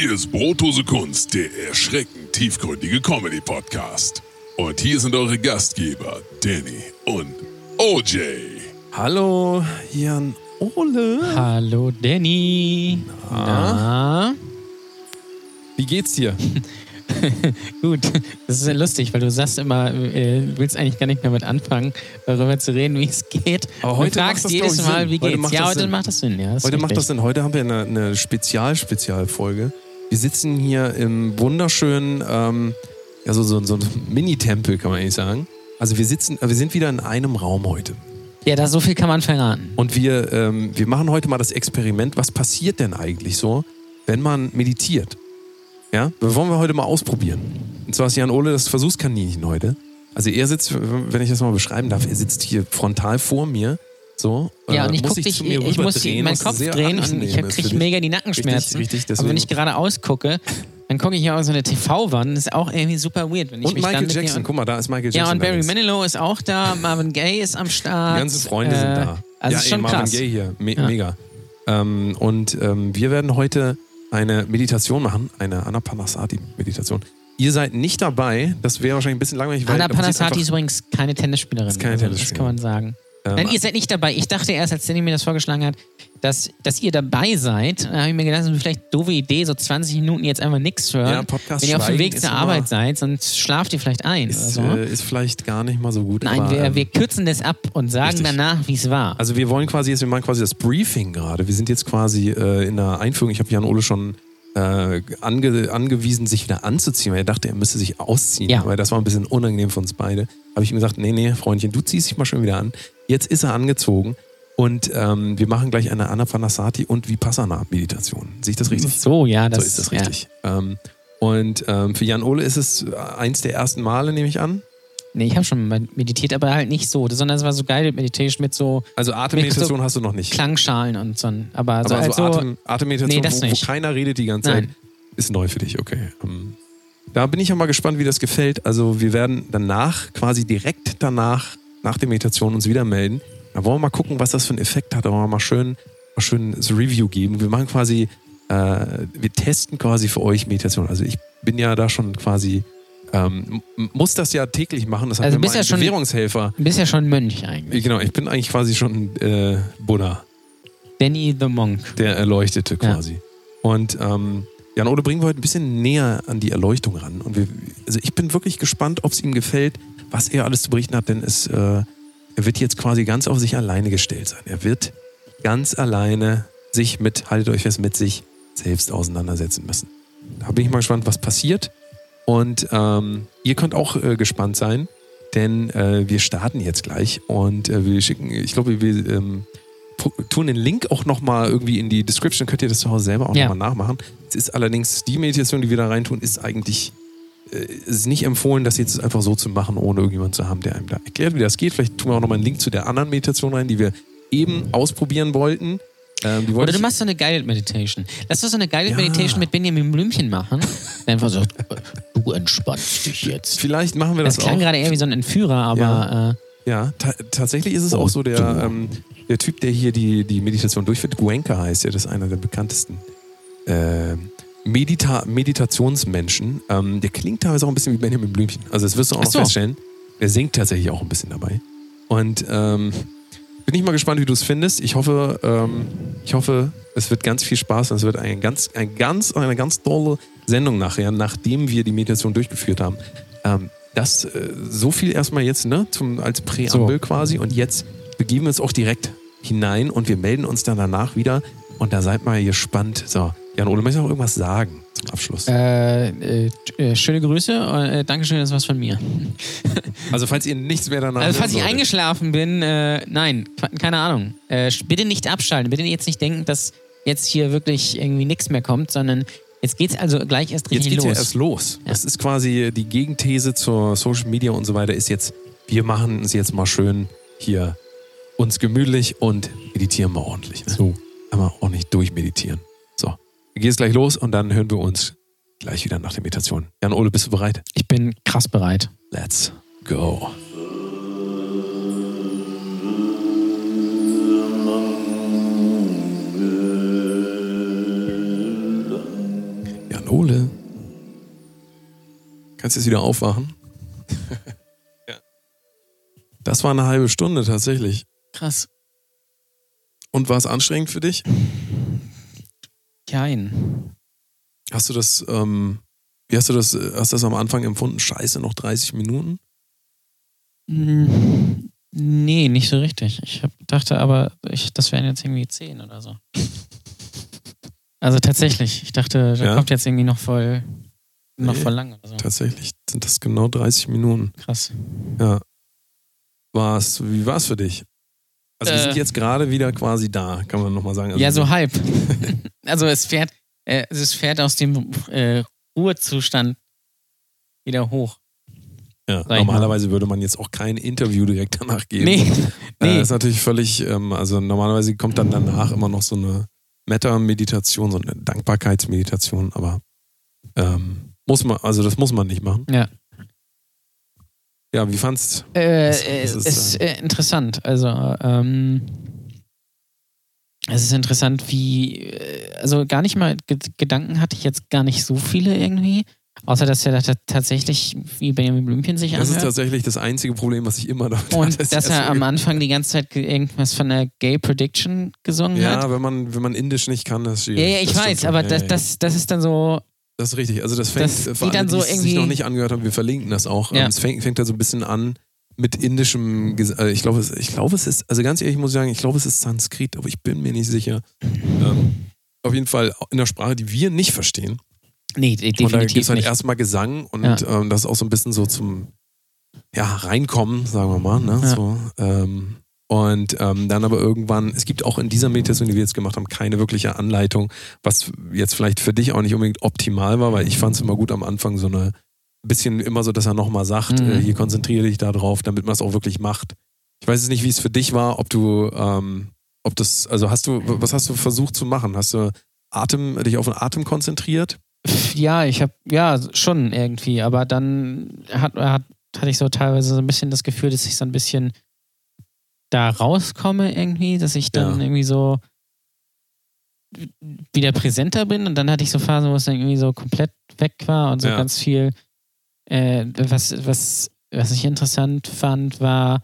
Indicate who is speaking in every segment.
Speaker 1: Hier ist Brotdose Kunst, der erschreckend tiefgründige Comedy-Podcast. Und hier sind eure Gastgeber, Danny und OJ.
Speaker 2: Hallo, Jan Ole.
Speaker 3: Hallo Danny. Na?
Speaker 2: Wie geht's dir?
Speaker 3: Gut, das ist ja lustig, weil du sagst immer, äh, du willst eigentlich gar nicht mehr mit anfangen, darüber zu reden, wie es geht.
Speaker 2: Aber heute
Speaker 3: du fragst
Speaker 2: macht das,
Speaker 3: jedes Mal,
Speaker 2: Sinn.
Speaker 3: wie
Speaker 2: Heute
Speaker 3: geht's.
Speaker 2: macht
Speaker 3: ja,
Speaker 2: das
Speaker 3: heute
Speaker 2: Sinn.
Speaker 3: macht das Sinn. Ja, ist
Speaker 2: Heute macht das denn, heute haben wir eine, eine Spezial-Spezialfolge. Wir sitzen hier im wunderschönen, ähm, ja, so, so, so ein Mini-Tempel, kann man eigentlich sagen. Also wir sitzen, äh, wir sind wieder in einem Raum heute.
Speaker 3: Ja, da so viel kann man verraten.
Speaker 2: Und wir, ähm, wir machen heute mal das Experiment, was passiert denn eigentlich so, wenn man meditiert? Ja, das wollen wir heute mal ausprobieren. Und zwar ist Jan Ole das Versuchskaninchen heute. Also er sitzt, wenn ich das mal beschreiben darf, er sitzt hier frontal vor mir. So,
Speaker 3: Ja,
Speaker 2: äh,
Speaker 3: und ich
Speaker 2: muss
Speaker 3: guck
Speaker 2: zu mir
Speaker 3: ich muss
Speaker 2: rüberdrehen,
Speaker 3: meinen Kopf drehen und ich kriege mega die Nackenschmerzen.
Speaker 2: Richtig, richtig,
Speaker 3: Aber wenn ich geradeaus gucke, dann gucke ich ja auf so eine TV-Wand. Das ist auch irgendwie super weird. Wenn ich
Speaker 2: Und
Speaker 3: mich dann
Speaker 2: Michael
Speaker 3: dir-
Speaker 2: Jackson, guck mal, da ist Michael Jackson.
Speaker 3: Ja, und Barry. Manilow ist auch da, Marvin Gaye ist am Start.
Speaker 2: Die ganzen Freunde
Speaker 3: Äh,
Speaker 2: sind da.
Speaker 3: Also
Speaker 2: ja,
Speaker 3: ist schon
Speaker 2: ey, Marvin
Speaker 3: krass.
Speaker 2: Gaye hier, Me
Speaker 3: Ja.
Speaker 2: mega. Ähm, und ähm, wir werden heute eine Meditation machen, eine Anapanasati-Meditation. Ihr seid nicht dabei, das wäre wahrscheinlich ein bisschen langweilig, weil
Speaker 3: Anna
Speaker 2: da passiert
Speaker 3: Panasati ist übrigens keine Tennisspielerin.
Speaker 2: Ist keine
Speaker 3: also,
Speaker 2: Tennisspielerin.
Speaker 3: Das kann man sagen.
Speaker 2: Ähm,
Speaker 3: Nein, ihr seid nicht dabei. Ich dachte erst, als Danny mir das vorgeschlagen hat, dass, dass ihr dabei seid. Da habe ich mir gedacht, das ist vielleicht doofe Idee, so 20 Minuten jetzt einfach nichts hören.
Speaker 2: Ja, Podcast
Speaker 3: Wenn ihr auf dem Weg zur
Speaker 2: immer-
Speaker 3: Arbeit seid, sonst schlaft ihr vielleicht ein
Speaker 2: ist,
Speaker 3: so.
Speaker 2: äh, ist vielleicht gar nicht mal so gut.
Speaker 3: Nein,
Speaker 2: aber,
Speaker 3: wir,
Speaker 2: ähm,
Speaker 3: wir kürzen das ab und sagen
Speaker 2: richtig.
Speaker 3: danach, wie es war.
Speaker 2: Also wir wollen quasi jetzt, wir machen quasi das Briefing gerade. Wir sind jetzt quasi äh, in der Einführung. Ich habe Jan Ole schon äh, ange, angewiesen, sich wieder anzuziehen, weil er dachte, er müsste sich ausziehen.
Speaker 3: Ja.
Speaker 2: Weil das war ein bisschen unangenehm für uns beide. Habe ich ihm gesagt, nee, nee, Freundchen, du ziehst dich mal schon wieder an. Jetzt ist er angezogen und ähm, wir machen gleich eine Anapanasati und Vipassana-Meditation. Sehe ich das richtig?
Speaker 3: so, ja, das
Speaker 2: so ist das
Speaker 3: ja.
Speaker 2: richtig. Ähm, und ähm, für Jan Ole ist es eins der ersten Male, nehme ich an.
Speaker 3: Nee, ich habe schon meditiert, aber halt nicht so, sondern es war so Guided Meditation mit so
Speaker 2: Also Atemmeditation
Speaker 3: so
Speaker 2: hast du noch nicht.
Speaker 3: Klangschalen und so. Aber, so,
Speaker 2: Aber so
Speaker 3: also,
Speaker 2: Atem, Atemmeditation,
Speaker 3: Nee, das
Speaker 2: wo, wo keiner redet die ganze Zeit,
Speaker 3: Nein.
Speaker 2: ist neu für dich, okay. Ähm, da bin ich ja mal gespannt, wie das gefällt. Also wir werden danach, quasi direkt danach, nach der Meditation uns wieder melden. Da wollen wir mal gucken, was das für einen Effekt hat. Da wollen wir mal schön, mal schön das Review geben. Wir machen quasi, äh, wir testen quasi für euch Meditation. Also ich bin ja da schon quasi, ähm, muss das ja täglich machen. Das hat
Speaker 3: Also
Speaker 2: mir
Speaker 3: bist ja schon-
Speaker 2: Bewährungshelfer.
Speaker 3: Du bist ja schon Mönch eigentlich.
Speaker 2: Genau, ich bin eigentlich quasi schon äh, Buddha.
Speaker 3: Danny the Monk.
Speaker 2: Der Erleuchtete
Speaker 3: Ja.
Speaker 2: quasi. Und ähm, Jan Ode bringen wir heute ein bisschen näher an die Erleuchtung ran. Und wir, also ich bin wirklich gespannt, ob es ihm gefällt, was er alles zu berichten hat, denn es, äh, er wird jetzt quasi ganz auf sich alleine gestellt sein. Er wird ganz alleine sich mit, haltet euch fest, mit sich selbst auseinandersetzen müssen. Da bin ich mal gespannt, was passiert. Und ähm, ihr könnt auch äh, gespannt sein, denn äh, wir starten jetzt gleich und äh, wir schicken, ich glaube, wir ähm, tun den Link auch nochmal irgendwie in die Description, könnt ihr das zu Hause selber auch
Speaker 3: Ja.
Speaker 2: nochmal nachmachen. Es ist allerdings, die Meditation, die wir da reintun, ist eigentlich es ist nicht empfohlen, das jetzt einfach so zu machen, ohne irgendjemanden zu haben, der einem da erklärt, wie das geht. Vielleicht tun wir auch nochmal einen Link zu der anderen Meditation rein, die wir eben ausprobieren wollten. Ähm,
Speaker 3: Oder du machst so eine Guided Meditation. Lass uns so eine Guided
Speaker 2: Ja.
Speaker 3: Meditation mit Benjamin Blümchen machen. Der einfach so, du entspannst dich jetzt.
Speaker 2: Vielleicht machen wir
Speaker 3: Das
Speaker 2: das,
Speaker 3: klang
Speaker 2: auch.
Speaker 3: gerade eher wie so ein Entführer, aber
Speaker 2: Ja.
Speaker 3: äh,
Speaker 2: Ja, ta tatsächlich ist es
Speaker 3: Oh,
Speaker 2: auch so, der, ähm, der Typ, der hier die, die Meditation durchführt, Guenka heißt er, das ist einer der bekanntesten äh, Medita Meditationsmenschen. Ähm, der klingt teilweise auch ein bisschen wie Benjamin Blümchen. Also das wirst du auch
Speaker 3: so.
Speaker 2: feststellen. Er singt tatsächlich auch ein bisschen dabei. Und ähm, bin ich mal gespannt, wie du es findest. Ich hoffe, ähm, ich hoffe, es wird ganz viel Spaß und es wird eine ganz, ein ganz, eine ganz tolle Sendung nachher, nachdem wir die Meditation durchgeführt haben. Ähm, das äh, so viel erstmal jetzt, ne, zum, als Präambel
Speaker 3: So.
Speaker 2: quasi. Und jetzt begeben wir uns auch direkt hinein und wir melden uns dann danach wieder. Und da seid mal gespannt. So, Jan Ole, möchtest du noch irgendwas sagen zum Abschluss?
Speaker 3: äh, äh, äh, schöne Grüße. Äh, Dankeschön, das was von mir.
Speaker 2: Also, falls ihr nichts mehr danach
Speaker 3: Also, falls ich eingeschlafen bin, äh, nein, keine Ahnung. Bitte nicht abschalten. Bitte jetzt nicht denken, dass jetzt hier wirklich irgendwie nichts mehr kommt, sondern jetzt geht's also gleich erst
Speaker 2: Jetzt
Speaker 3: richtig
Speaker 2: geht's
Speaker 3: los.
Speaker 2: ja erst los.
Speaker 3: Ja.
Speaker 2: Das ist quasi die Gegenthese zur Social Media und so weiter ist jetzt, wir machen es jetzt mal schön hier uns gemütlich und meditieren mal ordentlich. Ne?
Speaker 3: So.
Speaker 2: Einmal ordentlich durchmeditieren. So, jetzt gleich los und dann hören wir uns gleich wieder nach der Meditation. Jan Ole, bist du bereit?
Speaker 3: Ich bin krass bereit.
Speaker 2: Let's go. Ole. Kannst du jetzt wieder aufwachen? ja. Das war eine halbe Stunde tatsächlich.
Speaker 3: Krass.
Speaker 2: Und war es anstrengend für dich?
Speaker 3: Kein.
Speaker 2: Hast du das, ähm, wie hast du das, hast du das am Anfang empfunden? Scheiße, noch 30 Minuten?
Speaker 3: Hm, Nee, nicht so richtig. Ich hab, dachte aber, ich, das wären jetzt irgendwie 10 oder so. Also tatsächlich. Ich dachte, da
Speaker 2: Ja?
Speaker 3: kommt jetzt irgendwie noch voll, noch
Speaker 2: Nee.
Speaker 3: voll lang oder so.
Speaker 2: Tatsächlich sind das genau 30 Minuten.
Speaker 3: Krass.
Speaker 2: Ja. War's, wie war es für dich? Also wir
Speaker 3: Äh.
Speaker 2: sind jetzt gerade wieder quasi da, kann man nochmal sagen. Also
Speaker 3: ja, so halb. also es fährt, äh, es fährt aus dem äh, Ruhezustand wieder hoch.
Speaker 2: Ja,
Speaker 3: Sag
Speaker 2: normalerweise würde man jetzt auch kein Interview direkt danach geben.
Speaker 3: Nee,
Speaker 2: Äh,
Speaker 3: nee.
Speaker 2: ist natürlich völlig, ähm, also normalerweise kommt dann danach immer noch so eine Metta-Meditation, so eine Dankbarkeitsmeditation, aber ähm, muss man, also das muss man nicht machen.
Speaker 3: Ja.
Speaker 2: Ja, wie fandst
Speaker 3: Äh,
Speaker 2: Das-
Speaker 3: äh,
Speaker 2: das
Speaker 3: ist,
Speaker 2: ist,
Speaker 3: äh, interessant. Also, ähm, es ist interessant, wie, äh, also gar nicht mal, Ge Gedanken hatte ich jetzt gar nicht so viele irgendwie. Außer, dass er da ta- tatsächlich wie Benjamin Blümchen sich
Speaker 2: Das ist
Speaker 3: anhört.
Speaker 2: tatsächlich das einzige Problem, was ich immer damit
Speaker 3: Und
Speaker 2: hatte, ist
Speaker 3: dass er am Anfang die ganze Zeit ge- irgendwas von der Gay Prediction gesungen hat.
Speaker 2: Ja, wenn man, wenn man Indisch nicht kann, das ist
Speaker 3: Ja,
Speaker 2: schwierig.
Speaker 3: ja, ich
Speaker 2: Das stimmt
Speaker 3: weiß, aber
Speaker 2: Ja,
Speaker 3: das,
Speaker 2: ja.
Speaker 3: das, das ist dann so,
Speaker 2: Das ist richtig. Also das fängt,
Speaker 3: Das
Speaker 2: für alle,
Speaker 3: so
Speaker 2: die es sich noch nicht angehört haben, wir verlinken das auch.
Speaker 3: Ja.
Speaker 2: Ähm, Es fängt, fängt da so ein bisschen an mit indischem, äh, ich glaube, es, ich glaube, es ist, also ganz ehrlich muss ich sagen, ich glaube, es ist Sanskrit, aber ich bin mir nicht sicher. Ähm, auf jeden Fall in der Sprache, die wir nicht verstehen.
Speaker 3: nee, de-
Speaker 2: und da gibt
Speaker 3: definitiv
Speaker 2: es halt
Speaker 3: nicht.
Speaker 2: erstmal Gesang und
Speaker 3: Ja.
Speaker 2: ähm, das ist auch so ein bisschen so zum ja, Reinkommen, sagen wir mal. Ne?
Speaker 3: Ja.
Speaker 2: So, ähm, und ähm, dann aber irgendwann, es gibt auch in dieser Meditation, die wir jetzt gemacht haben, keine wirkliche Anleitung, was jetzt vielleicht für dich auch nicht unbedingt optimal war, weil ich fand es immer gut am Anfang so eine bisschen immer so, dass er nochmal sagt,
Speaker 3: Mhm.
Speaker 2: äh, hier konzentriere dich da drauf, damit man es auch wirklich macht. Ich weiß jetzt nicht, wie es für dich war, ob du, ähm, ob das, also hast du, was hast du versucht zu machen? Hast du Atem, dich auf den Atem konzentriert?
Speaker 3: Ja, ich habe ja schon irgendwie, aber dann hat, hat, hatte ich so teilweise so ein bisschen das Gefühl, dass ich so ein bisschen da rauskomme irgendwie, dass ich dann
Speaker 2: Ja.
Speaker 3: irgendwie so wieder präsenter bin und dann hatte ich so Phasen, wo es dann irgendwie so komplett weg war und so
Speaker 2: Ja.
Speaker 3: ganz viel. Äh, was, was, was ich interessant fand, war,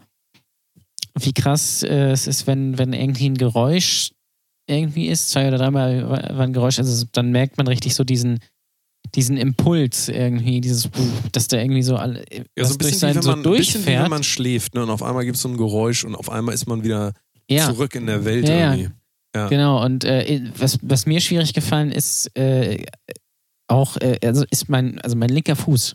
Speaker 3: wie krass äh, es ist, wenn, wenn irgendwie ein Geräusch irgendwie ist, zwei oder dreimal war war ein Geräusch, also dann merkt man richtig so diesen, diesen Impuls irgendwie, dieses, dass da irgendwie so alle,
Speaker 2: Ja, so ein bisschen,
Speaker 3: durch
Speaker 2: wie
Speaker 3: sein
Speaker 2: wenn
Speaker 3: so
Speaker 2: man, ein bisschen wie wenn
Speaker 3: durchfährt.
Speaker 2: man schläft ne? und auf einmal gibt es so ein Geräusch und auf einmal ist man wieder
Speaker 3: ja,
Speaker 2: zurück in der Welt
Speaker 3: Ja,
Speaker 2: irgendwie. Ja.
Speaker 3: genau. Und äh, was, was mir schwierig gefallen ist, äh, auch, äh, also ist mein, also mein linker Fuß.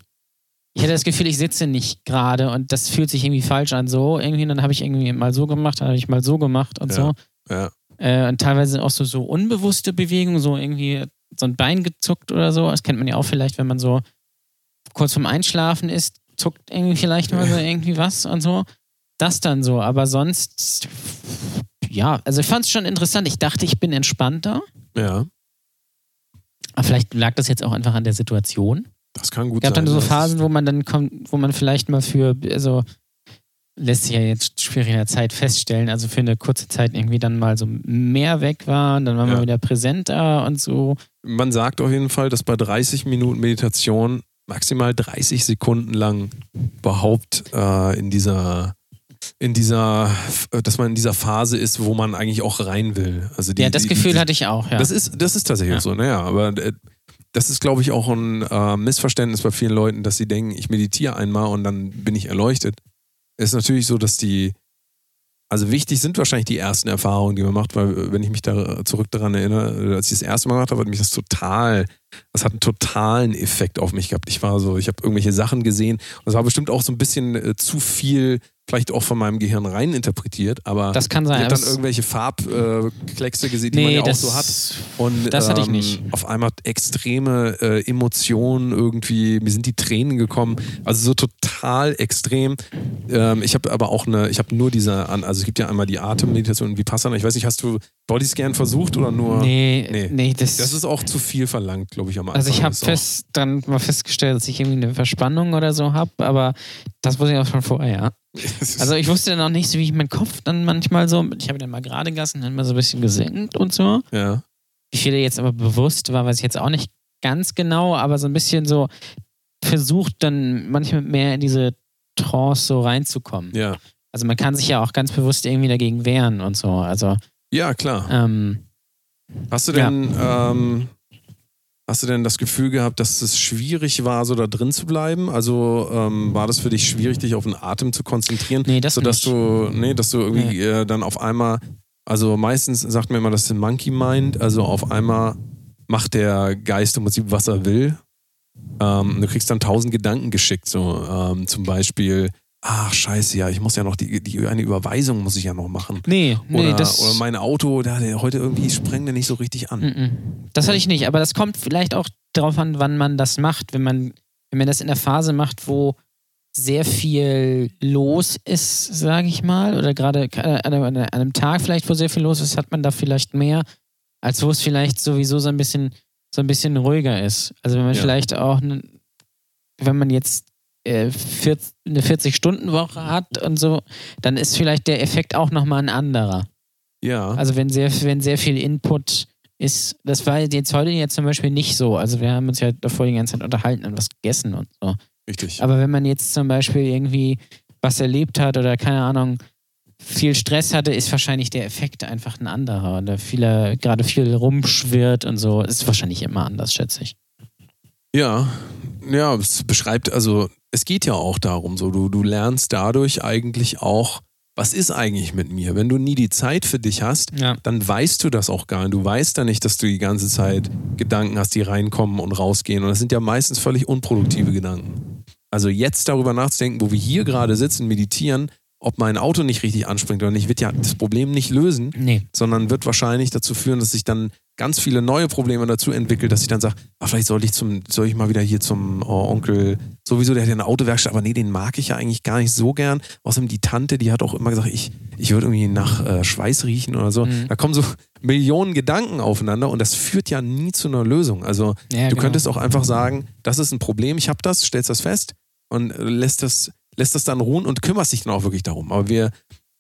Speaker 3: Ich hatte das Gefühl, ich sitze nicht gerade und das fühlt sich irgendwie falsch an. So irgendwie, dann habe ich irgendwie mal so gemacht, dann habe ich mal so gemacht und so.
Speaker 2: Ja.
Speaker 3: Äh, und teilweise auch so, so unbewusste Bewegungen, so irgendwie so ein Bein gezuckt oder so. Das kennt man ja auch vielleicht, wenn man so kurz vorm Einschlafen ist, zuckt irgendwie vielleicht mal so irgendwie was und so. Das dann so, aber sonst, ja, also ich fand es schon interessant. Ich dachte, ich bin entspannter.
Speaker 2: ja,
Speaker 3: Aber vielleicht lag das jetzt auch einfach an der Situation.
Speaker 2: das kann gut
Speaker 3: Es gab
Speaker 2: sein.
Speaker 3: dann so Phasen, wo man dann kommt, wo man vielleicht mal für, also lässt sich ja jetzt schwierig in der Zeit feststellen, also für eine kurze Zeit irgendwie dann mal so mehr weg war und dann war man
Speaker 2: Ja.
Speaker 3: wieder präsenter und so.
Speaker 2: Man sagt auf jeden Fall, dass bei 30 Minuten Meditation maximal 30 Sekunden lang überhaupt äh, in dieser in dieser, äh, dass man in dieser Phase ist, wo man eigentlich auch rein will. Also die,
Speaker 3: ja, das
Speaker 2: die,
Speaker 3: Gefühl
Speaker 2: die,
Speaker 3: hatte ich auch, ja.
Speaker 2: Das ist, das ist tatsächlich
Speaker 3: Ja.
Speaker 2: so, naja, aber äh, das ist, glaube ich, auch ein äh, Missverständnis bei vielen Leuten, dass sie denken, ich meditiere einmal und dann bin ich erleuchtet. Ist natürlich so, dass die, also wichtig sind wahrscheinlich die ersten Erfahrungen, die man macht, weil äh, wenn ich mich da zurück daran erinnere, als ich das erste Mal gemacht habe, hat mich das total, das hat einen totalen Effekt auf mich gehabt. Ich war so, ich habe irgendwelche Sachen gesehen und es war bestimmt auch so ein bisschen äh, zu viel, vielleicht auch von meinem Gehirn rein interpretiert, aber
Speaker 3: das kann
Speaker 2: ich
Speaker 3: sein.
Speaker 2: habe
Speaker 3: aber
Speaker 2: dann irgendwelche Farbkleckse gesehen, die man
Speaker 3: nee,
Speaker 2: ja auch
Speaker 3: das,
Speaker 2: so hat. Und
Speaker 3: Das hatte ich
Speaker 2: ähm,
Speaker 3: nicht.
Speaker 2: auf einmal extreme äh, Emotionen irgendwie, mir sind die Tränen gekommen. Also so total extrem. Ähm, ich habe aber auch eine, ich habe nur diese, also es gibt ja einmal die Atemmeditation und Vipassana. Ich weiß nicht, hast du Bodyscan versucht oder nur?
Speaker 3: nee,
Speaker 2: nee.
Speaker 3: nee, das,
Speaker 2: Das ist auch zu viel verlangt, glaube ich, am Anfang.
Speaker 3: Also ich habe
Speaker 2: auch-
Speaker 3: fest dann mal festgestellt, dass ich irgendwie eine Verspannung oder so habe, aber das wusste ich auch schon vorher. Ja. Also ich wusste dann auch nicht so, wie ich meinen Kopf dann manchmal so, ich habe dann mal gerade gelassen, dann mal so ein bisschen gesenkt und so.
Speaker 2: ja.
Speaker 3: Wie viel jetzt aber bewusst war, weiß ich jetzt auch nicht ganz genau, aber so ein bisschen so versucht dann manchmal mehr in diese Trance so reinzukommen.
Speaker 2: Ja.
Speaker 3: Also man kann sich ja auch ganz bewusst irgendwie dagegen wehren und so. Also
Speaker 2: Ja, klar.
Speaker 3: ähm,
Speaker 2: Hast du
Speaker 3: Ja.
Speaker 2: denn, ähm, hast du denn das Gefühl gehabt, dass es schwierig war, so da drin zu bleiben? Also ähm, war das für dich schwierig, dich auf den Atem zu konzentrieren?
Speaker 3: nee, das
Speaker 2: sodass
Speaker 3: nicht.
Speaker 2: du, nee, dass du irgendwie äh, dann auf einmal, also meistens sagt mir immer, das ist ein Monkey Mind, also auf einmal macht der Geist im Prinzip, was er will. Ähm, du kriegst dann tausend Gedanken geschickt, so ähm, zum Beispiel, ach scheiße, ja, ich muss ja noch die, die eine Überweisung muss ich ja noch machen.
Speaker 3: Nee, nee,
Speaker 2: Oder,
Speaker 3: das,
Speaker 2: oder mein Auto, der, der heute irgendwie sprengt der nicht so richtig an.
Speaker 3: Mhm. Das hatte ich nicht, aber das kommt vielleicht auch darauf an, wann man das macht. Wenn man, wenn man das in der Phase macht, wo sehr viel los ist, sage ich mal, oder gerade äh, an einem, Tag vielleicht, wo sehr viel los ist, hat man da vielleicht mehr, als wo es vielleicht sowieso so ein bisschen, so ein bisschen ruhiger ist. Also wenn man
Speaker 2: Ja.
Speaker 3: vielleicht auch, wenn man jetzt 40, eine 40-Stunden-Woche hat und so, dann ist vielleicht der Effekt auch nochmal ein anderer.
Speaker 2: Ja.
Speaker 3: Also wenn sehr, wenn sehr viel Input ist, das war jetzt heute jetzt zum Beispiel nicht so. Also wir haben uns ja davor die ganze Zeit unterhalten und was gegessen und so.
Speaker 2: richtig.
Speaker 3: Aber wenn man jetzt zum Beispiel irgendwie was erlebt hat oder keine Ahnung, viel Stress hatte, ist wahrscheinlich der Effekt einfach ein anderer. Oder viele, gerade viel rumschwirrt und so, ist wahrscheinlich immer anders, schätze ich.
Speaker 2: Ja, ja, es beschreibt, also es geht ja auch darum, so du, du lernst dadurch eigentlich auch, was ist eigentlich mit mir? Wenn du nie die Zeit für dich hast,
Speaker 3: Ja.
Speaker 2: dann weißt du das auch gar nicht. Du weißt ja nicht, dass du die ganze Zeit Gedanken hast, die reinkommen und rausgehen. Und das sind ja meistens völlig unproduktive Gedanken. Also jetzt darüber nachzudenken, wo wir hier gerade sitzen, meditieren, ob mein Auto nicht richtig anspringt oder nicht, wird ja das Problem nicht lösen,
Speaker 3: Nee.
Speaker 2: sondern wird wahrscheinlich dazu führen, dass sich dann ganz viele neue Probleme dazu entwickelt, dass ich dann sage, ah, vielleicht soll ich zum, soll ich mal wieder hier zum oh, Onkel, sowieso, der hat ja eine Autowerkstatt, aber nee, den mag ich ja eigentlich gar nicht so gern. Außerdem die Tante, die hat auch immer gesagt, ich, ich würde irgendwie nach äh, Schweiß riechen oder so.
Speaker 3: Mhm.
Speaker 2: Da kommen so Millionen Gedanken aufeinander und das führt ja nie zu einer Lösung. Also
Speaker 3: Ja,
Speaker 2: du
Speaker 3: genau.
Speaker 2: könntest auch einfach sagen, das ist ein Problem, ich habe das, stellst das fest und äh, lässt das, lässt das dann ruhen und kümmerst dich dann auch wirklich darum. Aber wir,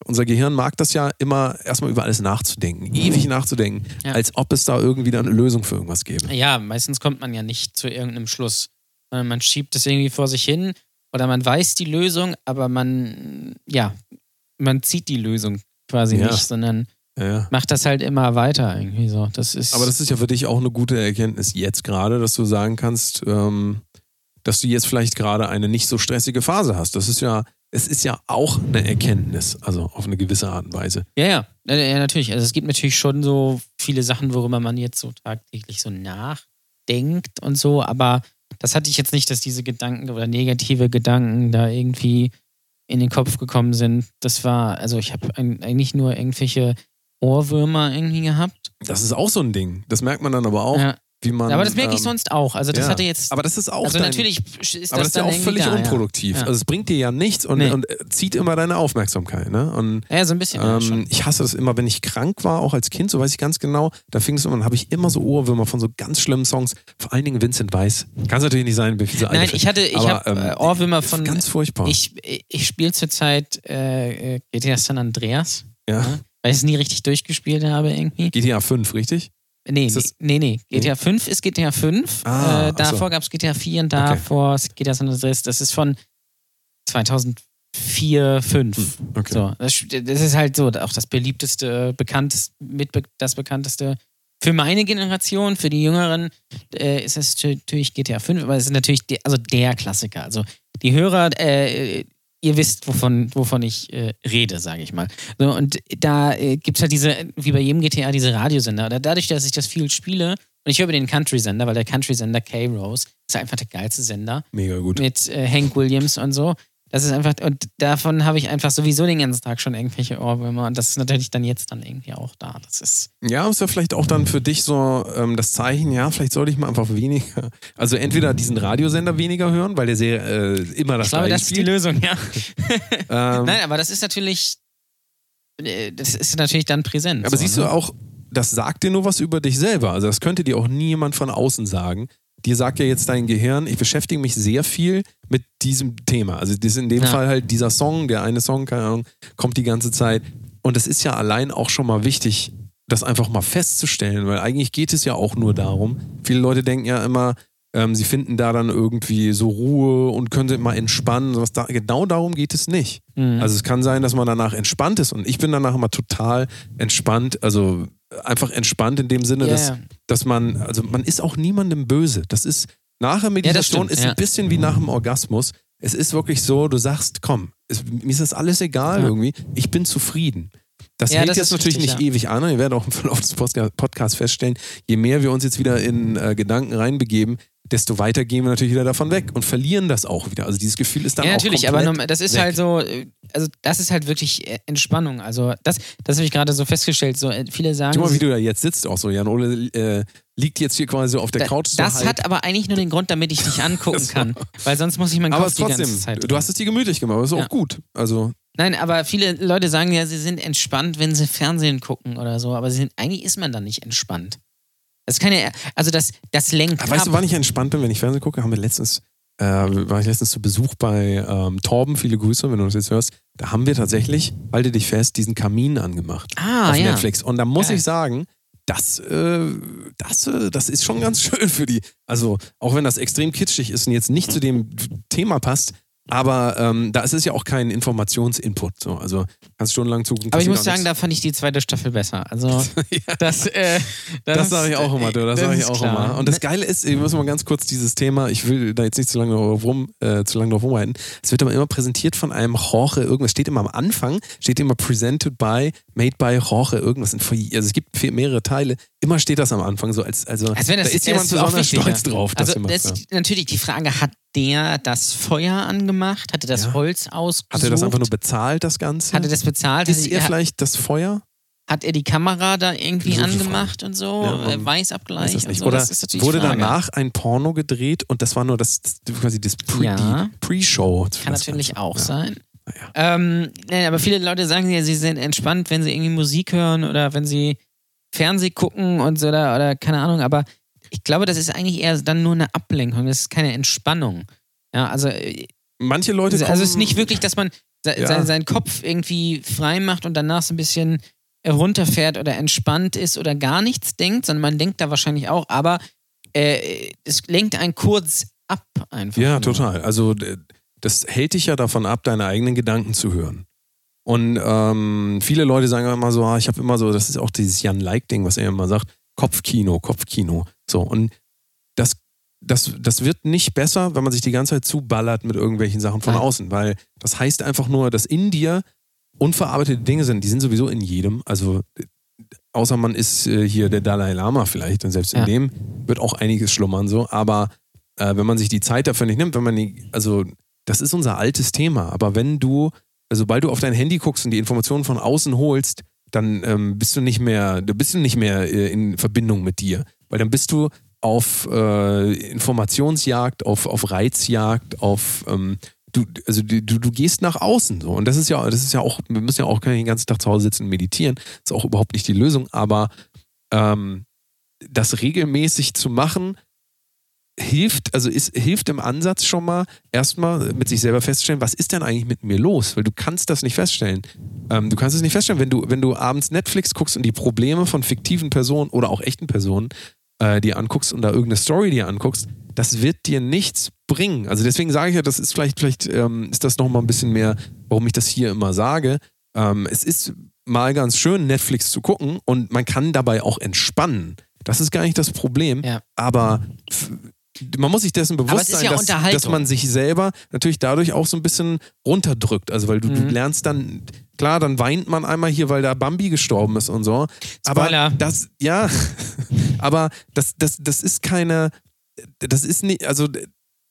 Speaker 2: unser Gehirn mag das ja immer, erstmal über alles nachzudenken, ewig nachzudenken,
Speaker 3: Ja.
Speaker 2: als ob es da irgendwie dann eine Lösung für irgendwas gäbe.
Speaker 3: Ja, meistens kommt man ja nicht zu irgendeinem Schluss. Man schiebt es irgendwie vor sich hin oder man weiß die Lösung, aber man, ja, man zieht die Lösung quasi
Speaker 2: Ja.
Speaker 3: nicht, sondern
Speaker 2: ja.
Speaker 3: macht das halt immer weiter irgendwie so. Das ist.
Speaker 2: Aber das ist ja für dich auch eine gute Erkenntnis jetzt gerade, dass du sagen kannst, ähm, dass du jetzt vielleicht gerade eine nicht so stressige Phase hast. Das ist ja, es ist ja auch eine Erkenntnis, also auf eine gewisse Art und Weise.
Speaker 3: ja, ja, ja, natürlich. Also es gibt natürlich schon so viele Sachen, worüber man jetzt so tagtäglich so nachdenkt und so, aber das hatte ich jetzt nicht, dass diese Gedanken oder negative Gedanken da irgendwie in den Kopf gekommen sind. Das war, also ich habe eigentlich nur irgendwelche Ohrwürmer irgendwie gehabt.
Speaker 2: Das ist auch so ein Ding. Das merkt man dann aber auch,
Speaker 3: Ja.
Speaker 2: Wie man.
Speaker 3: aber das merke ich
Speaker 2: ähm,
Speaker 3: sonst auch. Also das
Speaker 2: ja.
Speaker 3: hatte jetzt.
Speaker 2: Aber das ist auch
Speaker 3: also
Speaker 2: dein,
Speaker 3: natürlich ist
Speaker 2: Aber das ist ja auch völlig
Speaker 3: da,
Speaker 2: unproduktiv.
Speaker 3: Ja.
Speaker 2: Also es bringt dir ja nichts und,
Speaker 3: Nee.
Speaker 2: und zieht immer deine Aufmerksamkeit. Ne? Und
Speaker 3: Ja, ja so ein bisschen. ja,
Speaker 2: ähm, ich hasse das immer, wenn ich krank war, auch als Kind, so weiß ich ganz genau, da fing es immer, dann habe ich immer so Ohrwürmer von so ganz schlimmen Songs, vor allen Dingen Vincent Weiss. Kann es natürlich nicht sein, wie viele
Speaker 3: Nein, ich hatte, ich habe
Speaker 2: ähm,
Speaker 3: äh, Ohrwürmer von.
Speaker 2: Ganz furchtbar.
Speaker 3: Ich, ich spiele zurzeit äh, äh, GTA San Andreas,
Speaker 2: ja.
Speaker 3: weil ich es nie richtig durchgespielt habe irgendwie.
Speaker 2: GTA 5, richtig?
Speaker 3: Nee,
Speaker 2: das-
Speaker 3: nee, nee. GTA 5 ist GTA 5.
Speaker 2: Ah,
Speaker 3: äh,
Speaker 2: ach so.
Speaker 3: davor gab es GTA 4 und davor ist GTA San Andreas. Das ist von 2004, 5.
Speaker 2: Hm, Okay.
Speaker 3: So, das, das ist halt so, auch das beliebteste, bekannteste, mit das bekannteste. Für meine Generation, für die Jüngeren, äh, ist es natürlich GTA 5, aber es ist natürlich der, also der Klassiker. Also die Hörer, äh, ihr wisst, wovon, wovon ich äh, rede, sage ich mal. So, und da äh, gibt es halt diese, wie bei jedem GTA, diese Radiosender. Oder dadurch, dass ich das viel spiele, und ich höre über den Country-Sender, weil der Country-Sender K-Rose ist einfach der geilste Sender
Speaker 2: Mega gut.
Speaker 3: mit äh, Hank Williams und so. Das ist einfach, und davon habe ich einfach sowieso den ganzen Tag schon irgendwelche Ohrwürmer und das ist natürlich dann jetzt dann irgendwie auch da. Das ist,
Speaker 2: Ja, ist ja vielleicht auch dann für dich so ähm, das Zeichen, ja, vielleicht sollte ich mal einfach weniger, also entweder diesen Radiosender weniger hören, weil der sehr äh, immer das
Speaker 3: ich glaube, das ist die. Lösung, ja.
Speaker 2: Ähm,
Speaker 3: Nein, aber das ist natürlich, äh, das ist natürlich dann präsent.
Speaker 2: Aber
Speaker 3: so,
Speaker 2: siehst
Speaker 3: ne?
Speaker 2: du auch, das sagt dir nur was über dich selber. Also das könnte dir auch nie jemand von außen sagen. Dir sagt ja jetzt dein Gehirn, ich beschäftige mich sehr viel mit diesem Thema. Also das ist in dem
Speaker 3: Ja.
Speaker 2: Fall halt dieser Song, der eine Song, keine Ahnung, kommt die ganze Zeit. Und es ist ja allein auch schon mal wichtig, das einfach mal festzustellen, weil eigentlich geht es ja auch nur darum, viele Leute denken ja immer, ähm, sie finden da dann irgendwie so Ruhe und können sich mal entspannen. Sowas da, genau darum geht es nicht.
Speaker 3: Mhm.
Speaker 2: Also es kann sein, dass man danach entspannt ist und ich bin danach immer total entspannt, also einfach entspannt in dem Sinne,
Speaker 3: Ja,
Speaker 2: dass,
Speaker 3: ja.
Speaker 2: dass man, also man ist auch niemandem böse. Das ist, nach der Meditation
Speaker 3: stimmt,
Speaker 2: ist
Speaker 3: ja.
Speaker 2: ein bisschen wie nach dem Orgasmus. Es ist wirklich so, du sagst, komm, es, mir ist das alles egal
Speaker 3: Ja.
Speaker 2: irgendwie, ich bin zufrieden. Das
Speaker 3: Ja,
Speaker 2: hält
Speaker 3: das
Speaker 2: jetzt natürlich
Speaker 3: richtig,
Speaker 2: nicht ewig an. Ihr werdet auch im Verlauf des Podcasts feststellen, je mehr wir uns jetzt wieder in äh, Gedanken reinbegeben, desto weiter gehen wir natürlich wieder davon weg und verlieren das auch wieder. Also dieses Gefühl ist dann
Speaker 3: Ja,
Speaker 2: auch
Speaker 3: natürlich, aber das ist
Speaker 2: weg.
Speaker 3: halt so, äh, also das ist halt wirklich äh, Entspannung. Also das, das habe ich gerade so festgestellt. So, äh, viele sagen,
Speaker 2: Guck mal, wie du da jetzt sitzt auch so. Jan Ole äh, liegt jetzt hier quasi so auf der
Speaker 3: da,
Speaker 2: Couch. so
Speaker 3: das
Speaker 2: halb.
Speaker 3: hat aber eigentlich nur den Grund, damit ich dich angucken kann. Weil sonst muss ich meinen
Speaker 2: aber
Speaker 3: Kopf die
Speaker 2: trotzdem,
Speaker 3: ganze Zeit.
Speaker 2: du hast es dir gemütlich gemacht, aber ist
Speaker 3: Ja.
Speaker 2: auch gut. Also,
Speaker 3: Nein, aber viele Leute sagen ja, sie sind entspannt, wenn sie Fernsehen gucken oder so. Aber sie sind, eigentlich ist man dann nicht entspannt. Das kann ja, also das, das lenkt
Speaker 2: weißt
Speaker 3: ab.
Speaker 2: du, wann ich entspannt bin, wenn ich Fernsehen gucke? Haben wir letztens, äh, war ich letztens zu Besuch bei ähm, Torben, viele Grüße, wenn du das jetzt hörst. Da haben wir tatsächlich, halte dich fest, diesen Kamin angemacht
Speaker 3: ah,
Speaker 2: auf
Speaker 3: ja.
Speaker 2: Netflix. Und da muss
Speaker 3: Geil.
Speaker 2: ich sagen, das, äh, das, äh, das ist schon ganz schön für die. Also, auch wenn das extrem kitschig ist und jetzt nicht zu dem Thema passt, aber ähm, da ist es ja auch kein Informationsinput. So. Also, kannst stundenlang zugucken.
Speaker 3: Aber ich muss sagen,
Speaker 2: nichts.
Speaker 3: da fand ich die zweite Staffel besser. Also das, äh,
Speaker 2: Das sage ich auch immer, du, das, sage ich auch
Speaker 3: klar.
Speaker 2: immer. Und das Geile ist, ich muss mal ganz kurz dieses Thema, ich will da jetzt nicht zu lange drauf rum, äh, zu lange drauf rumreiten. Es wird aber immer präsentiert von einem Jorge, irgendwas steht immer am Anfang, steht immer presented by, made by Jorge, irgendwas. Also es gibt mehrere Teile, immer steht das am Anfang so, als, also
Speaker 3: Als wenn das,
Speaker 2: da ist jemand
Speaker 3: das
Speaker 2: besonders stolz
Speaker 3: ja.
Speaker 2: drauf. dass
Speaker 3: Also das
Speaker 2: ja.
Speaker 3: ist natürlich die Frage, hat der das Feuer angemacht? Hatte das
Speaker 2: Ja.
Speaker 3: Holz ausgesucht?
Speaker 2: Hat er das einfach nur bezahlt, das Ganze?
Speaker 3: Hat er das bezahlt?
Speaker 2: ist
Speaker 3: Hat
Speaker 2: er vielleicht das Feuer?
Speaker 3: hat er die Kamera da irgendwie
Speaker 2: Gute
Speaker 3: angemacht und so?
Speaker 2: Ja,
Speaker 3: Weißabgleich
Speaker 2: Weiß das
Speaker 3: und
Speaker 2: nicht.
Speaker 3: so?
Speaker 2: Oder
Speaker 3: das ist
Speaker 2: wurde
Speaker 3: Frage.
Speaker 2: danach ein Porno gedreht und das war nur das, quasi das Pre-
Speaker 3: Ja.
Speaker 2: Pre-Show.
Speaker 3: Kann natürlich auch
Speaker 2: ja.
Speaker 3: sein. Ähm, nee, aber viele Leute sagen ja, sie sind entspannt, wenn sie irgendwie Musik hören oder wenn sie Fernseh gucken und so oder, oder keine Ahnung, aber ich glaube, das ist eigentlich eher dann nur eine Ablenkung, das ist keine Entspannung. Ja, also, äh,
Speaker 2: Manche Leute
Speaker 3: also,
Speaker 2: kommen,
Speaker 3: also es ist nicht wirklich, dass man
Speaker 2: Ja.
Speaker 3: sein, seinen Kopf irgendwie frei macht und danach so ein bisschen runterfährt oder entspannt ist oder gar nichts denkt, sondern man denkt da wahrscheinlich auch, aber äh, es lenkt einen kurz ab einfach.
Speaker 2: Ja,
Speaker 3: nur.
Speaker 2: total. Also das hält dich ja davon ab, deine eigenen Gedanken zu hören. Und ähm, viele Leute sagen immer so, ah, ich habe immer so, das ist auch dieses Jan-Like-Ding, was er immer sagt, Kopfkino, Kopfkino. So, und das, das, das wird nicht besser, wenn man sich die ganze Zeit zuballert mit irgendwelchen Sachen von
Speaker 3: Nein.
Speaker 2: außen, weil das heißt einfach nur, dass in dir unverarbeitete Dinge sind, die sind sowieso in jedem. Also außer man ist äh, hier der Dalai Lama vielleicht, und selbst in
Speaker 3: Ja.
Speaker 2: dem wird auch einiges schlummern so, aber äh, wenn man sich die Zeit dafür nicht nimmt, wenn man die, also das ist unser altes Thema, aber wenn du, also sobald du auf dein Handy guckst und die Informationen von außen holst, dann ähm, bist du nicht mehr, du bist nicht mehr äh, in Verbindung mit dir, weil dann bist du auf äh, Informationsjagd, auf, auf Reizjagd, auf ähm, du, also du, du gehst nach außen so und das ist ja, das ist ja auch, wir müssen ja auch den ganzen Tag zu Hause sitzen und meditieren, ist auch überhaupt nicht die Lösung, aber ähm, das regelmäßig zu machen, hilft, also ist, hilft im Ansatz schon mal erstmal mit sich selber feststellen, was ist denn eigentlich mit mir los? Weil du kannst das nicht feststellen. Ähm, du kannst es nicht feststellen, wenn du, wenn du abends Netflix guckst und die Probleme von fiktiven Personen oder auch echten Personen äh, dir anguckst und da irgendeine Story dir anguckst, das wird dir nichts bringen. Also deswegen sage ich ja, das ist vielleicht, vielleicht ähm, ist das nochmal ein bisschen mehr, warum ich das hier immer sage. Ähm, es ist mal ganz schön, Netflix zu gucken und man kann dabei auch entspannen. Das ist gar nicht das Problem.
Speaker 3: Ja.
Speaker 2: Aber man muss sich dessen bewusst sein,
Speaker 3: ja
Speaker 2: dass, dass man sich selber natürlich dadurch auch so ein bisschen runterdrückt. Also weil du, du
Speaker 3: Mhm.
Speaker 2: lernst dann, klar, dann weint man einmal hier, weil da Bambi gestorben ist und so. Aber
Speaker 3: Spoiler.
Speaker 2: das, ja, aber das, das, das ist keine, das ist nicht, also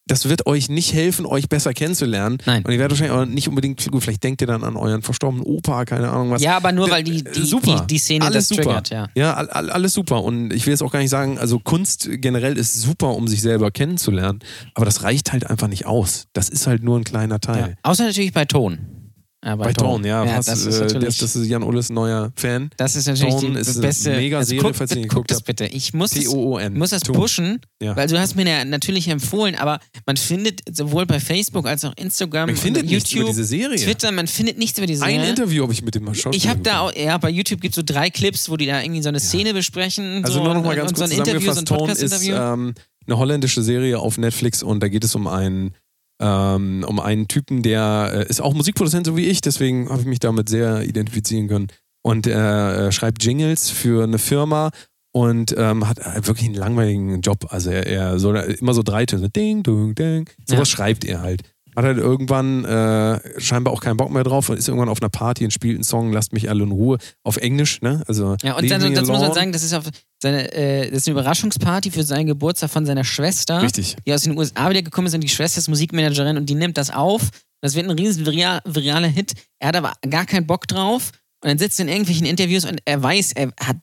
Speaker 2: das wird euch nicht helfen, euch besser kennenzulernen.
Speaker 3: Nein.
Speaker 2: Und ihr werdet wahrscheinlich auch nicht unbedingt, gut, vielleicht denkt ihr dann an euren verstorbenen Opa, keine Ahnung was.
Speaker 3: Ja, aber nur
Speaker 2: D-
Speaker 3: weil die, die,
Speaker 2: super.
Speaker 3: die, die Szene
Speaker 2: Alles
Speaker 3: das
Speaker 2: super.
Speaker 3: triggert, ja.
Speaker 2: Ja, all, all, alles super. Und ich will jetzt auch gar nicht sagen, also Kunst generell ist super, um sich selber kennenzulernen. Aber das reicht halt einfach nicht aus. Das ist halt nur ein kleiner
Speaker 3: ja.
Speaker 2: Teil.
Speaker 3: Außer natürlich bei Ton. Ja,
Speaker 2: Bei Dawn, ja.
Speaker 3: ja
Speaker 2: fast,
Speaker 3: das, ist
Speaker 2: äh,
Speaker 3: natürlich,
Speaker 2: das, das ist Jan Olles neuer Fan.
Speaker 3: das ist natürlich
Speaker 2: Dawn
Speaker 3: die
Speaker 2: ist
Speaker 3: beste.
Speaker 2: mega
Speaker 3: also
Speaker 2: Serie,
Speaker 3: guck,
Speaker 2: falls ihr nicht
Speaker 3: guck
Speaker 2: geguckt
Speaker 3: das
Speaker 2: habt.
Speaker 3: bitte. Ich muss
Speaker 2: T-O-O-N.
Speaker 3: muss das pushen,
Speaker 2: Ja.
Speaker 3: weil du hast mir ja natürlich empfohlen, aber man findet sowohl bei Facebook als auch Instagram,
Speaker 2: Man findet
Speaker 3: und
Speaker 2: nichts über
Speaker 3: YouTube,
Speaker 2: diese Serie.
Speaker 3: Twitter, man findet nichts über diese
Speaker 2: Ein
Speaker 3: Serie.
Speaker 2: Interview habe ich mit dem Schauspieler
Speaker 3: Ich habe da auch, ja, bei YouTube gibt es so drei Clips, wo die da irgendwie so eine Szene besprechen.
Speaker 2: Also
Speaker 3: so,
Speaker 2: nur noch mal
Speaker 3: und-
Speaker 2: ganz
Speaker 3: und so
Speaker 2: kurz
Speaker 3: ein Interview, so ein
Speaker 2: zusammengefasst. Tone ist
Speaker 3: Podcast-Interview.
Speaker 2: ähm, eine holländische Serie auf Netflix und da geht es um einen ähm, um einen Typen, der äh, ist auch Musikproduzent, so wie ich, deswegen habe ich mich damit sehr identifizieren können. Und er äh, schreibt Jingles für eine Firma und ähm, hat wirklich einen langweiligen Job. Also er, er soll immer so drei Töne, ding, ding, ding. Sowas
Speaker 3: Ja.
Speaker 2: schreibt er halt. Hat halt irgendwann äh, scheinbar auch keinen Bock mehr drauf und ist irgendwann auf einer Party und spielt einen Song, lasst mich alle in Ruhe, auf Englisch, ne? Also
Speaker 3: Ja, und dann, das muss man sagen, das ist, auf seine, äh, das ist eine Überraschungsparty für seinen Geburtstag von seiner Schwester,
Speaker 2: Richtig.
Speaker 3: die aus den USA wieder gekommen ist und die Schwester ist Musikmanagerin und die nimmt das auf. Das wird ein riesen viral, viraler Hit. Er hat aber gar keinen Bock drauf und dann sitzt er in irgendwelchen Interviews und er weiß, er hat,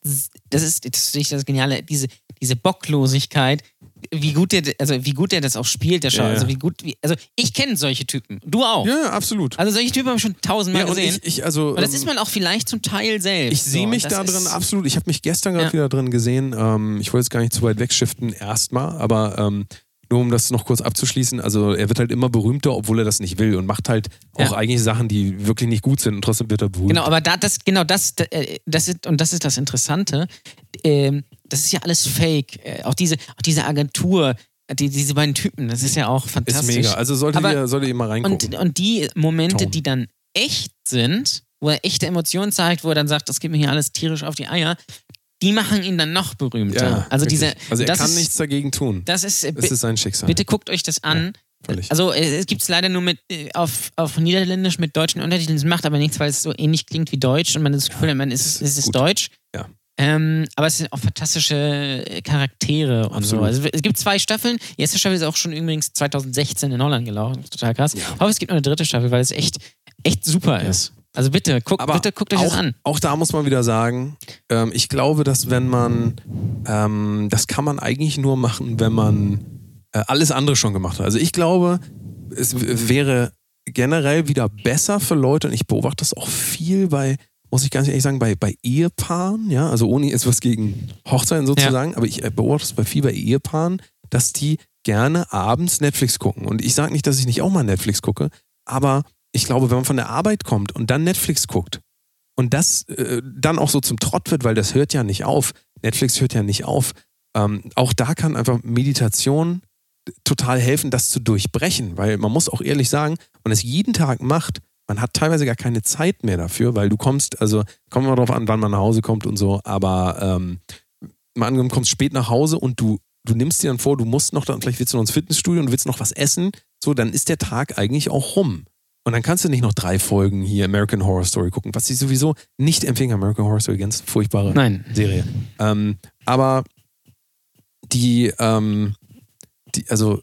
Speaker 3: das ist, das ist nicht das Geniale, diese, diese Bocklosigkeit, wie gut der, also wie gut er das auch spielt, der Schau.
Speaker 2: Ja, ja.
Speaker 3: Also wie gut, wie, also ich kenne solche Typen. Du auch.
Speaker 2: Ja, absolut.
Speaker 3: Also solche Typen habe ich schon tausendmal
Speaker 2: ja,
Speaker 3: gesehen.
Speaker 2: ich, ich, also,
Speaker 3: und das
Speaker 2: ähm,
Speaker 3: ist man auch vielleicht zum Teil selbst.
Speaker 2: Ich sehe
Speaker 3: so.
Speaker 2: mich da drin absolut. Ich habe mich gestern gerade wieder drin gesehen. Ähm, ich wollte jetzt gar nicht zu weit wegschiften, erstmal, aber ähm, nur um das noch kurz abzuschließen, also er wird halt immer berühmter, obwohl er das nicht will und macht halt auch
Speaker 3: Ja.
Speaker 2: eigentlich Sachen, die wirklich nicht gut sind und trotzdem wird er berühmt.
Speaker 3: Genau, aber da, das, genau das, äh, das ist, und das ist das Interessante. Ähm, das ist ja alles Fake. Äh, auch diese, auch diese Agentur, die, diese beiden Typen, das ist ja auch
Speaker 2: Ist
Speaker 3: fantastisch.
Speaker 2: mega. Also solltet,
Speaker 3: Aber-
Speaker 2: ihr, solltet ihr mal reingucken.
Speaker 3: Und, und die Momente,
Speaker 2: Tone.
Speaker 3: die dann echt sind, wo er echte Emotionen zeigt, wo er dann sagt, das geht mir hier alles tierisch auf die Eier, die machen ihn dann noch berühmter. also
Speaker 2: richtig.
Speaker 3: diese,
Speaker 2: also er
Speaker 3: das
Speaker 2: kann
Speaker 3: ist,
Speaker 2: nichts dagegen tun.
Speaker 3: Das ist,
Speaker 2: Es ist sein Schicksal.
Speaker 3: bitte guckt euch das an.
Speaker 2: Völlig.
Speaker 3: Also äh, es gibt es leider nur mit äh, auf, auf Niederländisch mit deutschen Untertiteln. Es macht aber nichts, weil es so ähnlich klingt wie Deutsch und man das Gefühl hat, man ist, es ist
Speaker 2: gut.
Speaker 3: Deutsch.
Speaker 2: Ja.
Speaker 3: Ähm, aber es sind auch fantastische äh, Charaktere und so.
Speaker 2: Absolut.
Speaker 3: Also es gibt zwei Staffeln. Die erste Staffel ist auch schon übrigens 2016 in Holland gelaufen. Total krass. Ich hoffe, es gibt noch eine dritte Staffel, weil es echt, echt super ist. Also bitte, guck,
Speaker 2: Aber
Speaker 3: bitte guckt euch
Speaker 2: auch,
Speaker 3: das an.
Speaker 2: Auch da muss man wieder sagen, ähm, ich glaube, dass wenn man, ähm, das kann man eigentlich nur machen, wenn man äh, alles andere schon gemacht hat. Also ich glaube, es wäre generell wieder besser für Leute, und ich beobachte das auch viel bei, muss ich ganz ehrlich sagen, bei, bei Ehepaaren, ja, also ohne jetzt was gegen Hochzeiten sozusagen, aber ich äh, beobachte das bei viel bei Ehepaaren, dass die gerne abends Netflix gucken. Und ich sage nicht, dass ich nicht auch mal Netflix gucke, aber ich glaube, wenn man von der Arbeit kommt und dann Netflix guckt und das äh, dann auch so zum Trott wird, weil das hört ja nicht auf, Netflix hört ja nicht auf, ähm, auch da kann einfach Meditation total helfen, das zu durchbrechen, weil man muss auch ehrlich sagen, man es jeden Tag macht, man hat teilweise gar keine Zeit mehr dafür, weil du kommst, also kommt immer drauf an, wann man nach Hause kommt und so, aber ähm, mal angenommen, kommst spät nach Hause und du, du nimmst dir dann vor, du musst noch, vielleicht willst du noch ins Fitnessstudio und willst noch was essen, so, dann ist der Tag eigentlich auch rum. Und dann kannst du nicht noch drei Folgen hier American Horror Story gucken, was ich sowieso nicht empfehle. American Horror Story, ganz furchtbare
Speaker 3: Nein.
Speaker 2: Serie. Ähm, aber die, ähm, die, also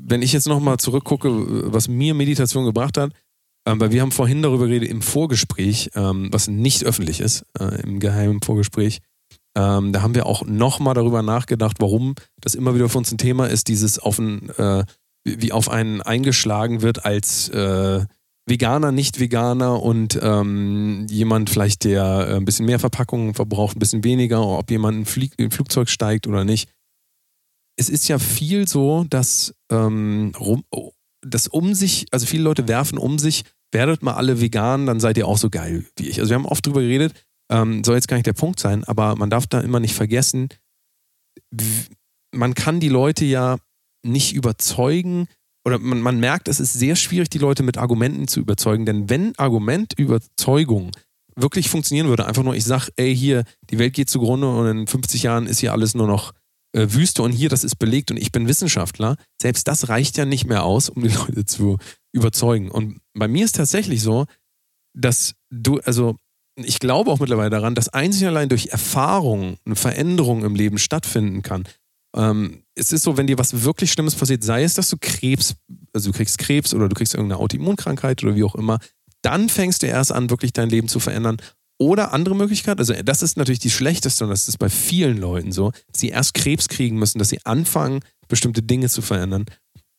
Speaker 2: wenn ich jetzt nochmal zurückgucke, was mir Meditation gebracht hat, ähm, weil wir haben vorhin darüber geredet im Vorgespräch, ähm, was nicht öffentlich ist, äh, im geheimen Vorgespräch, ähm, da haben wir auch nochmal darüber nachgedacht, warum das immer wieder für uns ein Thema ist, dieses auf ein, äh, wie auf einen eingeschlagen wird als äh, Veganer, Nicht-Veganer und ähm, jemand vielleicht, der äh, ein bisschen mehr Verpackungen verbraucht, ein bisschen weniger, ob jemand in, Flieg in Flugzeug steigt oder nicht. Es ist ja viel so, dass, ähm, rum, dass um sich, also viele Leute werfen um sich, werdet mal alle vegan, dann seid ihr auch so geil wie ich. Also wir haben oft drüber geredet, ähm, soll jetzt gar nicht der Punkt sein, aber man darf da immer nicht vergessen, man kann die Leute ja nicht überzeugen oder man, man merkt, es ist sehr schwierig, die Leute mit Argumenten zu überzeugen, denn wenn Argumentüberzeugung wirklich funktionieren würde, einfach nur, ich sag, ey, hier, die Welt geht zugrunde und in 50 Jahren ist hier alles nur noch äh, Wüste und hier, das ist belegt und ich bin Wissenschaftler, selbst das reicht ja nicht mehr aus, um die Leute zu überzeugen. Und bei mir ist tatsächlich so, dass du, also ich glaube auch mittlerweile daran, dass einzig allein durch Erfahrung eine Veränderung im Leben stattfinden kann. Ähm, es ist so, wenn dir was wirklich Schlimmes passiert, sei es, dass du Krebs, also du kriegst Krebs oder du kriegst irgendeine Autoimmunkrankheit oder wie auch immer, dann fängst du erst an, wirklich dein Leben zu verändern. Oder andere Möglichkeit, also das ist natürlich die schlechteste und das ist bei vielen Leuten so, dass sie erst Krebs kriegen müssen, dass sie anfangen, bestimmte Dinge zu verändern.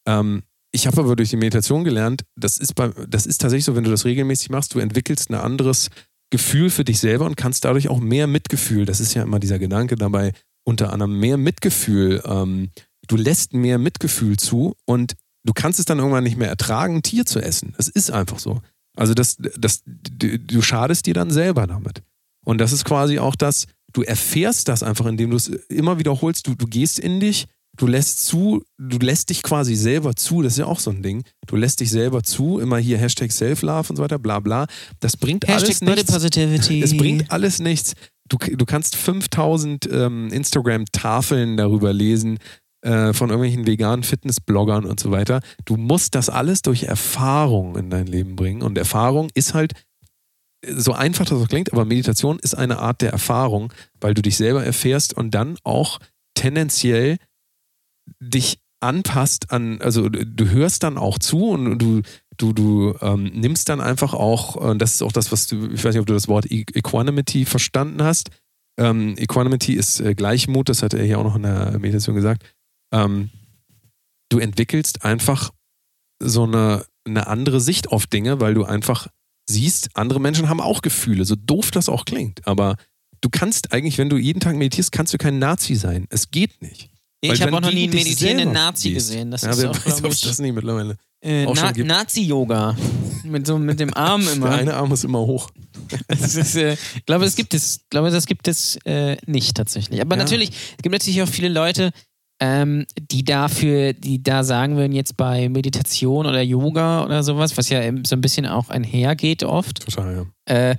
Speaker 2: Ähm, ich habe aber durch die Meditation gelernt, das ist, bei, das ist tatsächlich so, wenn du das regelmäßig machst, du entwickelst ein anderes Gefühl für dich selber und kannst dadurch auch mehr Mitgefühl, das ist ja immer dieser Gedanke dabei, unter anderem mehr Mitgefühl, ähm, du lässt mehr Mitgefühl zu und du kannst es dann irgendwann nicht mehr ertragen, ein Tier zu essen. Das ist einfach so. Also das, das, du, schadest dir dann selber damit. Und das ist quasi auch das, du erfährst das einfach, indem du es immer wiederholst, du, du gehst in dich, du lässt zu, du lässt dich quasi selber zu, das ist ja auch so ein Ding. Du lässt dich selber zu, immer hier Hashtag Self-Love und so weiter, bla bla. Das bringt
Speaker 3: Hashtag
Speaker 2: alles nichts.
Speaker 3: Positivity.
Speaker 2: Es bringt alles nichts. Du, du kannst 5000 ähm, Instagram-Tafeln darüber lesen, äh, von irgendwelchen veganen Fitness-Bloggern und so weiter. Du musst das alles durch Erfahrung in dein Leben bringen. Und Erfahrung ist halt, so einfach das auch klingt, aber Meditation ist eine Art der Erfahrung, weil du dich selber erfährst und dann auch tendenziell dich anpasst an, also du hörst dann auch zu und du, du, du ähm, nimmst dann einfach auch, und das ist auch das, was du, ich weiß nicht, ob du das Wort E- Equanimity verstanden hast. Ähm, Equanimity ist äh, Gleichmut, das hat er hier auch noch in der Meditation gesagt. Ähm, du entwickelst einfach so eine, eine andere Sicht auf Dinge, weil du einfach siehst, andere Menschen haben auch Gefühle, so doof das auch klingt. Aber du kannst eigentlich, wenn du jeden Tag meditierst, kannst du kein Nazi sein. Es geht nicht. Weil
Speaker 3: ich habe auch noch nie einen meditierenden Nazi
Speaker 2: siehst.
Speaker 3: gesehen. Das
Speaker 2: ja,
Speaker 3: ist auch,
Speaker 2: weiß, es das
Speaker 3: ich,
Speaker 2: nicht mittlerweile.
Speaker 3: äh, Na. Nazi-Yoga. mit, so, mit dem Arm
Speaker 2: Der
Speaker 3: immer.
Speaker 2: eine Arm ist immer hoch.
Speaker 3: Äh, ich glaube, das gibt es, ich glaube, das gibt es äh, nicht tatsächlich. Aber
Speaker 2: Ja.
Speaker 3: natürlich, es gibt natürlich auch viele Leute, ähm, die dafür, die da sagen würden, jetzt bei Meditation oder Yoga oder sowas, was ja so ein bisschen auch einhergeht oft,
Speaker 2: Total, ja.
Speaker 3: äh,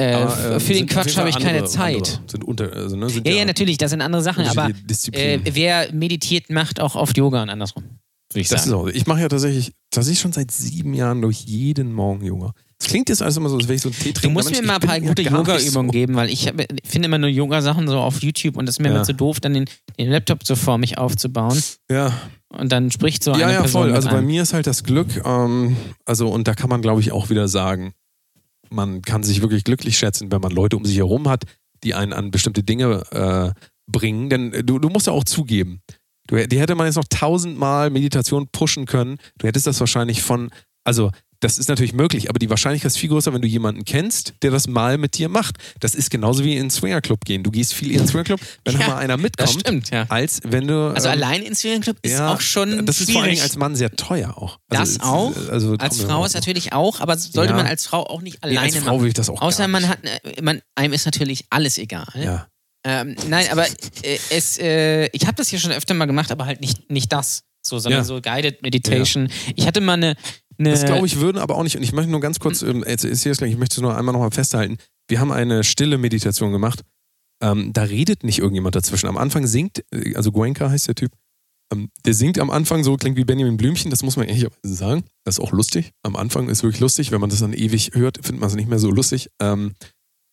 Speaker 3: äh,
Speaker 2: Aber, ähm,
Speaker 3: für den Quatsch habe ich keine
Speaker 2: andere-
Speaker 3: Zeit.
Speaker 2: Andere, sind unter, also, ne, sind
Speaker 3: Ja, ja, natürlich, das sind andere Sachen, aber äh, wer meditiert, macht auch oft Yoga und andersrum. Ich
Speaker 2: das ist
Speaker 3: sagen.
Speaker 2: auch, ich mache ja tatsächlich, tatsächlich schon seit sieben Jahren durch jeden Morgen Yoga. Es klingt jetzt alles immer so, als wäre ich so ein Tee
Speaker 3: Du musst mir mal ein paar gute Yoga-Übungen geben, weil ich hab- finde immer nur Yoga-Sachen so auf YouTube und das ist mir
Speaker 2: Ja.
Speaker 3: immer zu doof, dann den, den Laptop so vor mich aufzubauen.
Speaker 2: Ja,
Speaker 3: Und dann spricht so
Speaker 2: ja,
Speaker 3: eine
Speaker 2: ja,
Speaker 3: Person
Speaker 2: voll.
Speaker 3: mit
Speaker 2: Also bei mir ist halt das Glück, ähm, also und da kann man, glaube ich, auch wieder sagen, man kann sich wirklich glücklich schätzen, wenn man Leute um sich herum hat, die einen an bestimmte Dinge äh, bringen. Denn du, du musst ja auch zugeben, du, die hätte man jetzt noch tausendmal Meditation pushen können. Du hättest das wahrscheinlich von, also das ist natürlich möglich, aber die Wahrscheinlichkeit ist viel größer, wenn du jemanden kennst, der das mal mit dir macht. Das ist genauso wie in den Swingerclub gehen. Du gehst viel in den Swingerclub, wenn
Speaker 3: Ja,
Speaker 2: mal einer
Speaker 3: Das
Speaker 2: mitkommt,
Speaker 3: stimmt, ja.
Speaker 2: als wenn du.
Speaker 3: Also
Speaker 2: ähm,
Speaker 3: allein ins Club ist
Speaker 2: ja,
Speaker 3: auch schon
Speaker 2: Das ist vor allen
Speaker 3: schwierig.
Speaker 2: Dingen als Mann sehr teuer auch.
Speaker 3: Das
Speaker 2: es-
Speaker 3: auch?
Speaker 2: Also,
Speaker 3: als Frau ist natürlich auch, aber sollte
Speaker 2: Ja.
Speaker 3: man als Frau auch nicht alleine
Speaker 2: als Frau
Speaker 3: machen.
Speaker 2: würde ich das auch
Speaker 3: Außer man hat, äh, man, einem ist natürlich alles egal.
Speaker 2: Ja.
Speaker 3: Ähm, nein, aber äh, es, äh, ich habe das hier schon öfter mal gemacht, aber halt nicht, nicht das, so, sondern
Speaker 2: Ja.
Speaker 3: so Guided Meditation. Ich hatte mal eine, eine
Speaker 2: Das glaube ich würden aber auch nicht. Und ich möchte nur ganz
Speaker 3: Hm.
Speaker 2: kurz, ähm, jetzt ist hier das gleich, ich möchte es nur einmal nochmal festhalten. Wir haben eine stille Meditation gemacht. Ähm, da redet nicht irgendjemand dazwischen. Am Anfang singt, äh, also Goenka heißt der Typ, ähm, der singt am Anfang so, klingt wie Benjamin Blümchen, das muss man ehrlicherweise sagen. Das ist auch lustig. Am Anfang ist wirklich lustig. Wenn man das dann ewig hört, findet man es nicht mehr so lustig. Ähm,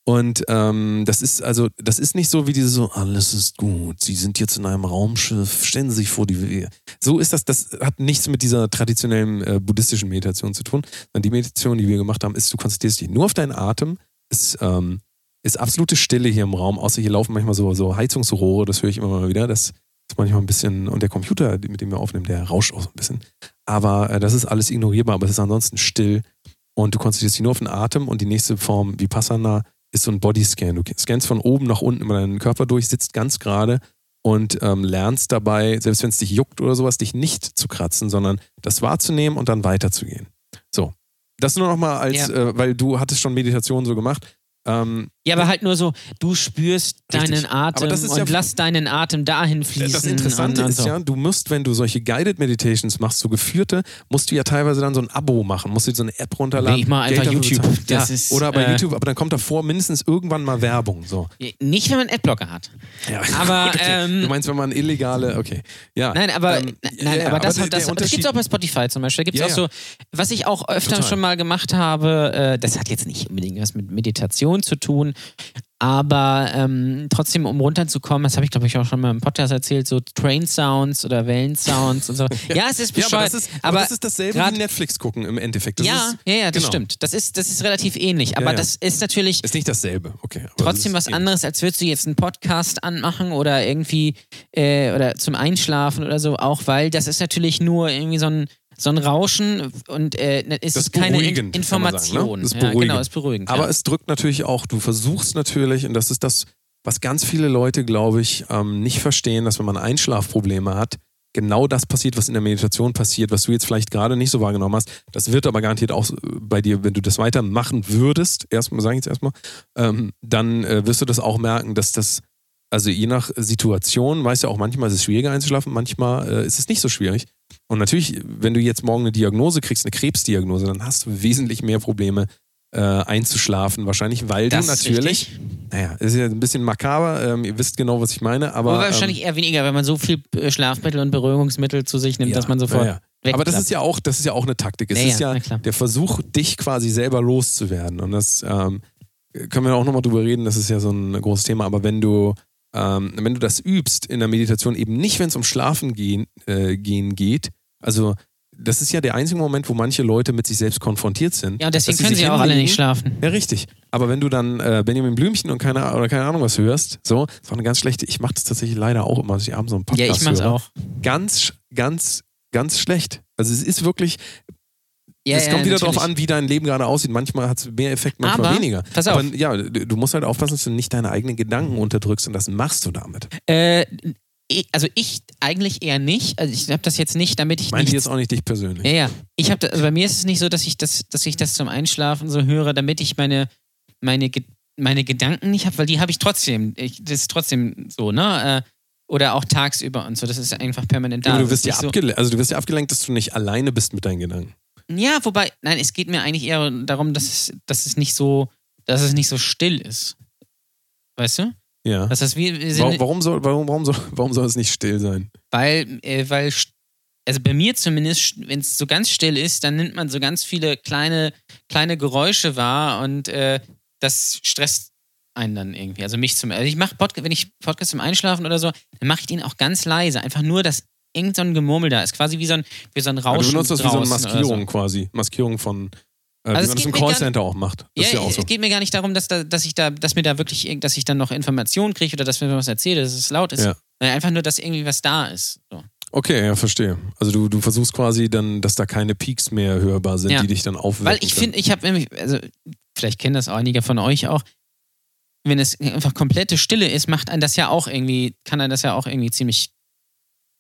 Speaker 2: und ähm, das ist also, das ist nicht so wie diese so, alles ist gut, Sie sind jetzt in einem Raumschiff, stellen Sie sich vor, die so ist das, das hat nichts mit dieser traditionellen äh, buddhistischen Meditation zu tun. Die Meditation, die wir gemacht haben, ist, du konzentrierst dich nur auf deinen Atem. Es ähm, ist absolute Stille hier im Raum, außer hier laufen manchmal so, so Heizungsrohre, das höre ich immer mal wieder. Das ist manchmal ein bisschen, und der Computer, mit dem wir aufnehmen, der rauscht auch so ein bisschen. Aber äh, das ist alles ignorierbar, aber es ist ansonsten still. Und du konzentrierst dich nur auf den Atem und die nächste Form, Vipassana, ist so ein Bodyscan. Du scannst von oben nach unten immer deinen Körper durch, sitzt ganz gerade und ähm, lernst dabei, selbst wenn es dich juckt oder sowas, dich nicht zu kratzen, sondern das wahrzunehmen und dann weiterzugehen. So. Das nur nochmal als,
Speaker 3: Ja.
Speaker 2: äh, weil du hattest schon Meditation so gemacht. Ähm,
Speaker 3: Ja, aber halt nur so, du spürst
Speaker 2: Richtig.
Speaker 3: deinen Atem und
Speaker 2: ja-
Speaker 3: lass deinen Atem dahin fließen.
Speaker 2: Das Interessante
Speaker 3: und
Speaker 2: ist
Speaker 3: so.
Speaker 2: ja, du musst, wenn du solche Guided Meditations machst, so geführte, musst du ja teilweise dann so ein Abo machen, musst du dir so eine App runterladen.
Speaker 3: Nee, ich mach einfach
Speaker 2: Geld
Speaker 3: YouTube. Das
Speaker 2: ja.
Speaker 3: ist,
Speaker 2: Oder bei
Speaker 3: äh,
Speaker 2: YouTube, aber dann kommt davor mindestens irgendwann mal Werbung. So.
Speaker 3: Nicht, wenn man Adblocker hat.
Speaker 2: Ja,
Speaker 3: Aber,
Speaker 2: okay.
Speaker 3: ähm,
Speaker 2: du meinst, wenn man illegale, okay. Ja.
Speaker 3: Nein, aber,
Speaker 2: Ähm,
Speaker 3: nein,
Speaker 2: ja,
Speaker 3: aber das,
Speaker 2: der-
Speaker 3: das, das gibt es auch bei Spotify zum Beispiel. Da gibt's
Speaker 2: Ja,
Speaker 3: auch so, was ich auch öfter
Speaker 2: Total.
Speaker 3: schon mal gemacht habe, äh, das hat jetzt nicht unbedingt was mit Meditation zu tun, aber ähm, trotzdem, um runterzukommen, das habe ich glaube ich auch schon mal im Podcast erzählt, so Train Sounds oder Wellen Sounds und so. ja, es ist
Speaker 2: Ja, aber
Speaker 3: bescheuert.
Speaker 2: das ist, aber das ist dasselbe
Speaker 3: grad-
Speaker 2: wie Netflix gucken im Endeffekt. Das
Speaker 3: ja,
Speaker 2: ist,
Speaker 3: ja, ja, das
Speaker 2: genau.
Speaker 3: stimmt. Das ist, das ist relativ ähnlich, aber
Speaker 2: ja.
Speaker 3: das ist natürlich
Speaker 2: Ist nicht dasselbe, okay. aber
Speaker 3: trotzdem
Speaker 2: das
Speaker 3: was
Speaker 2: ist
Speaker 3: anderes, als würdest du jetzt einen Podcast anmachen oder irgendwie äh, oder zum Einschlafen oder so, auch weil das ist natürlich nur irgendwie so ein, so ein Rauschen und äh, es
Speaker 2: Das
Speaker 3: ist keine In
Speaker 2: man sagen, ne?
Speaker 3: Information.
Speaker 2: Das ist
Speaker 3: ja,
Speaker 2: beruhigend.
Speaker 3: genau, ist beruhigend.
Speaker 2: Aber
Speaker 3: ja.
Speaker 2: es drückt natürlich auch, du versuchst natürlich, und das ist das, was ganz viele Leute, glaube ich, ähm, nicht verstehen, dass wenn man Einschlafprobleme hat, genau das passiert, was in der Meditation passiert, was du jetzt vielleicht gerade nicht so wahrgenommen hast. Das wird aber garantiert auch bei dir, wenn du das weitermachen würdest, erstmal, sage ich jetzt erstmal, ähm, dann äh, wirst du das auch merken, dass das, also je nach Situation, weißt du auch, manchmal ist es schwieriger einzuschlafen, manchmal äh, ist es nicht so schwierig. Und natürlich, wenn du jetzt morgen eine Diagnose kriegst, eine Krebsdiagnose, dann hast du wesentlich mehr Probleme äh, einzuschlafen. Wahrscheinlich, weil
Speaker 3: das
Speaker 2: du natürlich,
Speaker 3: richtig.
Speaker 2: naja, ist ja ein bisschen makaber, ähm, ihr wisst genau, was ich meine, aber.
Speaker 3: Aber
Speaker 2: ähm,
Speaker 3: wahrscheinlich eher weniger, wenn man so viel äh, Schlafmittel und Beruhigungsmittel zu sich nimmt,
Speaker 2: ja,
Speaker 3: dass man sofort
Speaker 2: ja. Aber das ist ja auch, das ist ja auch eine Taktik. Es
Speaker 3: Ja,
Speaker 2: ist
Speaker 3: ja,
Speaker 2: der Versuch, dich quasi selber loszuwerden. Und das ähm, können wir auch nochmal drüber reden, das ist ja so ein großes Thema. Aber wenn du, ähm, wenn du das übst in der Meditation, eben nicht, wenn es um Schlafen gehen, äh, gehen geht, also das ist ja der einzige Moment, wo manche Leute mit sich selbst konfrontiert sind.
Speaker 3: ja, deswegen
Speaker 2: dass
Speaker 3: können sie ja auch alle nicht schlafen.
Speaker 2: Ja, richtig. Aber wenn du dann äh, Benjamin Blümchen und keine, oder keine Ahnung was hörst, so, das war eine ganz schlechte, ich mache das tatsächlich leider auch immer, dass ich abends so einen Podcast
Speaker 3: Ja, ich mach's
Speaker 2: höre.
Speaker 3: auch.
Speaker 2: Ganz, ganz, ganz schlecht. Also es ist wirklich,
Speaker 3: Ja,
Speaker 2: es
Speaker 3: ja,
Speaker 2: kommt wieder darauf an, wie dein Leben gerade aussieht. Manchmal hat es mehr Effekt, manchmal
Speaker 3: Aber,
Speaker 2: weniger.
Speaker 3: pass auf.
Speaker 2: Aber ja, du musst halt aufpassen, dass du nicht deine eigenen Gedanken unterdrückst und das machst du damit.
Speaker 3: Äh, also ich eigentlich eher nicht. Also ich habe das jetzt nicht, damit ich nichts
Speaker 2: jetzt auch nicht dich persönlich.
Speaker 3: Ja, ja. Ich habe, also bei mir ist es nicht so, dass ich das, dass ich das zum Einschlafen so höre, damit ich meine, meine, meine Gedanken nicht habe, weil die habe ich trotzdem. Ich, das ist trotzdem so, ne? Äh, Oder auch tagsüber und so. Das ist einfach permanent da.
Speaker 2: Aber du wirst
Speaker 3: ist
Speaker 2: ja
Speaker 3: so,
Speaker 2: also du wirst ja abgelenkt, dass du nicht alleine bist mit deinen Gedanken.
Speaker 3: Ja, wobei, nein, es geht mir eigentlich eher darum, dass es, dass es nicht so, dass es nicht so still ist. Weißt du?
Speaker 2: Ja.
Speaker 3: Das heißt, wir, wir sind,
Speaker 2: Warum, warum, soll, warum, warum, soll, warum soll es nicht still sein?
Speaker 3: weil, äh, weil, also bei mir zumindest, wenn es so ganz still ist, dann nimmt man so ganz viele kleine, kleine Geräusche wahr und äh, das stresst einen dann irgendwie. Also mich zum, also ich mache Podcast, wenn ich Podcast zum Einschlafen oder so, dann mache ich den auch ganz leise. Einfach nur, dass irgend so ein Gemurmel da ist. Quasi wie so ein, wie so ein Rauschen
Speaker 2: du benutzt das wie so eine Maskierung quasi. Maskierung von,
Speaker 3: Also
Speaker 2: wie
Speaker 3: es
Speaker 2: man das
Speaker 3: geht
Speaker 2: im Callcenter auch macht. Das
Speaker 3: ja,
Speaker 2: ja auch so.
Speaker 3: es geht mir gar nicht darum, dass, da, dass ich da, dass mir da wirklich, dass ich dann noch Informationen kriege oder dass mir was erzähle, dass es laut ist.
Speaker 2: Ja.
Speaker 3: Einfach nur, dass irgendwie was da ist. So.
Speaker 2: Okay, ja, verstehe. Also du, du versuchst quasi dann, dass da keine Peaks mehr hörbar sind,
Speaker 3: Ja.
Speaker 2: die dich dann aufwecken.
Speaker 3: Weil ich finde, ich habe nämlich, also vielleicht kennen das einige von euch auch, wenn es einfach komplette Stille ist, macht einen das ja auch irgendwie, kann einen das ja auch irgendwie ziemlich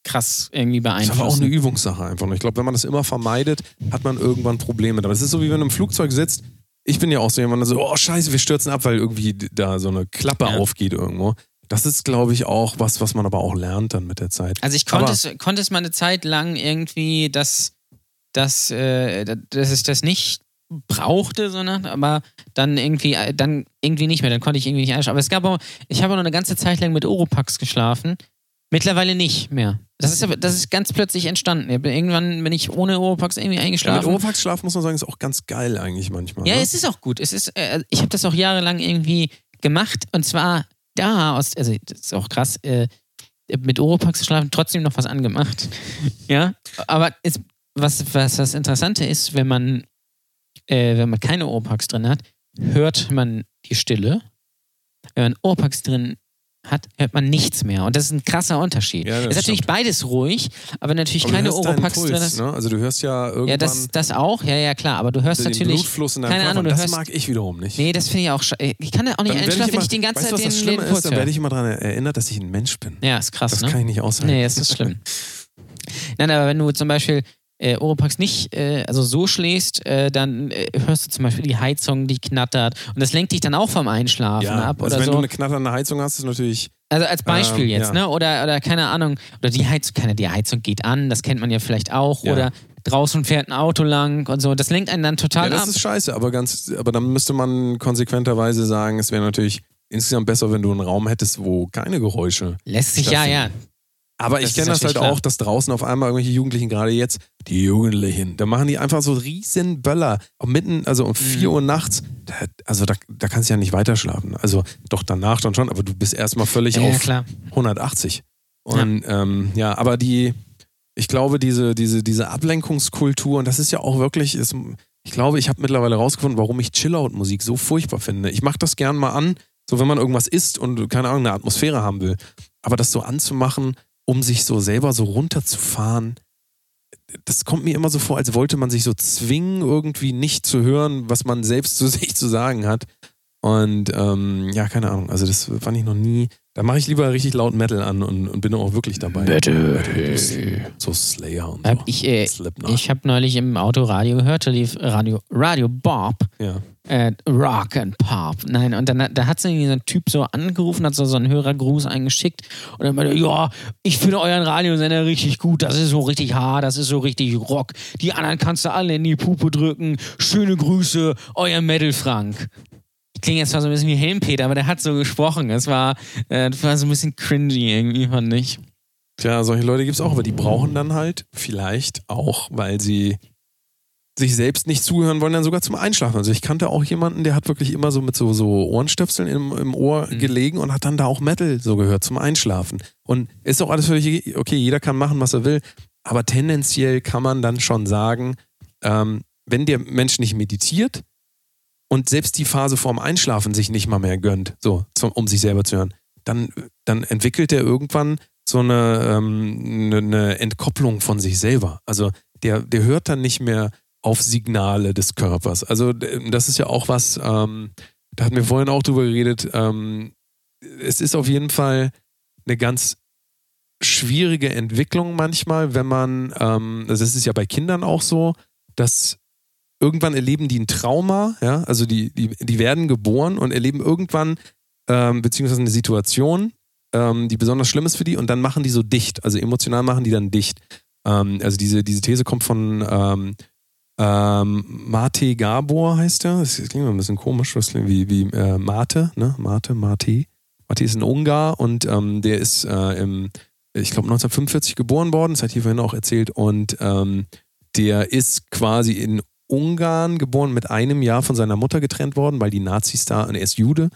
Speaker 3: krass irgendwie
Speaker 2: Das ist aber auch
Speaker 3: beeinflussen.
Speaker 2: eine Übungssache einfach. Ich glaube, wenn man das immer vermeidet, hat man irgendwann Probleme damit. Es ist so, wie wenn du im Flugzeug sitzt. Ich bin ja auch so jemand, der so, oh scheiße, wir stürzen ab, weil irgendwie da so eine Klappe
Speaker 3: Ja.
Speaker 2: aufgeht irgendwo. Das ist, glaube ich, auch was, was man aber auch lernt dann mit der Zeit.
Speaker 3: Also ich konnte
Speaker 2: Aber-
Speaker 3: es, konnte es mal eine Zeit lang irgendwie, dass, dass, äh, dass ich das nicht brauchte, so nach, aber dann irgendwie, äh, dann irgendwie nicht mehr, dann konnte ich irgendwie nicht einschlafen. Aber es gab auch, ich habe auch noch eine ganze Zeit lang mit Oropax geschlafen. Mittlerweile nicht mehr. Das ist das ist ganz plötzlich entstanden. Irgendwann bin ich ohne Oropax irgendwie
Speaker 2: Ja, mit
Speaker 3: eingeschlafen.
Speaker 2: Oropax schlafen muss man sagen, ist auch ganz geil eigentlich manchmal.
Speaker 3: Ja,
Speaker 2: ne?
Speaker 3: es ist auch gut. Es ist, äh, ich habe das auch jahrelang irgendwie gemacht und zwar da aus, also das ist auch krass, äh, mit Oropax zu schlafen, trotzdem noch was angemacht. ja, aber es, was, was das Interessante ist, wenn man, äh, wenn man keine Oropax drin hat, hört man die Stille. Wenn man Oropax drin hat, hört man nichts mehr. Und das ist ein krasser Unterschied.
Speaker 2: Ja, das
Speaker 3: ist natürlich
Speaker 2: stimmt.
Speaker 3: beides ruhig, aber natürlich
Speaker 2: Aber
Speaker 3: keine Oropax
Speaker 2: Puls,
Speaker 3: drin.
Speaker 2: Ne? Also du hörst ja irgendwann
Speaker 3: Ja, das, das auch, ja, ja, klar. Aber du hörst
Speaker 2: den
Speaker 3: natürlich.
Speaker 2: Blutfluss in deinem
Speaker 3: keine
Speaker 2: Körper.
Speaker 3: Ahnung,
Speaker 2: das
Speaker 3: hörst-
Speaker 2: mag ich wiederum nicht.
Speaker 3: Nee, das finde ich auch sche- Ich kann da auch nicht
Speaker 2: Dann
Speaker 3: einschlafen, wenn
Speaker 2: immer-
Speaker 3: ich den ganzen
Speaker 2: weißt das
Speaker 3: den den
Speaker 2: ist? Dann werde ich immer daran erinnert, dass ich ein Mensch bin.
Speaker 3: Ja, ist krass,
Speaker 2: Das
Speaker 3: ne?
Speaker 2: kann ich nicht aushalten.
Speaker 3: Nee, das ist schlimm. Nein, aber wenn du zum Beispiel äh, Oropax nicht äh, also so schläfst, äh, dann äh, hörst du zum Beispiel die Heizung, die knattert. Und das lenkt dich dann auch vom Einschlafen
Speaker 2: ja,
Speaker 3: ab
Speaker 2: also
Speaker 3: oder
Speaker 2: wenn
Speaker 3: so.
Speaker 2: du eine knatternde Heizung hast, ist natürlich.
Speaker 3: Also als Beispiel
Speaker 2: Ähm,
Speaker 3: jetzt,
Speaker 2: ja.
Speaker 3: ne? Oder, oder keine Ahnung, oder die Heizung, keine, die Heizung geht an, das kennt man ja vielleicht auch.
Speaker 2: Ja.
Speaker 3: Oder draußen fährt ein Auto lang und so. Das lenkt einen dann total
Speaker 2: Ja, das
Speaker 3: ab.
Speaker 2: ist scheiße, aber ganz, aber dann müsste man konsequenterweise sagen, es wäre natürlich insgesamt besser, wenn du einen Raum hättest, wo keine Geräusche.
Speaker 3: Lässt sich, ja, ja.
Speaker 2: Aber
Speaker 3: Das
Speaker 2: ich kenne das halt
Speaker 3: natürlich
Speaker 2: auch, dass draußen auf einmal irgendwelche Jugendlichen, gerade jetzt, die Jugendlichen, da machen die einfach so riesen Böller. Auch mitten, also um 4
Speaker 3: Mhm.
Speaker 2: Uhr nachts, da, also da, da kannst du ja nicht weiter schlafen. Also doch danach dann schon, aber du bist erstmal völlig
Speaker 3: Ja, ja,
Speaker 2: auf
Speaker 3: klar.
Speaker 2: 180. Und ja, ähm, ja aber die, ich glaube, diese, diese, diese Ablenkungskultur, und das ist ja auch wirklich, ist, ich glaube, ich habe mittlerweile rausgefunden, warum ich Chillout-Musik so furchtbar finde. Ich mache das gern mal an, so wenn man irgendwas isst und keine Ahnung, eine Atmosphäre haben will. Aber das so anzumachen, um sich so selber so runterzufahren, das kommt mir immer so vor, als wollte man sich so zwingen, irgendwie nicht zu hören, was man selbst zu sich zu sagen hat. Und ähm, ja, keine Ahnung. Also das fand ich noch nie. Da mache ich lieber richtig laut Metal an und, und bin auch wirklich dabei.
Speaker 3: Metal.
Speaker 2: So Slayer und
Speaker 3: Hab
Speaker 2: so.
Speaker 3: ich äh, ich habe neulich im Auto Radio gehört, da lief Radio, Radio Bob,
Speaker 2: ja.
Speaker 3: äh, Rock and Pop. Nein, und dann hat- da hat so ein Typ so angerufen, hat so, so einen Hörergruß eingeschickt und dann meinte, ja, ich finde euren Radiosender richtig gut, das ist so richtig hart, das ist so richtig Rock. Die anderen kannst du alle in die Puppe drücken. Schöne Grüße, euer Metal Frank. Ich klinge jetzt zwar so ein bisschen wie Helmpeter, aber der hat so gesprochen. Es war, äh, das war so ein bisschen cringy irgendwie, fand ich.
Speaker 2: Tja, solche Leute gibt es auch, aber die brauchen dann halt vielleicht auch, weil sie sich selbst nicht zuhören wollen, dann sogar zum Einschlafen. Also ich kannte auch jemanden, der hat wirklich immer so mit so, so Ohrenstöpseln im, im Ohr
Speaker 3: Mhm.
Speaker 2: gelegen und hat dann da auch Metal so gehört zum Einschlafen. Und ist auch alles völlig okay, jeder kann machen, was er will, aber tendenziell kann man dann schon sagen, ähm, wenn der Mensch nicht meditiert und selbst die Phase vorm Einschlafen sich nicht mal mehr gönnt, so, zum, um sich selber zu hören, dann, dann entwickelt er irgendwann so eine, ähm, eine, eine Entkopplung von sich selber. Also der, der hört dann nicht mehr auf Signale des Körpers. Also d- das ist ja auch was, ähm, da hatten wir vorhin auch drüber geredet, ähm, es ist auf jeden Fall eine ganz schwierige Entwicklung manchmal, wenn man, ähm, also das ist ja bei Kindern auch so, dass irgendwann erleben die ein Trauma, ja, also die, die, die werden geboren und erleben irgendwann ähm, beziehungsweise eine Situation, ähm, die besonders schlimm ist für die und dann machen die so dicht, also emotional machen die dann dicht. Ähm, also diese, diese These kommt von ähm, ähm, Mate Gabor heißt er, das klingt ein bisschen komisch, das klingt wie, wie äh, Mate, ne, Mate, Mate. Mate ist ein Ungar und ähm, der ist äh, im, ich glaube 1945 geboren worden, das hat hier vorhin auch erzählt und ähm, der ist quasi in Ungarn geboren, mit einem Jahr von seiner Mutter getrennt worden, weil die Nazis da, und er ist Jude,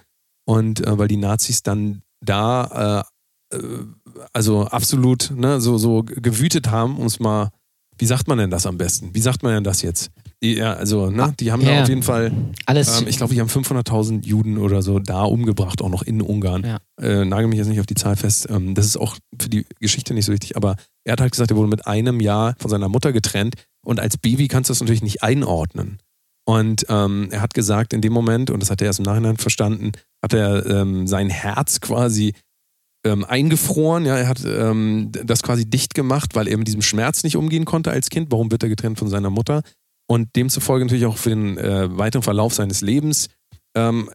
Speaker 2: und äh, weil die Nazis dann da, äh, äh, also absolut, ne, so, so gewütet haben, es mal, wie sagt man denn das am besten? Wie sagt man denn das jetzt? Ja, also, ne, die haben da
Speaker 3: Ja.
Speaker 2: auf jeden Fall,
Speaker 3: Alles.
Speaker 2: ähm, ich glaube, die haben 500.000 Juden oder so da umgebracht, auch noch in Ungarn.
Speaker 3: Ja.
Speaker 2: Äh, nagel mich jetzt nicht auf die Zahl fest. Ähm, das ist auch für die Geschichte nicht so wichtig, aber er hat halt gesagt, er wurde mit einem Jahr von seiner Mutter getrennt und als Baby kannst du das natürlich nicht einordnen. Und ähm, er hat gesagt, in dem Moment, und das hat er erst im Nachhinein verstanden, hat er ähm, sein Herz quasi ähm, eingefroren. Ja, er hat ähm, das quasi dicht gemacht, weil er mit diesem Schmerz nicht umgehen konnte als Kind. Warum wird er getrennt von seiner Mutter? Und demzufolge natürlich auch für den äh, weiteren Verlauf seines Lebens ähm,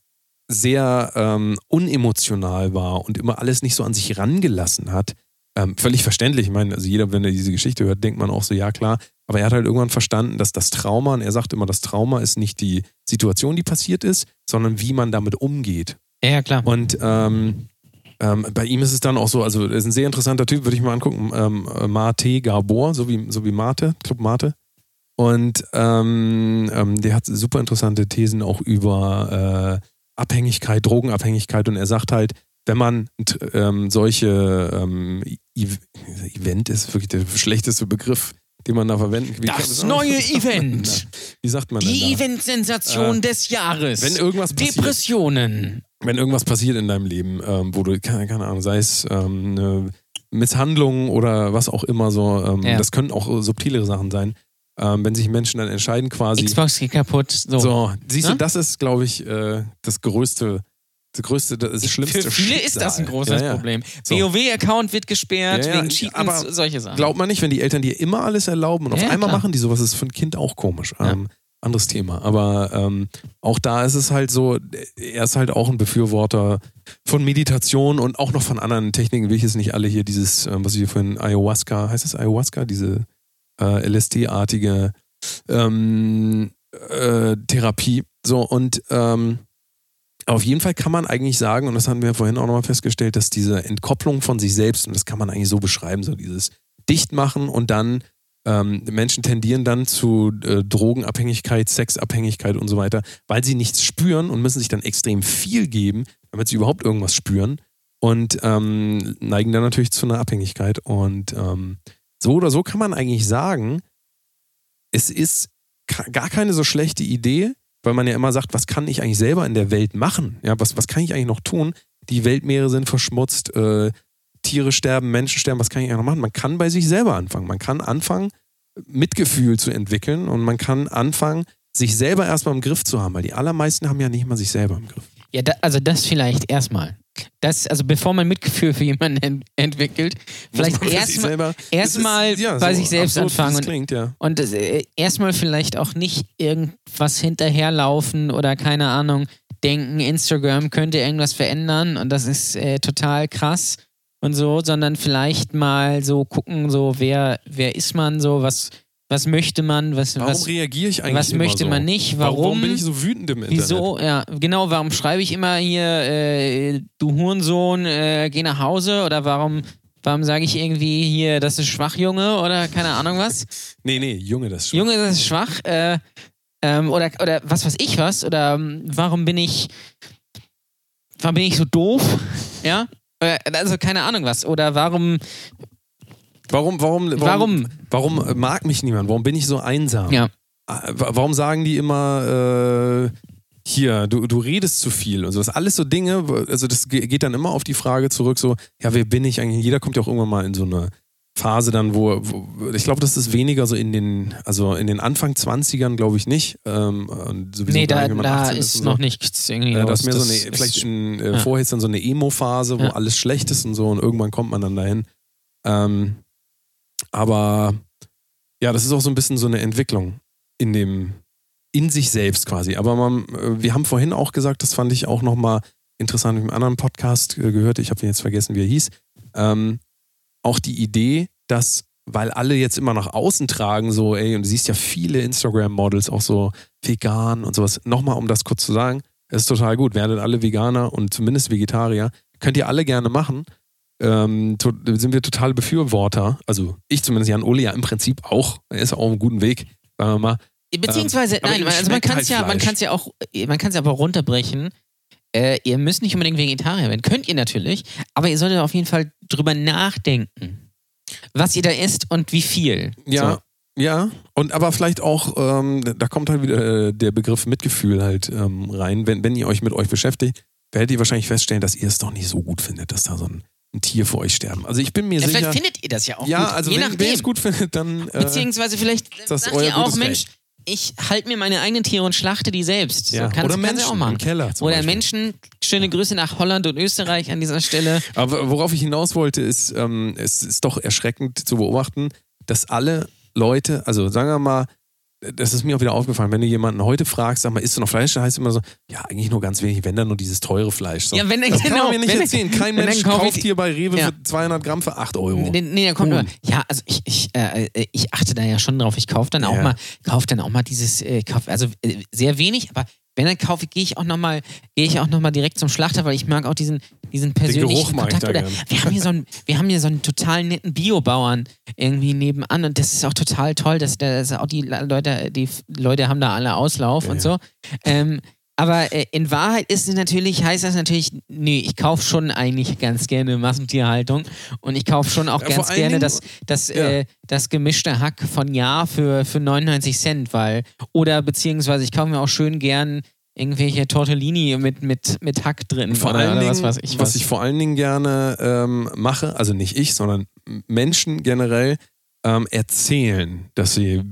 Speaker 2: sehr ähm, unemotional war und immer alles nicht so an sich rangelassen hat. Ähm, völlig verständlich. Ich meine, also jeder, wenn er diese Geschichte hört, denkt man auch so, ja klar. Aber er hat halt irgendwann verstanden, dass das Trauma, und er sagt immer, das Trauma ist nicht die Situation, die passiert ist, sondern wie man damit umgeht.
Speaker 3: ja, ja, klar.
Speaker 2: Und ähm, ähm, bei ihm ist es dann auch so, also er ist ein sehr interessanter Typ, würde ich mal angucken. Ähm, Mate Gabor, so wie, so wie Mate, Club Mate. Und ähm, ähm, der hat super interessante Thesen auch über äh, Abhängigkeit, Drogenabhängigkeit. Und er sagt halt, wenn man ähm, solche ähm, Ev Event ist wirklich der schlechteste Begriff, den man da verwenden kann.
Speaker 3: Das neue Event.
Speaker 2: Wie sagt man
Speaker 3: Die? Event-Sensation
Speaker 2: Äh,
Speaker 3: des Jahres.
Speaker 2: Wenn irgendwas passiert,
Speaker 3: Depressionen.
Speaker 2: wenn irgendwas passiert in deinem Leben, ähm, wo du, keine, keine Ahnung, sei es ähm, eine Misshandlung oder was auch immer so, ähm,
Speaker 3: Ja.
Speaker 2: das können auch subtilere Sachen sein, ähm, wenn sich Menschen dann entscheiden quasi,
Speaker 3: Xbox geht kaputt. So.
Speaker 2: so, siehst
Speaker 3: Ne?
Speaker 2: du, das ist, glaube ich, äh, das größte, das größte, das schlimmste
Speaker 3: Für viele ist das ein
Speaker 2: Schicksal.
Speaker 3: großes
Speaker 2: ja, ja.
Speaker 3: Problem.
Speaker 2: So.
Speaker 3: WoW-Account wird gesperrt
Speaker 2: Ja,
Speaker 3: wegen Cheatens,
Speaker 2: aber
Speaker 3: solche Sachen.
Speaker 2: Glaubt man nicht, wenn die Eltern dir immer alles erlauben und auf einmal
Speaker 3: klar.
Speaker 2: machen die sowas, ist für ein Kind auch komisch. Ähm, anderes Thema. Aber ähm, auch da ist es halt so, er ist halt auch ein Befürworter von Meditation und auch noch von anderen Techniken, will ich jetzt nicht alle hier, dieses, ähm, was ich hier vorhin, Ayahuasca, heißt das Ayahuasca, diese äh, LSD-artige ähm, äh, Therapie. So, und ähm, auf jeden Fall kann man eigentlich sagen, und das hatten wir vorhin auch nochmal festgestellt, dass diese Entkopplung von sich selbst, und das kann man eigentlich so beschreiben, so dieses Dichtmachen und dann ähm, Menschen tendieren dann zu äh, Drogenabhängigkeit, Sexabhängigkeit und so weiter, weil sie nichts spüren und müssen sich dann extrem viel geben, damit sie überhaupt irgendwas spüren und ähm, neigen dann natürlich zu einer Abhängigkeit. Und ähm, so oder so kann man eigentlich sagen, es ist gar keine so schlechte Idee, weil man ja immer sagt, was kann ich eigentlich selber in der Welt machen? Ja, was, was kann ich eigentlich noch tun? Die Weltmeere sind verschmutzt, äh, Tiere sterben, Menschen sterben, was kann ich eigentlich noch machen? Man kann bei sich selber anfangen. Man kann anfangen, Mitgefühl zu entwickeln und man kann anfangen, sich selber erstmal im Griff zu haben, weil die allermeisten haben ja nicht mal sich selber im Griff.
Speaker 3: Ja, da, also das vielleicht erstmal. Das, also bevor man Mitgefühl für jemanden ent entwickelt, vielleicht erstmal
Speaker 2: ist- ja,
Speaker 3: bei
Speaker 2: so
Speaker 3: sich selbst
Speaker 2: absurd,
Speaker 3: anfangen und,
Speaker 2: klingt, ja.
Speaker 3: und äh, erstmal vielleicht auch nicht irgendwas hinterherlaufen oder keine Ahnung, denken, Instagram könnte irgendwas verändern und das ist äh, total krass und so, sondern vielleicht mal so gucken, so wer, wer ist man so, was, was möchte man, was,
Speaker 2: Warum
Speaker 3: was,
Speaker 2: reagiere ich eigentlich
Speaker 3: was
Speaker 2: immer
Speaker 3: möchte
Speaker 2: so?
Speaker 3: man nicht, warum,
Speaker 2: bin ich so wütend im Internet?
Speaker 3: Wieso? Ja, genau, warum schreibe ich immer hier, äh, du Hurensohn, äh, geh nach Hause? Oder warum, warum sage ich irgendwie hier, das ist schwach, Junge? Oder keine Ahnung was?
Speaker 2: Nee, nee, Junge, das ist schon.
Speaker 3: Junge, das ist schwach. Äh, ähm, oder, oder was weiß ich was? Oder ähm, warum bin ich, warum bin ich so doof? Ja? Also keine Ahnung was. Oder warum,
Speaker 2: Warum, warum, warum,
Speaker 3: warum?
Speaker 2: warum mag mich niemand? Warum bin ich so einsam?
Speaker 3: Ja.
Speaker 2: Wa- Warum sagen die immer, äh, hier, du, du redest zu viel und so. Das alles so Dinge, also das ge- geht dann immer auf die Frage zurück, so, ja, wer bin ich eigentlich? Jeder kommt ja auch irgendwann mal in so eine Phase dann, wo, wo ich glaube, das ist weniger so in den, also in den Anfang 20ern, glaube ich nicht. Ähm, und sowieso
Speaker 3: Nee, da, da
Speaker 2: 18
Speaker 3: ist
Speaker 2: und
Speaker 3: noch
Speaker 2: so.
Speaker 3: nichts irgendwie.
Speaker 2: Äh, das ist mehr so eine, vielleicht in, äh,
Speaker 3: ja.
Speaker 2: vorher ist dann so eine Emo-Phase, wo
Speaker 3: Ja.
Speaker 2: alles schlecht ist und so und irgendwann kommt man dann dahin. Ähm, aber ja, das ist auch so ein bisschen so eine Entwicklung in dem, in sich selbst quasi. Aber man, äh, wir haben vorhin auch gesagt, das fand ich auch nochmal interessant, im anderen Podcast äh, gehört, ich habe jetzt vergessen, wie er hieß, ähm, auch die Idee, dass, weil alle jetzt immer nach außen tragen, so, ey, und du siehst ja viele Instagram-Models auch so vegan und sowas. Nochmal, um das kurz zu sagen, ist total gut. Werdet alle Veganer und zumindest Vegetarier. Könnt ihr alle gerne machen. Ähm, sind wir total Befürworter. Also ich zumindest, Jan Uli ja im Prinzip auch. Er ist auch auf einem guten Weg, sagen wir mal.
Speaker 3: Beziehungsweise,
Speaker 2: Ähm,
Speaker 3: nein, also man kann
Speaker 2: halt
Speaker 3: es ja, man kann es ja auch, man kann es aber runterbrechen. Äh, ihr müsst nicht unbedingt Vegetarier werden. Könnt ihr natürlich, aber ihr solltet auf jeden Fall drüber nachdenken, was ihr da isst und wie viel.
Speaker 2: Ja,
Speaker 3: So.
Speaker 2: ja. Und aber vielleicht auch, ähm, da kommt halt wieder äh, der Begriff Mitgefühl halt ähm, rein. Wenn, wenn ihr euch mit euch beschäftigt, werdet ihr wahrscheinlich feststellen, dass ihr es doch nicht so gut findet, dass da so ein, ein Tier für euch sterben. Also ich bin mir
Speaker 3: Ja,
Speaker 2: sicher.
Speaker 3: vielleicht findet ihr das ja auch
Speaker 2: ja,
Speaker 3: gut.
Speaker 2: also
Speaker 3: je
Speaker 2: wenn,
Speaker 3: nachdem.
Speaker 2: wenn ihr es gut findet, dann. Äh,
Speaker 3: Beziehungsweise vielleicht
Speaker 2: das
Speaker 3: sagt ihr auch, Mensch,
Speaker 2: Recht.
Speaker 3: ich halte mir meine eigenen Tiere und schlachte die selbst.
Speaker 2: ja.
Speaker 3: So, kannst,
Speaker 2: Oder Menschen
Speaker 3: auch machen.
Speaker 2: im Keller.
Speaker 3: Oder
Speaker 2: Beispiel.
Speaker 3: Menschen, schöne Grüße nach Holland und Österreich an dieser Stelle.
Speaker 2: Aber worauf ich hinaus wollte, ist, ähm, es ist doch erschreckend zu beobachten, dass alle Leute, also sagen wir mal, das ist mir auch wieder aufgefallen, wenn du jemanden heute fragst, sag mal, isst du noch Fleisch? Da heißt es immer so, ja, eigentlich nur ganz wenig, wenn dann nur dieses teure Fleisch. So.
Speaker 3: Ja, wenn-
Speaker 2: das kann
Speaker 3: genau,
Speaker 2: man mir nicht
Speaker 3: wenn-
Speaker 2: erzählen. Kein Mensch kauft hier bei Rewe
Speaker 3: Ja.
Speaker 2: für 200 Gramm für 8 Euro.
Speaker 3: Nee, nee, kommt nur, ja, also ich, ich, äh, ich achte da ja schon drauf. Ich kaufe dann auch
Speaker 2: Ja.
Speaker 3: mal, kaufe dann auch mal dieses, äh, kauf, also äh, sehr wenig, aber wenn dann kaufe, gehe ich auch noch mal, gehe ich auch noch mal direkt zum Schlachter, weil ich mag auch diesen, diesen persönlichen
Speaker 2: ich
Speaker 3: Kontakt. Oder wir haben hier so einen, wir haben hier so einen total netten Biobauern irgendwie nebenan und das ist auch total toll, dass, dass auch die Leute, die Leute haben da alle Auslauf
Speaker 2: Ja,
Speaker 3: und so. Ähm, aber äh, in Wahrheit ist es natürlich, heißt das natürlich, nee, ich kaufe schon eigentlich ganz gerne Massentierhaltung und ich kaufe schon auch
Speaker 2: Ja,
Speaker 3: ganz gerne
Speaker 2: Dingen-
Speaker 3: das, das,
Speaker 2: Ja.
Speaker 3: äh, das gemischte Hack von Jahr für, für 99 Cent, weil, oder beziehungsweise ich kaufe mir auch schön gern irgendwelche Tortellini mit, mit, mit Hack drin
Speaker 2: Vor
Speaker 3: oder,
Speaker 2: allen
Speaker 3: oder
Speaker 2: Dingen,
Speaker 3: was ich
Speaker 2: was
Speaker 3: was.
Speaker 2: ich vor allen Dingen gerne ähm, mache, also nicht ich, sondern Menschen generell ähm, erzählen, dass sie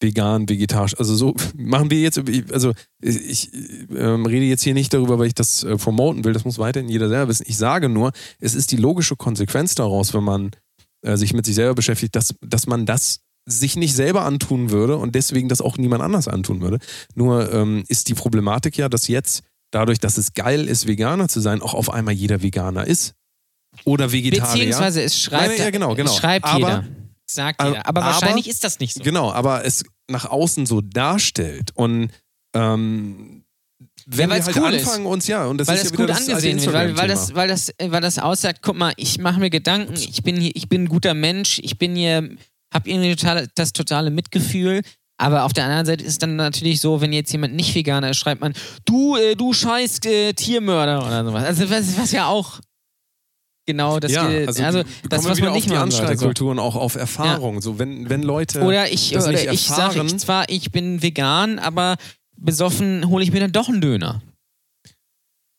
Speaker 2: vegan, vegetarisch, also so machen wir jetzt, also ich ähm, rede jetzt hier nicht darüber, weil ich das äh, promoten will, das muss weiterhin jeder selber wissen. Ich sage nur, es ist die logische Konsequenz daraus, wenn man äh, sich mit sich selber beschäftigt, dass, dass man das sich nicht selber antun würde und deswegen das auch niemand anders antun würde. Nur ähm, ist die Problematik ja, dass jetzt dadurch, dass es geil ist, Veganer zu sein, auch auf einmal jeder Veganer ist. Oder Vegetarier.
Speaker 3: Beziehungsweise es schreibt,
Speaker 2: Nein, ja, genau, genau.
Speaker 3: es schreibt
Speaker 2: Aber-
Speaker 3: jeder. Sagt
Speaker 2: aber-
Speaker 3: jeder. Aber
Speaker 2: aber-
Speaker 3: wahrscheinlich ist das nicht so.
Speaker 2: Genau, aber es nach außen so darstellt und ähm, wenn
Speaker 3: weil's
Speaker 2: wir halt
Speaker 3: cool ist.
Speaker 2: anfangen uns ja und das
Speaker 3: weil
Speaker 2: ist
Speaker 3: das
Speaker 2: ja
Speaker 3: gut
Speaker 2: das
Speaker 3: angesehen wird, weil, weil, das, weil, das, weil das aussagt, guck mal, ich mache mir Gedanken, ich bin hier, ich bin ein guter Mensch, ich bin hier, hab irgendwie total, das totale Mitgefühl. Aber auf der anderen Seite ist dann natürlich so, wenn jetzt jemand nicht Veganer ist, schreibt man, du, äh, du scheiß äh, Tiermörder oder sowas. Also was, was ja auch genau das,
Speaker 2: ja, also,
Speaker 3: also, das, was man nicht
Speaker 2: auf die. Anstrahlkultur und auch auf Erfahrung. So, wenn, wenn Leute
Speaker 3: Oder ich, oder ich sage zwar, ich bin vegan, aber besoffen hole ich mir dann doch einen Döner.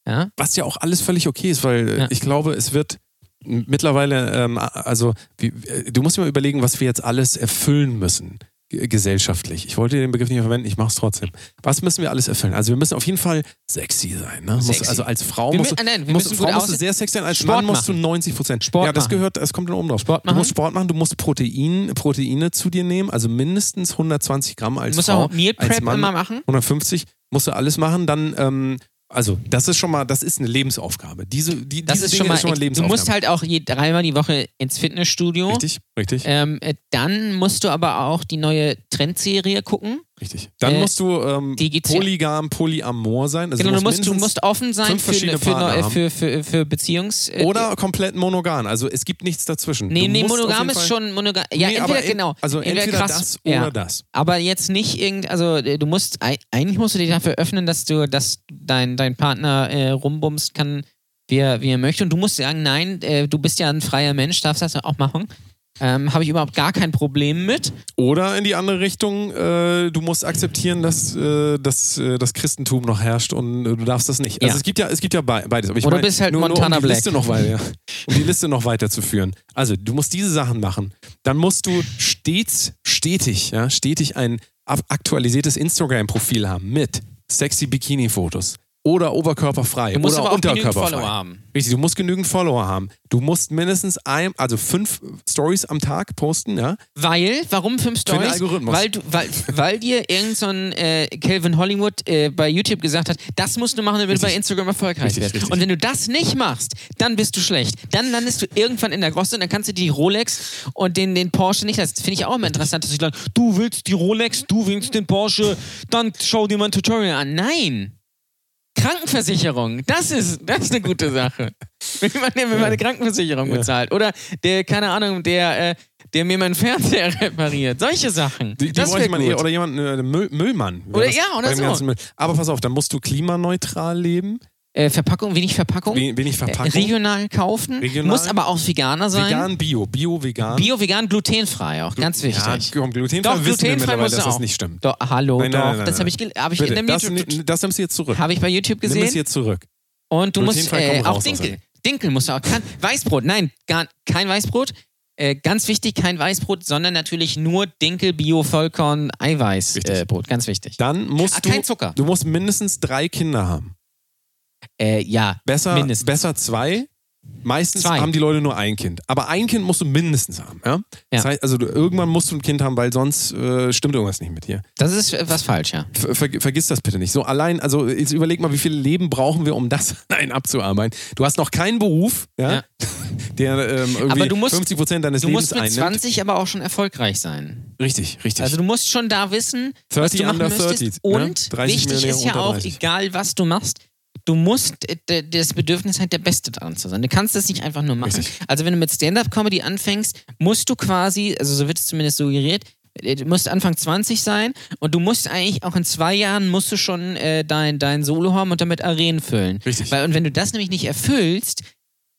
Speaker 3: Ja?
Speaker 2: Was ja auch alles völlig okay ist, weil äh,
Speaker 3: Ja.
Speaker 2: ich glaube, es wird mittlerweile, ähm, also wie, äh, du musst dir mal überlegen, was wir jetzt alles erfüllen müssen gesellschaftlich. Ich wollte den Begriff nicht verwenden, ich mache es trotzdem. Was müssen wir alles erfüllen? Also wir müssen auf jeden Fall sexy sein. Ne? Muss,
Speaker 3: Sexy.
Speaker 2: also als Frau
Speaker 3: Wir
Speaker 2: musst du,
Speaker 3: ah, nein,
Speaker 2: musst, Frau musst du sehr sexy sein, als
Speaker 3: Sport
Speaker 2: Mann musst du
Speaker 3: machen.
Speaker 2: 90 Prozent.
Speaker 3: Sport
Speaker 2: Ja, das
Speaker 3: machen.
Speaker 2: gehört, es kommt dann oben drauf.
Speaker 3: Sport
Speaker 2: Du musst
Speaker 3: machen.
Speaker 2: Sport machen, du musst Protein, Proteine zu dir nehmen, also mindestens 120 Gramm als
Speaker 3: Du musst
Speaker 2: Frau.
Speaker 3: auch Meal Prep immer machen.
Speaker 2: 150 musst du alles machen, dann ähm, also das ist schon mal, das ist eine Lebensaufgabe. Diese, die,
Speaker 3: Das
Speaker 2: diese
Speaker 3: ist
Speaker 2: Dinge
Speaker 3: schon mal,
Speaker 2: ist schon mal
Speaker 3: du
Speaker 2: Lebensaufgabe.
Speaker 3: musst halt auch je, dreimal die Woche ins Fitnessstudio.
Speaker 2: richtig, richtig,
Speaker 3: Ähm, äh, dann musst du aber auch die neue Trendserie gucken.
Speaker 2: Richtig. Dann
Speaker 3: äh,
Speaker 2: musst du ähm,
Speaker 3: ja-
Speaker 2: polygam, polyamor sein. Also
Speaker 3: genau, du musst, du musst offen sein für,
Speaker 2: verschiedene
Speaker 3: für,
Speaker 2: haben.
Speaker 3: für, für, für Beziehungs... äh,
Speaker 2: oder komplett monogam. Also es gibt nichts dazwischen.
Speaker 3: Nee,
Speaker 2: Du
Speaker 3: nee, monogam ist schon monogam. Ja,
Speaker 2: Nee,
Speaker 3: entweder,
Speaker 2: en-
Speaker 3: genau.
Speaker 2: Also entweder,
Speaker 3: krass,
Speaker 2: das
Speaker 3: ja.
Speaker 2: oder das.
Speaker 3: Aber jetzt nicht irgend, also äh, du musst, ei- eigentlich musst du dich dafür öffnen, dass du, dass dein, dein Partner äh, rumbumst kann, wie er, wie er möchte. Und du musst sagen, nein, äh, du bist ja ein freier Mensch, darfst das auch machen. Ähm, Habe ich überhaupt gar kein Problem mit.
Speaker 2: Oder in die andere Richtung, äh, du musst akzeptieren, dass, äh, dass äh, das Christentum noch herrscht und äh, du darfst das nicht. Also
Speaker 3: Ja.
Speaker 2: es gibt ja, es gibt ja be- beides. Aber ich
Speaker 3: Oder
Speaker 2: mein,
Speaker 3: bist halt
Speaker 2: nur,
Speaker 3: Montana
Speaker 2: nur um die
Speaker 3: Black.
Speaker 2: Liste noch weiter, um die Liste noch weiterzuführen. Also du musst diese Sachen machen. Dann musst du stets, stetig, ja, stetig ein aktualisiertes Instagram-Profil haben mit sexy Bikini-Fotos. Oder oberkörperfrei.
Speaker 3: Du musst
Speaker 2: oder
Speaker 3: aber
Speaker 2: unterkörperfrei.
Speaker 3: Follower haben.
Speaker 2: Richtig, du musst genügend Follower haben. Du musst mindestens ein, also fünf Stories am Tag posten, ja.
Speaker 3: Weil, warum fünf
Speaker 2: den
Speaker 3: Stories?
Speaker 2: Algorithmus.
Speaker 3: Weil, du, weil, weil dir irgend so ein äh, Calvin Hollywood äh, bei YouTube gesagt hat, das musst du machen, damit du bei Instagram erfolgreich
Speaker 2: Richtig, richtig.
Speaker 3: Und wenn du das nicht machst, dann bist du schlecht. Dann landest du irgendwann in der Grosse und dann kannst du die Rolex und den, den Porsche nicht. Das finde ich auch immer interessant, dass sie sagen, du willst die Rolex, du willst den Porsche, dann schau dir mal ein Tutorial an. Nein! Krankenversicherung, das ist, das ist eine gute Sache. Wenn man, wenn man eine Krankenversicherung bezahlt. Oder der, keine Ahnung, der, äh, der mir meinen Fernseher repariert. Solche Sachen.
Speaker 2: Die, die
Speaker 3: das
Speaker 2: bräuchte man
Speaker 3: gut.
Speaker 2: eher, oder jemand, äh, Müll, Müllmann.
Speaker 3: Oder-
Speaker 2: das
Speaker 3: ja, oder so.
Speaker 2: Müll. Aber pass auf, dann musst du klimaneutral leben,
Speaker 3: äh, Verpackung, wenig Verpackung.
Speaker 2: we- wenig
Speaker 3: äh,
Speaker 2: Verpackung.
Speaker 3: regional kaufen.
Speaker 2: Regional.
Speaker 3: Muss aber auch Veganer sein.
Speaker 2: Vegan, Bio, Bio, vegan.
Speaker 3: Bio, vegan, glutenfrei auch. Ganz wichtig.
Speaker 2: Ja, komm, glutenfrei
Speaker 3: Doch,
Speaker 2: wissen wir
Speaker 3: glutenfrei
Speaker 2: mittlerweile,
Speaker 3: muss
Speaker 2: dass das nicht stimmt.
Speaker 3: Doch, hallo,
Speaker 2: Nein, nein,
Speaker 3: doch.
Speaker 2: nein,
Speaker 3: das habe ich, hab ich
Speaker 2: Bitte,
Speaker 3: in
Speaker 2: das,
Speaker 3: YouTube,
Speaker 2: das nimmst du jetzt zurück.
Speaker 3: habe ich bei YouTube
Speaker 2: Nimm es
Speaker 3: gesehen.
Speaker 2: jetzt zurück.
Speaker 3: Und du musst äh, auch
Speaker 2: raus
Speaker 3: Dinkel. Dinkel musst du auch. Kein, Weißbrot, nein, gar, kein Weißbrot. Äh, ganz wichtig, kein Weißbrot, sondern natürlich nur Dinkel, Bio, Vollkorn, Eiweißbrot. Äh, ganz wichtig.
Speaker 2: Dann musst
Speaker 3: Ah,
Speaker 2: du,
Speaker 3: kein Zucker.
Speaker 2: du musst mindestens drei Kinder haben.
Speaker 3: Äh, ja,
Speaker 2: Besser,
Speaker 3: Mindestens.
Speaker 2: besser zwei. Meistens
Speaker 3: Zwei.
Speaker 2: haben die Leute nur ein Kind. Aber ein Kind musst du mindestens haben. Ja?
Speaker 3: Ja.
Speaker 2: Das heißt, also du, irgendwann musst du ein Kind haben, weil sonst äh, stimmt irgendwas nicht mit dir.
Speaker 3: das ist was falsch, ja.
Speaker 2: Ver, ver, vergiss das bitte nicht. So allein, also jetzt überleg mal, wie viel Leben brauchen wir, um das allein abzuarbeiten. Du hast noch keinen Beruf, ja,
Speaker 3: Ja.
Speaker 2: der ähm, irgendwie
Speaker 3: Aber du musst-
Speaker 2: 50 Prozent deines
Speaker 3: Du
Speaker 2: Lebens
Speaker 3: musst mit
Speaker 2: einnimmt.
Speaker 3: 20 aber auch schon erfolgreich sein.
Speaker 2: Richtig, richtig.
Speaker 3: Also du musst schon da wissen, was
Speaker 2: 30
Speaker 3: du machen
Speaker 2: under
Speaker 3: möchtest.
Speaker 2: 30, ne?
Speaker 3: Und
Speaker 2: 30
Speaker 3: wichtig ist ja auch,
Speaker 2: 30.
Speaker 3: egal was du machst, du musst äh, das Bedürfnis halt der Beste daran zu sein. Du kannst das nicht einfach nur machen.
Speaker 2: Richtig.
Speaker 3: Also wenn du mit Stand-Up-Comedy anfängst, musst du quasi, also so wird es zumindest suggeriert, äh, du musst Anfang 20 sein und du musst eigentlich auch in zwei Jahren musst du schon äh, dein, dein Solo haben und damit Arenen füllen.
Speaker 2: Richtig.
Speaker 3: Weil, und wenn du das nämlich nicht erfüllst,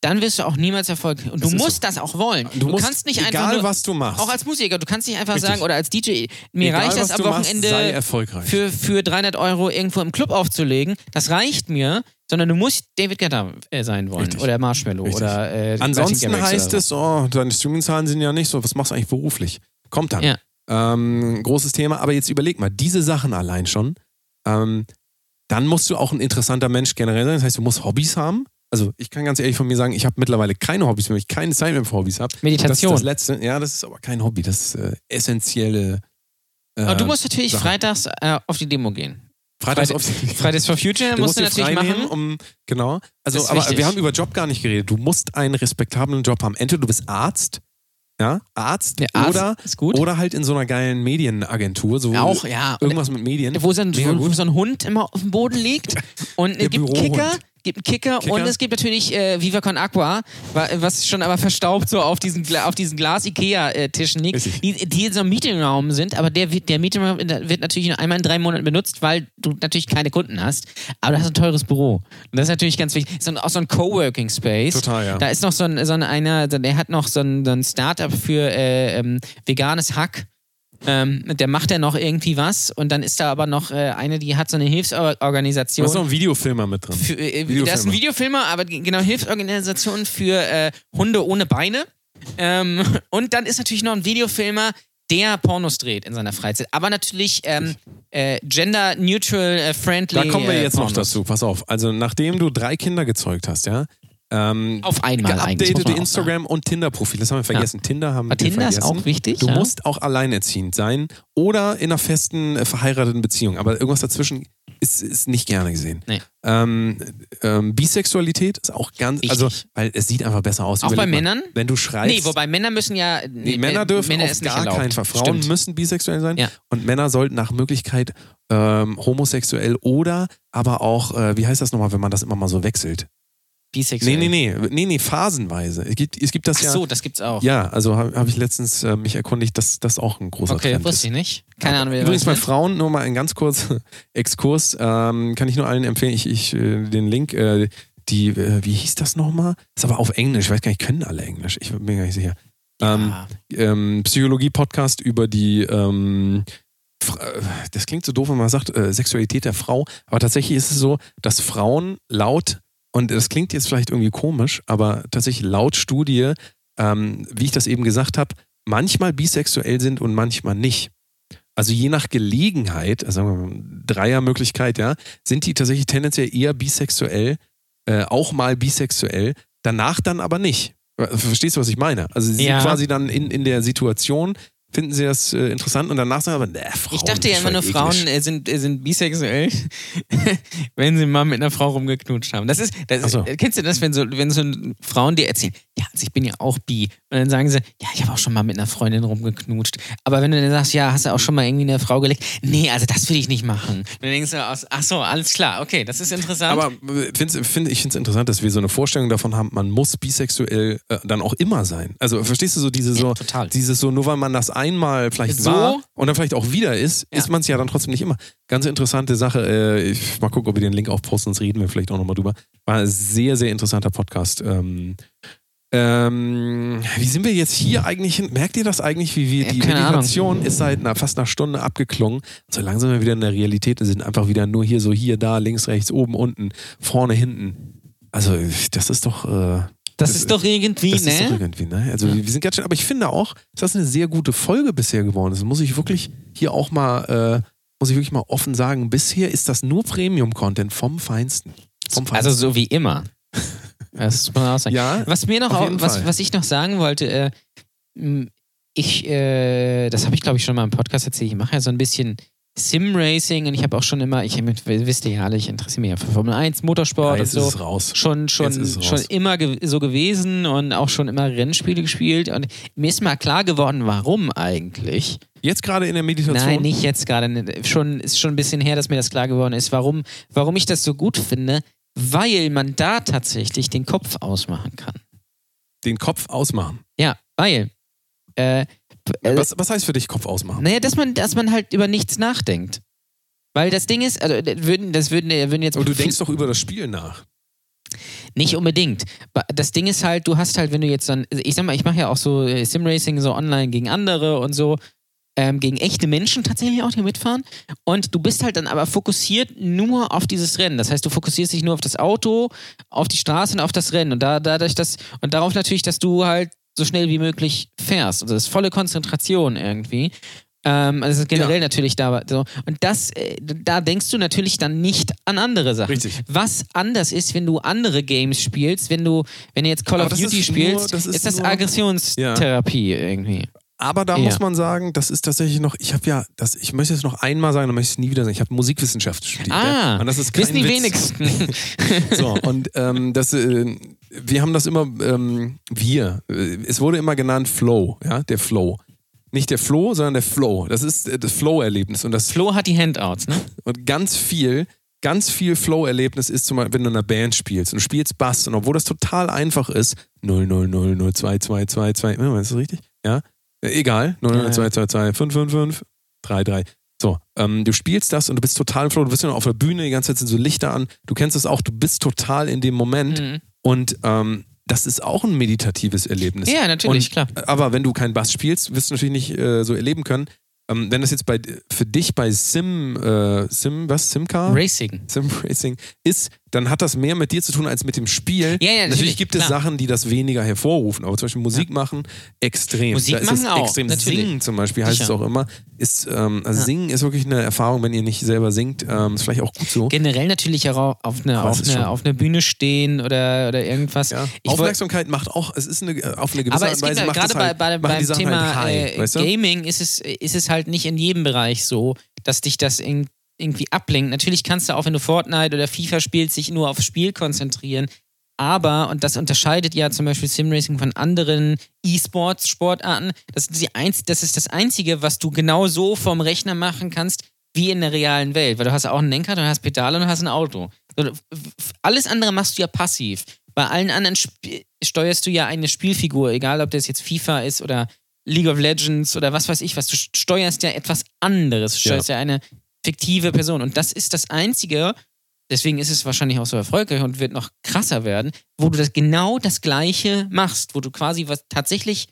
Speaker 3: dann wirst du auch niemals Erfolg. Und
Speaker 2: Das
Speaker 3: du musst das auch wollen.
Speaker 2: du musst,
Speaker 3: kannst nicht
Speaker 2: egal
Speaker 3: einfach nur,
Speaker 2: was du machst,
Speaker 3: auch als Musiker, du kannst nicht einfach
Speaker 2: Richtig.
Speaker 3: sagen, oder als DJ, mir
Speaker 2: egal,
Speaker 3: reicht das
Speaker 2: du
Speaker 3: am
Speaker 2: machst,
Speaker 3: Wochenende
Speaker 2: erfolgreich.
Speaker 3: für, für 300 Euro irgendwo im Club aufzulegen. Das reicht mir, sondern du musst David Guetta äh, sein wollen.
Speaker 2: Richtig.
Speaker 3: Oder Marshmallow.
Speaker 2: Richtig.
Speaker 3: Oder, äh,
Speaker 2: Ansonsten heißt
Speaker 3: oder
Speaker 2: es, oh, deine Streaming-Zahlen sind ja nicht so, was machst du eigentlich beruflich? Kommt dann.
Speaker 3: Ja.
Speaker 2: Ähm, großes Thema, aber jetzt überleg mal, diese Sachen allein schon, ähm, dann musst du auch ein interessanter Mensch generell sein. Das heißt, du musst Hobbys haben. Also ich kann ganz ehrlich von mir sagen, ich habe mittlerweile keine Hobbys mehr, weil ich keine Zeit mehr für Hobbys habe.
Speaker 3: Meditation.
Speaker 2: Das das Letzte. Ja, das ist aber kein Hobby, das ist äh, essentielle. Äh,
Speaker 3: Aber du musst natürlich
Speaker 2: Sachen.
Speaker 3: freitags äh, auf die Demo gehen.
Speaker 2: Freitags
Speaker 3: Freitag-
Speaker 2: auf die
Speaker 3: Fridays for Future
Speaker 2: Du
Speaker 3: musst
Speaker 2: musst
Speaker 3: du natürlich machen.
Speaker 2: um genau. Also, aber
Speaker 3: wichtig.
Speaker 2: wir haben über Job gar nicht geredet. Du musst einen respektablen Job haben. Entweder du bist Arzt, ja, Arzt,
Speaker 3: Der Arzt
Speaker 2: oder oder halt in so einer geilen Medienagentur, so
Speaker 3: auch, ja.
Speaker 2: Irgendwas mit Medien.
Speaker 3: wo so, ein, wo, so ein Hund immer auf dem Boden liegt und es gibt
Speaker 2: Bürohund.
Speaker 3: Kicker, gibt einen Kicker,
Speaker 2: Kicker.
Speaker 3: und es gibt natürlich äh, Viva Con Aqua, wa- was schon aber verstaubt so auf diesen, auf diesen Glas-Ikea-Tischen liegt, die, die in so einem Meetingraum sind, aber der, der Meetingraum wird natürlich nur einmal in drei Monaten benutzt, weil du natürlich keine Kunden hast, aber du hast ein teures Büro. Und das ist natürlich ganz wichtig. So ein, auch so ein Coworking Space.
Speaker 2: Total, ja.
Speaker 3: Da ist noch so ein, so ein einer, der hat noch so ein, so ein Startup für äh, ähm, veganes Hack. Ähm, der macht ja noch irgendwie was und dann ist da aber noch äh, eine, die hat so eine Hilfsorganisation.
Speaker 2: hast noch einen Videofilmer mit drin.
Speaker 3: Für, äh,
Speaker 2: Videofilmer.
Speaker 3: da ist ein Videofilmer, aber genau Hilfsorganisation für äh, Hunde ohne Beine. Ähm, und dann ist natürlich noch ein Videofilmer, der Pornos dreht in seiner Freizeit. Aber natürlich ähm, äh, gender-neutral, äh, friendly.
Speaker 2: Da kommen wir
Speaker 3: äh,
Speaker 2: jetzt noch
Speaker 3: Pornos.
Speaker 2: dazu. Pass auf. Also, nachdem du drei Kinder gezeugt hast, ja, ähm,
Speaker 3: Auf einmal
Speaker 2: geupdatete Instagram und Tinder-Profil. Das haben wir vergessen. Tinder haben
Speaker 3: Aber
Speaker 2: wir
Speaker 3: Tinder ist
Speaker 2: vergessen.
Speaker 3: auch wichtig.
Speaker 2: Du
Speaker 3: ja?
Speaker 2: musst auch alleinerziehend sein oder in einer festen, äh, verheirateten Beziehung. Aber irgendwas dazwischen ist, ist nicht gerne gesehen.
Speaker 3: Nee.
Speaker 2: Ähm, ähm, Bisexualität ist auch ganz,
Speaker 3: Wichtig.
Speaker 2: also, weil es sieht einfach besser aus.
Speaker 3: Auch bei
Speaker 2: Überleg mal,
Speaker 3: Männern?
Speaker 2: Wenn du schreibst.
Speaker 3: Nee, wobei Männer müssen ja.
Speaker 2: Nee, Männer dürfen
Speaker 3: Männer
Speaker 2: auf
Speaker 3: ist nicht
Speaker 2: gar keinen Fall. Frauen
Speaker 3: Stimmt.
Speaker 2: müssen bisexuell sein
Speaker 3: Ja.
Speaker 2: und Männer sollten nach Möglichkeit ähm, homosexuell oder aber auch, äh, wie heißt das nochmal, wenn man das immer mal so wechselt?
Speaker 3: Bisexuell.
Speaker 2: Nee, nee, nee, nee, nee, phasenweise. Es gibt, es gibt das
Speaker 3: Ach
Speaker 2: ja.
Speaker 3: so, das gibt's auch.
Speaker 2: Ja, also habe hab ich letztens äh, mich erkundigt, dass das auch ein großer
Speaker 3: okay,
Speaker 2: Trend ist.
Speaker 3: wusste ich nicht. Keine Ahnung, wer
Speaker 2: Übrigens bei
Speaker 3: ist.
Speaker 2: Frauen, nur mal ein ganz kurzer Exkurs, ähm, kann ich nur allen empfehlen, ich, ich äh, den Link, äh, die, äh, wie hieß das nochmal? Ist aber auf Englisch, ich weiß gar nicht, können alle Englisch, ich bin mir gar nicht sicher. Ähm,
Speaker 3: Ja.
Speaker 2: ähm, Psychologie-Podcast über die, ähm, äh, das klingt so doof, wenn man sagt, äh, Sexualität der Frau, aber tatsächlich ist es so, dass Frauen laut, und das klingt jetzt vielleicht irgendwie komisch, aber tatsächlich laut Studie, ähm, wie ich das eben gesagt habe, manchmal bisexuell sind und manchmal nicht. Also je nach Gelegenheit, also sagen wir mal, Dreiermöglichkeit, ja, sind die tatsächlich tendenziell eher bisexuell, äh, auch mal bisexuell, danach dann aber nicht. Verstehst du, was ich meine? Also sie
Speaker 3: Ja.
Speaker 2: sind quasi dann in, in der Situation, finden sie das äh, interessant und danach sagen aber, ne, Frauen.
Speaker 3: Ich dachte ja
Speaker 2: ist
Speaker 3: immer nur, Frauen äh, sind, äh, sind bisexuell, wenn sie mal mit einer Frau rumgeknutscht haben. Das ist, das,
Speaker 2: so.
Speaker 3: äh, kennst du das, wenn so, wenn so Frauen dir erzählen, ja, also ich bin ja auch bi. Und dann sagen sie, ja, ich habe auch schon mal mit einer Freundin rumgeknutscht. Aber wenn du dann sagst, ja, hast du auch schon mal irgendwie eine Frau gelegt? Nee, also das will ich nicht machen. Und dann denkst du, ach so, alles klar, okay, das ist interessant.
Speaker 2: Aber äh, find's, find, ich finde es interessant, dass wir so eine Vorstellung davon haben, man muss bisexuell äh, dann auch immer sein. Also verstehst du so diese so,
Speaker 3: Ja,
Speaker 2: dieses so, nur weil man das einmal vielleicht
Speaker 3: So?
Speaker 2: war und dann vielleicht auch wieder ist,
Speaker 3: Ja.
Speaker 2: ist man es ja dann trotzdem nicht immer. Ganz interessante Sache. Äh, ich mal gucken, ob wir den Link aufposten, sonst reden wir vielleicht auch nochmal drüber. War ein sehr, sehr interessanter Podcast. Ähm, ähm, wie sind wir jetzt hier eigentlich hin? Merkt ihr das eigentlich, wie wir die
Speaker 3: keine Ahnung.
Speaker 2: Meditation ist seit einer, fast einer Stunde abgeklungen. So langsam wir wieder in der Realität sind, einfach wieder nur hier so hier, da, links, rechts, oben, unten, vorne, hinten. Also das ist doch, äh,
Speaker 3: das,
Speaker 2: das-
Speaker 3: ist doch irgendwie,
Speaker 2: das ist doch
Speaker 3: ne?
Speaker 2: irgendwie, ne? Also wir sind ganz schön, aber ich finde auch, dass das eine sehr gute Folge bisher geworden ist. Muss ich wirklich hier auch mal, äh, muss ich wirklich mal offen sagen, bisher ist das nur Premium-Content vom Feinsten. Vom
Speaker 3: Also
Speaker 2: Feinsten.
Speaker 3: so wie immer. Das muss man auch sagen.
Speaker 2: ja,
Speaker 3: Was mir noch, auch, was, was ich noch sagen wollte, äh, ich, äh, das habe ich glaube ich schon mal im Podcast erzählt, ich mache ja so ein bisschen Sim-Racing und ich habe auch schon immer, ich wisst ihr ja alle, ich interessiere mich ja für Formel 1,
Speaker 2: ja,
Speaker 3: Motorsport und
Speaker 2: jetzt
Speaker 3: so.
Speaker 2: ist raus.
Speaker 3: Schon, schon,
Speaker 2: ist
Speaker 3: schon immer ge so gewesen und auch schon immer Rennspiele gespielt. Und mir ist mal klar geworden, warum eigentlich.
Speaker 2: Jetzt gerade in der Meditation.
Speaker 3: Nein, nicht jetzt gerade. ne, Schon ist schon ein bisschen her, dass mir das klar geworden ist, warum, warum ich das so gut finde, weil man da tatsächlich den Kopf ausmachen kann.
Speaker 2: Den Kopf ausmachen.
Speaker 3: Ja, weil. Äh,
Speaker 2: Was, was heißt für dich Kopf ausmachen?
Speaker 3: naja, dass man, dass man halt über nichts nachdenkt. Weil das Ding ist, also das würden, das würden, würden jetzt.
Speaker 2: Aber du denkst doch über das Spiel nach.
Speaker 3: Nicht unbedingt. Das Ding ist halt, du hast halt, wenn du jetzt dann, ich sag mal, ich mache ja auch so äh, Simracing so online gegen andere und so, ähm, gegen echte Menschen tatsächlich auch, die mitfahren. Und du bist halt dann aber fokussiert nur auf dieses Rennen. Das heißt, du fokussierst dich nur auf das Auto, auf die Straße und auf das Rennen. Und da, dadurch, dass, und darauf natürlich, dass du halt so schnell wie möglich fährst. Also das ist volle Konzentration irgendwie. Ähm, also es ist generell natürlich da so. Und das, äh, da denkst du natürlich dann nicht an andere Sachen.
Speaker 2: Richtig.
Speaker 3: Was anders ist, wenn du andere Games spielst, wenn du, wenn du jetzt Call
Speaker 2: Aber
Speaker 3: of Duty
Speaker 2: nur-
Speaker 3: spielst,
Speaker 2: das ist
Speaker 3: ist, das
Speaker 2: nur-
Speaker 3: Aggressionstherapie irgendwie.
Speaker 2: Aber da
Speaker 3: Ja.
Speaker 2: muss man sagen, das ist tatsächlich noch, ich habe ja, das, ich möchte es noch einmal sagen, dann möchte ich es nie wieder sagen. Ich habe Musikwissenschaft studiert.
Speaker 3: Ah,
Speaker 2: ja? und das ist kein
Speaker 3: wissen die wenigsten.
Speaker 2: So, und ähm, das, äh, wir haben das immer, ähm, wir, äh, es wurde immer genannt Flow, ja, der Flow. Nicht der Flow, sondern der Flow. Das ist äh, das Flow-Erlebnis. Und das
Speaker 3: Flo hat die Handouts, ne?
Speaker 2: und ganz viel, ganz viel Flow-Erlebnis ist zum Beispiel, wenn du in einer Band spielst und du spielst Bass und obwohl das total einfach ist, 0, 0, 0, 0, 2, 2, 2, 2, ist das richtig? Ja? Äh, Egal, 0, 0,
Speaker 3: Ja,
Speaker 2: 2, 2, 2, 5, 5, 5, 3, 3. So, ähm, du spielst das und du bist total im Flow, du bist ja noch auf der Bühne, die ganze Zeit sind so Lichter an, du kennst es auch, du bist total in dem Moment
Speaker 3: Mhm.
Speaker 2: und ähm, das ist auch ein meditatives Erlebnis.
Speaker 3: Ja, natürlich,
Speaker 2: und,
Speaker 3: klar.
Speaker 2: Aber wenn du keinen Bass spielst, wirst du natürlich nicht äh, so erleben können. ähm, wenn das jetzt bei für dich bei Sim, äh, Sim, was, Simcar?
Speaker 3: Racing.
Speaker 2: Sim Racing ist, dann hat das mehr mit dir zu tun als mit dem Spiel.
Speaker 3: Ja, ja, natürlich,
Speaker 2: gibt es
Speaker 3: klar.
Speaker 2: Sachen, die das weniger hervorrufen, aber zum Beispiel Musik machen extrem.
Speaker 3: Musik
Speaker 2: da ist
Speaker 3: machen auch,
Speaker 2: extrem.
Speaker 3: natürlich.
Speaker 2: Singen zum Beispiel heißt
Speaker 3: Sicher.
Speaker 2: es auch immer. Ist, ähm, also
Speaker 3: Ja.
Speaker 2: Singen ist wirklich eine Erfahrung, wenn ihr nicht selber singt. Ähm, ist vielleicht auch gut so.
Speaker 3: Generell natürlich auch auf einer auf eine, auf einer Bühne stehen oder, oder irgendwas.
Speaker 2: Ja.
Speaker 3: Ich wollt-
Speaker 2: Aufmerksamkeit macht auch, es ist eine, äh, auf eine gewisse
Speaker 3: aber
Speaker 2: Art und Weise
Speaker 3: ja,
Speaker 2: macht
Speaker 3: gerade
Speaker 2: es
Speaker 3: bei,
Speaker 2: halt,
Speaker 3: bei,
Speaker 2: die
Speaker 3: beim Thema
Speaker 2: halt high,
Speaker 3: äh,
Speaker 2: weißt du?
Speaker 3: Gaming ist es, ist es halt nicht in jedem Bereich so, dass dich das in, irgendwie ablenkt. Natürlich kannst du auch, wenn du Fortnite oder FIFA spielst, sich nur aufs Spiel konzentrieren. Aber, und das unterscheidet ja zum Beispiel Simracing von anderen E-Sports-Sportarten, das, ist die einz- das ist das Einzige, was du genau so vom Rechner machen kannst, wie in der realen Welt. Weil du hast auch einen Lenker, du hast Pedale und du hast ein Auto. Alles andere machst du ja passiv. Bei allen anderen Sp steuerst du ja eine Spielfigur, egal ob das jetzt FIFA ist oder League of Legends oder was weiß ich was. Du steuerst ja etwas anderes. Du steuerst ja, eine fiktive Person. Und das ist das Einzige, deswegen ist es wahrscheinlich auch so erfolgreich und wird noch krasser werden, wo du das genau das Gleiche machst, wo du quasi was tatsächlich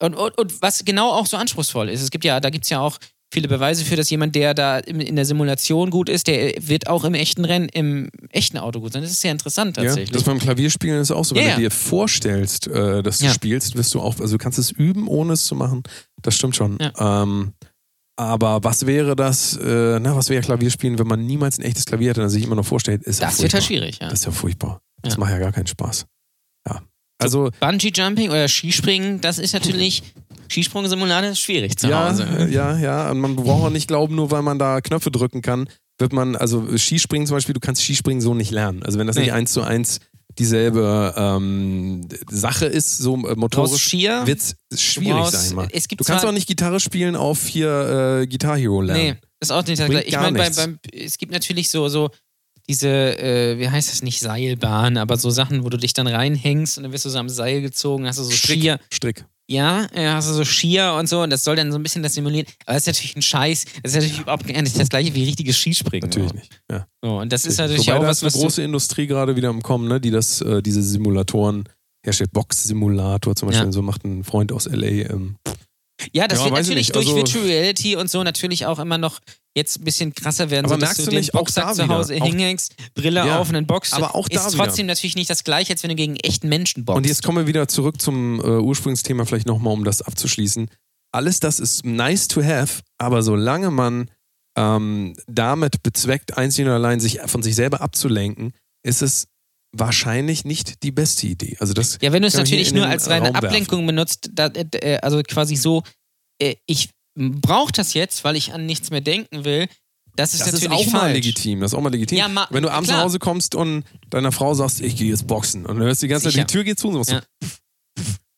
Speaker 3: und, und, und was genau auch so anspruchsvoll ist. Es gibt ja, da gibt es ja auch viele Beweise für, dass jemand, der da in der Simulation gut ist, der wird auch im echten Rennen, im echten Auto gut sein. Das ist sehr interessant
Speaker 2: Ja,
Speaker 3: tatsächlich.
Speaker 2: das beim Klavierspielen ist auch so. Wenn
Speaker 3: Ja,
Speaker 2: du
Speaker 3: ja.
Speaker 2: dir vorstellst, äh, dass du
Speaker 3: Ja.
Speaker 2: spielst, wirst du auch, also du kannst es üben, ohne es zu machen. Das stimmt schon.
Speaker 3: Ja.
Speaker 2: Ähm, aber was wäre das, äh, na, was wäre Klavierspielen, wenn man niemals ein echtes Klavier hätte und sich immer noch vorstellt, ist ja
Speaker 3: das wird
Speaker 2: furchtbar.
Speaker 3: halt schwierig, ja.
Speaker 2: Das ist ja furchtbar. Das
Speaker 3: Ja.
Speaker 2: macht ja gar keinen Spaß. Ja. Also,
Speaker 3: Bungee Jumping oder Skispringen, das ist natürlich Skisprung-Simulator ist schwierig zu
Speaker 2: ja,
Speaker 3: Hause.
Speaker 2: äh, ja, ja. Und man braucht auch nicht glauben, nur weil man da Knöpfe drücken kann, wird man, also Skispringen zum Beispiel, du kannst Skispringen so nicht lernen. Also wenn das
Speaker 3: Nee.
Speaker 2: nicht eins zu eins dieselbe ähm, Sache ist, so äh, motorisch, wird es schwierig,
Speaker 3: brauchst-
Speaker 2: ich mal.
Speaker 3: es gibt
Speaker 2: Du kannst auch nicht Gitarre spielen auf hier äh, Guitar Hero lernen.
Speaker 3: Nee, das ist auch nicht das gleiche. Ich meine, es gibt natürlich so, so diese, äh, wie heißt das nicht, Seilbahn, aber so Sachen, wo du dich dann reinhängst und dann wirst du so am Seil gezogen, hast du so
Speaker 2: Strick.
Speaker 3: Skier.
Speaker 2: Strick.
Speaker 3: Ja, äh, hast du so Skier und so und das soll dann so ein bisschen das simulieren. Aber das ist natürlich ein Scheiß. Das ist natürlich überhaupt gar nicht das gleiche wie richtiges Skispringen.
Speaker 2: Natürlich
Speaker 3: so.
Speaker 2: nicht. Ja.
Speaker 3: So, und das ist natürlich
Speaker 2: Wobei
Speaker 3: auch
Speaker 2: da
Speaker 3: was,
Speaker 2: ist eine
Speaker 3: was
Speaker 2: große Industrie gerade wieder im Kommen, ne, die das, äh, diese Simulatoren herstellt. Box-Simulator zum Beispiel,
Speaker 3: Ja.
Speaker 2: so macht ein Freund aus LA. Ähm,
Speaker 3: Ja, das
Speaker 2: Ja,
Speaker 3: wird natürlich durch
Speaker 2: Also-
Speaker 3: Virtual Reality und so natürlich auch immer noch jetzt ein bisschen krasser werden,
Speaker 2: Aber
Speaker 3: so dass
Speaker 2: merkst
Speaker 3: du
Speaker 2: du
Speaker 3: den
Speaker 2: nicht, auch
Speaker 3: Boxsack zu
Speaker 2: wieder,
Speaker 3: Hause hinhängst, Brille
Speaker 2: Ja,
Speaker 3: auf und dann boxst.
Speaker 2: aber auch da
Speaker 3: ist
Speaker 2: wieder.
Speaker 3: trotzdem natürlich nicht das gleiche, als wenn du gegen echten Menschen boxst.
Speaker 2: Und jetzt kommen wir wieder zurück zum äh, Ursprungsthema, vielleicht nochmal, um das abzuschließen. Alles das ist nice to have, aber solange man ähm, damit bezweckt, einzig und allein sich von sich selber abzulenken, ist es wahrscheinlich nicht die beste Idee. Also das
Speaker 3: Ja, wenn du es natürlich nur als reine
Speaker 2: Raum werfen.
Speaker 3: Ablenkung benutzt, da, äh, also quasi so, äh, ich brauche das jetzt, weil ich an nichts mehr denken will, das ist
Speaker 2: Das ist
Speaker 3: natürlich
Speaker 2: auch mal
Speaker 3: falsch.
Speaker 2: legitim. Das ist auch mal legitim.
Speaker 3: Ja, ma-
Speaker 2: Wenn du abends
Speaker 3: klar.
Speaker 2: nach Hause kommst und deiner Frau sagst, ich gehe jetzt boxen und dann hörst du die ganze Zeit,
Speaker 3: Sicher.
Speaker 2: die Tür geht zu und so machst
Speaker 3: Ja.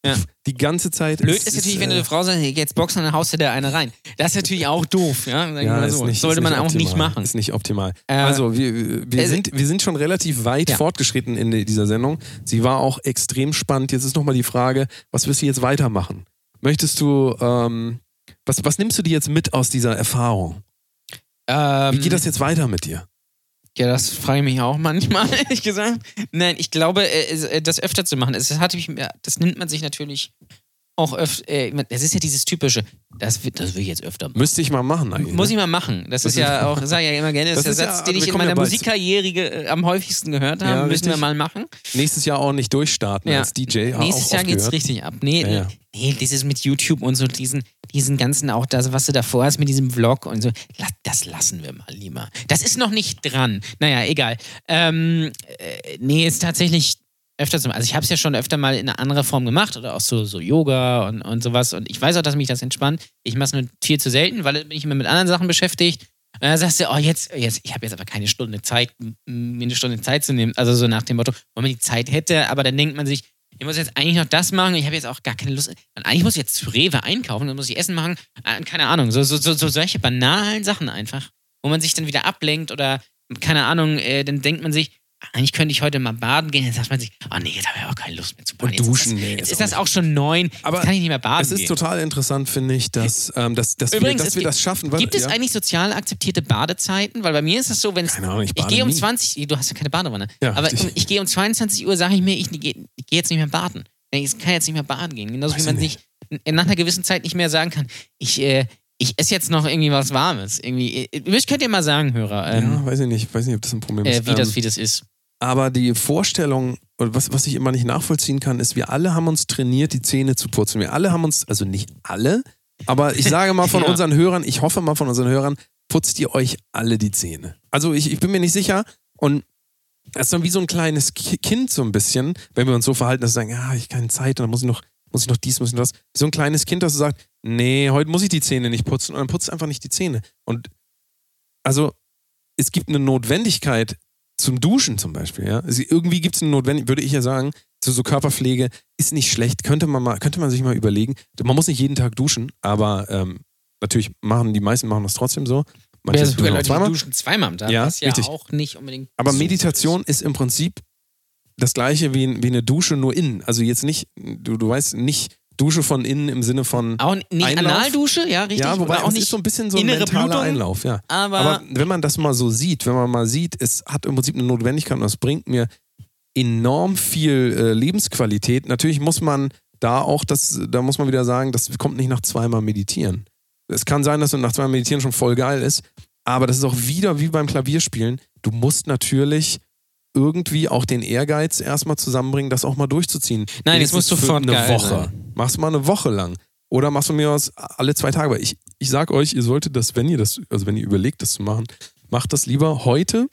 Speaker 3: Ja.
Speaker 2: die ganze Zeit.
Speaker 3: Blöd
Speaker 2: Es
Speaker 3: ist natürlich, wenn
Speaker 2: äh,
Speaker 3: du eine Frau sagst, hey, jetzt boxen, dann haust du da eine rein. Das ist natürlich auch doof, ja.
Speaker 2: Ja, ist
Speaker 3: so.
Speaker 2: nicht,
Speaker 3: Sollte
Speaker 2: ist
Speaker 3: man
Speaker 2: nicht
Speaker 3: auch
Speaker 2: optimal.
Speaker 3: nicht machen.
Speaker 2: Ist nicht optimal.
Speaker 3: Äh,
Speaker 2: also, wir, wir,
Speaker 3: äh,
Speaker 2: sind, wir sind schon relativ weit
Speaker 3: Ja.
Speaker 2: fortgeschritten in dieser Sendung. Sie war auch extrem spannend. Jetzt ist nochmal die Frage, was wirst du jetzt weitermachen? Möchtest du, ähm, was, was nimmst du dir jetzt mit aus dieser Erfahrung?
Speaker 3: Ähm,
Speaker 2: Wie geht das jetzt weiter mit dir?
Speaker 3: Ja, das frage ich mich auch manchmal, ehrlich gesagt. Nein, ich glaube, äh, äh, das öfter zu machen, es hat mich, ja, das nimmt man sich natürlich auch öfter. Äh, das ist ja dieses typische, das, das will ich jetzt öfter machen.
Speaker 2: Müsste ich mal machen eigentlich.
Speaker 3: Muss
Speaker 2: ne?
Speaker 3: ich mal machen. Das,
Speaker 2: Das
Speaker 3: ist ja auch, sage ich ja immer gerne, das,
Speaker 2: Das
Speaker 3: ist der
Speaker 2: ist ja-
Speaker 3: Satz, den
Speaker 2: wir
Speaker 3: ich in meiner
Speaker 2: ja
Speaker 3: Musikkarriere äh, am häufigsten gehört habe.
Speaker 2: Ja,
Speaker 3: Müssen wir
Speaker 2: richtig.
Speaker 3: mal machen.
Speaker 2: Nächstes Jahr auch nicht durchstarten
Speaker 3: Ja.
Speaker 2: als DJ.
Speaker 3: Nächstes Jahr geht's
Speaker 2: gehört.
Speaker 3: richtig ab. Nee,
Speaker 2: Ja, ja.
Speaker 3: nee, dieses mit YouTube und so, diesen, diesen ganzen, auch das, was du davor hast mit diesem Vlog und so, das lassen wir mal lieber. Das ist noch nicht dran. Naja, egal. Ähm, äh, nee, ist tatsächlich öfter so. Also ich habe es ja schon öfter mal in einer anderen Form gemacht oder auch so, so Yoga und, und sowas. Und ich weiß auch, dass mich das entspannt. Ich mache es nur viel zu selten, weil bin ich immer mit anderen Sachen beschäftigt. Und dann sagst du, oh, jetzt, jetzt ich habe jetzt aber keine Stunde Zeit, mir eine Stunde Zeit zu nehmen. Also so nach dem Motto, wenn man die Zeit hätte, aber dann denkt man sich, ich muss jetzt eigentlich noch das machen, ich habe jetzt auch gar keine Lust. Und eigentlich muss ich jetzt zu Rewe einkaufen, dann muss ich Essen machen. Äh, Keine Ahnung, so, so, so, so solche banalen Sachen einfach, wo man sich dann wieder ablenkt oder, keine Ahnung, äh, dann denkt man sich, eigentlich könnte ich heute mal baden gehen. Dann sagt man sich, oh nee, jetzt habe ich aber keine Lust mehr zu baden.
Speaker 2: Und
Speaker 3: Jetzt ist
Speaker 2: duschen,
Speaker 3: das,
Speaker 2: nee,
Speaker 3: jetzt
Speaker 2: ist
Speaker 3: das auch schon neun,
Speaker 2: Aber
Speaker 3: jetzt kann ich nicht mehr baden
Speaker 2: Es ist
Speaker 3: gehen.
Speaker 2: total interessant, finde ich, dass, ähm, dass, dass,
Speaker 3: Übrigens,
Speaker 2: wir, dass wir
Speaker 3: gibt-
Speaker 2: das schaffen. Weil,
Speaker 3: Gibt es
Speaker 2: ja?
Speaker 3: eigentlich sozial akzeptierte Badezeiten? Weil bei mir ist es so, wenn es.
Speaker 2: Keine Ahnung, ich
Speaker 3: Ich gehe um
Speaker 2: nie.
Speaker 3: 20 du hast ja keine Badewanne.
Speaker 2: Ja,
Speaker 3: aber um- ich gehe um 22 Uhr, sage ich mir, ich gehe ich gehe jetzt nicht mehr baden. Ich kann jetzt nicht mehr baden gehen. Genauso
Speaker 2: Weiß
Speaker 3: wie man
Speaker 2: ich
Speaker 3: sich nach einer gewissen Zeit nicht mehr sagen kann, ich, äh, ich esse jetzt noch irgendwie was Warmes. Irgendwie, äh, könnt ihr mal sagen, Hörer, ähm,
Speaker 2: ja, weiß ich nicht, weiß nicht, ob das ein Problem
Speaker 3: äh,
Speaker 2: ist.
Speaker 3: wie, das,
Speaker 2: Ähm,
Speaker 3: wie das ist.
Speaker 2: aber die Vorstellung, was, was ich immer nicht nachvollziehen kann, ist, wir alle haben uns trainiert, die Zähne zu putzen. Wir alle haben uns, also nicht alle, aber ich sage mal von
Speaker 3: Ja.
Speaker 2: unseren Hörern, ich hoffe mal von unseren Hörern, putzt ihr euch alle die Zähne. Also ich, ich bin mir nicht sicher und das ist dann wie so ein kleines Ki- Kind so ein bisschen, wenn wir uns so verhalten, dass wir sagen, ja, ich habe keine Zeit und dann muss ich noch, muss ich noch dies, muss ich noch das. So ein kleines Kind, das sagt, nee, heute muss ich die Zähne nicht putzen und dann putzt einfach nicht die Zähne. Und also es gibt eine Notwendigkeit zum Duschen zum Beispiel, ja. Also irgendwie gibt es eine Notwendigkeit, würde ich ja sagen, zu so Körperpflege ist nicht schlecht, könnte man mal, könnte man sich mal überlegen. Man muss nicht jeden Tag duschen, aber ähm, natürlich machen die meisten machen das trotzdem so. Manche
Speaker 3: Wer
Speaker 2: duschen
Speaker 3: Leute,
Speaker 2: zweimal.
Speaker 3: duschen zweimal am Tag,
Speaker 2: Ja,
Speaker 3: was ja
Speaker 2: richtig.
Speaker 3: auch nicht unbedingt.
Speaker 2: Aber
Speaker 3: so
Speaker 2: Meditation ist im Prinzip das gleiche wie, wie eine Dusche nur innen. Also jetzt nicht, du, du weißt nicht Dusche von innen im Sinne von
Speaker 3: Auch nicht
Speaker 2: Einlauf?
Speaker 3: Analdusche, ja, richtig.
Speaker 2: ja, wobei
Speaker 3: Oder auch nicht
Speaker 2: ist so ein bisschen so ein mentaler
Speaker 3: Blutung,
Speaker 2: Einlauf, ja.
Speaker 3: aber,
Speaker 2: Aber wenn man das mal so sieht, wenn man mal sieht, es hat im Prinzip eine Notwendigkeit und es bringt mir enorm viel äh, Lebensqualität. Natürlich muss man da auch, das, da muss man wieder sagen, das kommt nicht nach zweimal meditieren. Es kann sein, dass du nach zweimal meditieren schon voll geil ist, aber das ist auch wieder wie beim Klavierspielen. Du musst natürlich irgendwie auch den Ehrgeiz erstmal zusammenbringen, das auch mal durchzuziehen.
Speaker 3: Nein, es muss
Speaker 2: Wenigstens für
Speaker 3: sofort
Speaker 2: eine
Speaker 3: geil
Speaker 2: Woche.
Speaker 3: sein.
Speaker 2: Mach's mal eine Woche lang. Oder machst du mir was alle zwei Tage. Aber ich, ich sag euch, ihr solltet das, wenn ihr das, also wenn ihr überlegt, das zu machen, macht das lieber heute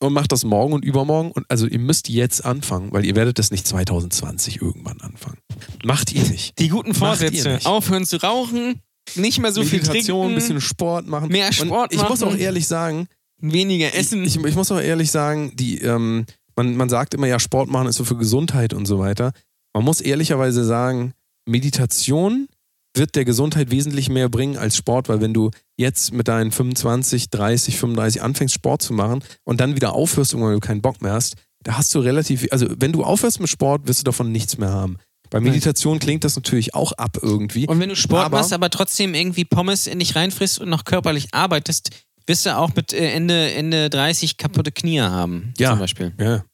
Speaker 2: und macht das morgen und übermorgen. Und also ihr müsst jetzt anfangen, weil ihr werdet das nicht 2020 irgendwann anfangen. Macht ihr nicht.
Speaker 3: die guten Vorsätze.
Speaker 2: nicht.
Speaker 3: Aufhören zu rauchen, nicht mehr so viel
Speaker 2: Meditation,
Speaker 3: trinken,
Speaker 2: ein bisschen Sport machen.
Speaker 3: mehr
Speaker 2: Und
Speaker 3: Sport
Speaker 2: ich muss auch
Speaker 3: machen.
Speaker 2: ehrlich sagen,
Speaker 3: weniger essen.
Speaker 2: Ich, ich muss auch ehrlich sagen, die, ähm, man, man sagt immer ja, Sport machen ist so für Gesundheit und so weiter. Man muss ehrlicherweise sagen, Meditation wird der Gesundheit wesentlich mehr bringen als Sport, weil wenn du jetzt mit deinen 25, 30, 35 anfängst, Sport zu machen und dann wieder aufhörst, irgendwann, weil du keinen Bock mehr hast, da hast du relativ, also wenn du aufhörst mit Sport, wirst du davon nichts mehr haben. Bei Meditation klingt das natürlich auch ab irgendwie.
Speaker 3: Und wenn du Sport
Speaker 2: Aber-
Speaker 3: machst, aber trotzdem irgendwie Pommes in dich reinfrisst und noch körperlich arbeitest, wirst du auch mit äh, Ende, Ende 30 kaputte Knie haben.
Speaker 2: Ja.
Speaker 3: Zum Beispiel.
Speaker 2: Ja.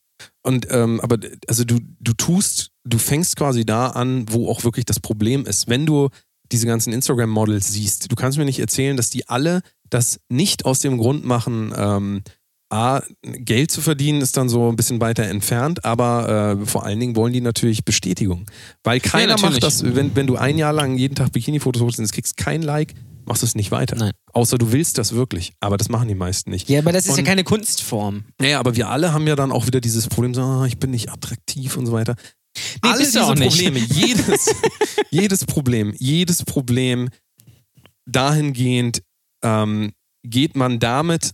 Speaker 2: Und ähm, aber also du, du tust, du fängst quasi da an, wo auch wirklich das Problem ist. Wenn du diese ganzen Instagram-Models siehst, du kannst mir nicht erzählen, dass die alle das nicht aus dem Grund machen, ähm, A, Geld zu verdienen, ist dann so ein bisschen weiter entfernt, aber äh, vor allen Dingen wollen die natürlich Bestätigung. Weil keiner
Speaker 3: natürlich.
Speaker 2: macht das, wenn, wenn du ein Jahr lang jeden Tag Bikini-Fotos holst und es kriegst kein Like, machst du es nicht weiter.
Speaker 3: Nein.
Speaker 2: Außer du willst das wirklich. Aber das machen die meisten nicht.
Speaker 3: Ja, aber das ist ja
Speaker 2: Und-
Speaker 3: keine Kunstform.
Speaker 2: Naja, aber wir alle haben ja dann auch wieder dieses Problem, so, ah, ich bin nicht attraktiv und so weiter.
Speaker 3: Nee,
Speaker 2: alle diese
Speaker 3: auch nicht.
Speaker 2: Probleme, jedes, jedes Problem, jedes Problem dahingehend ähm, geht man damit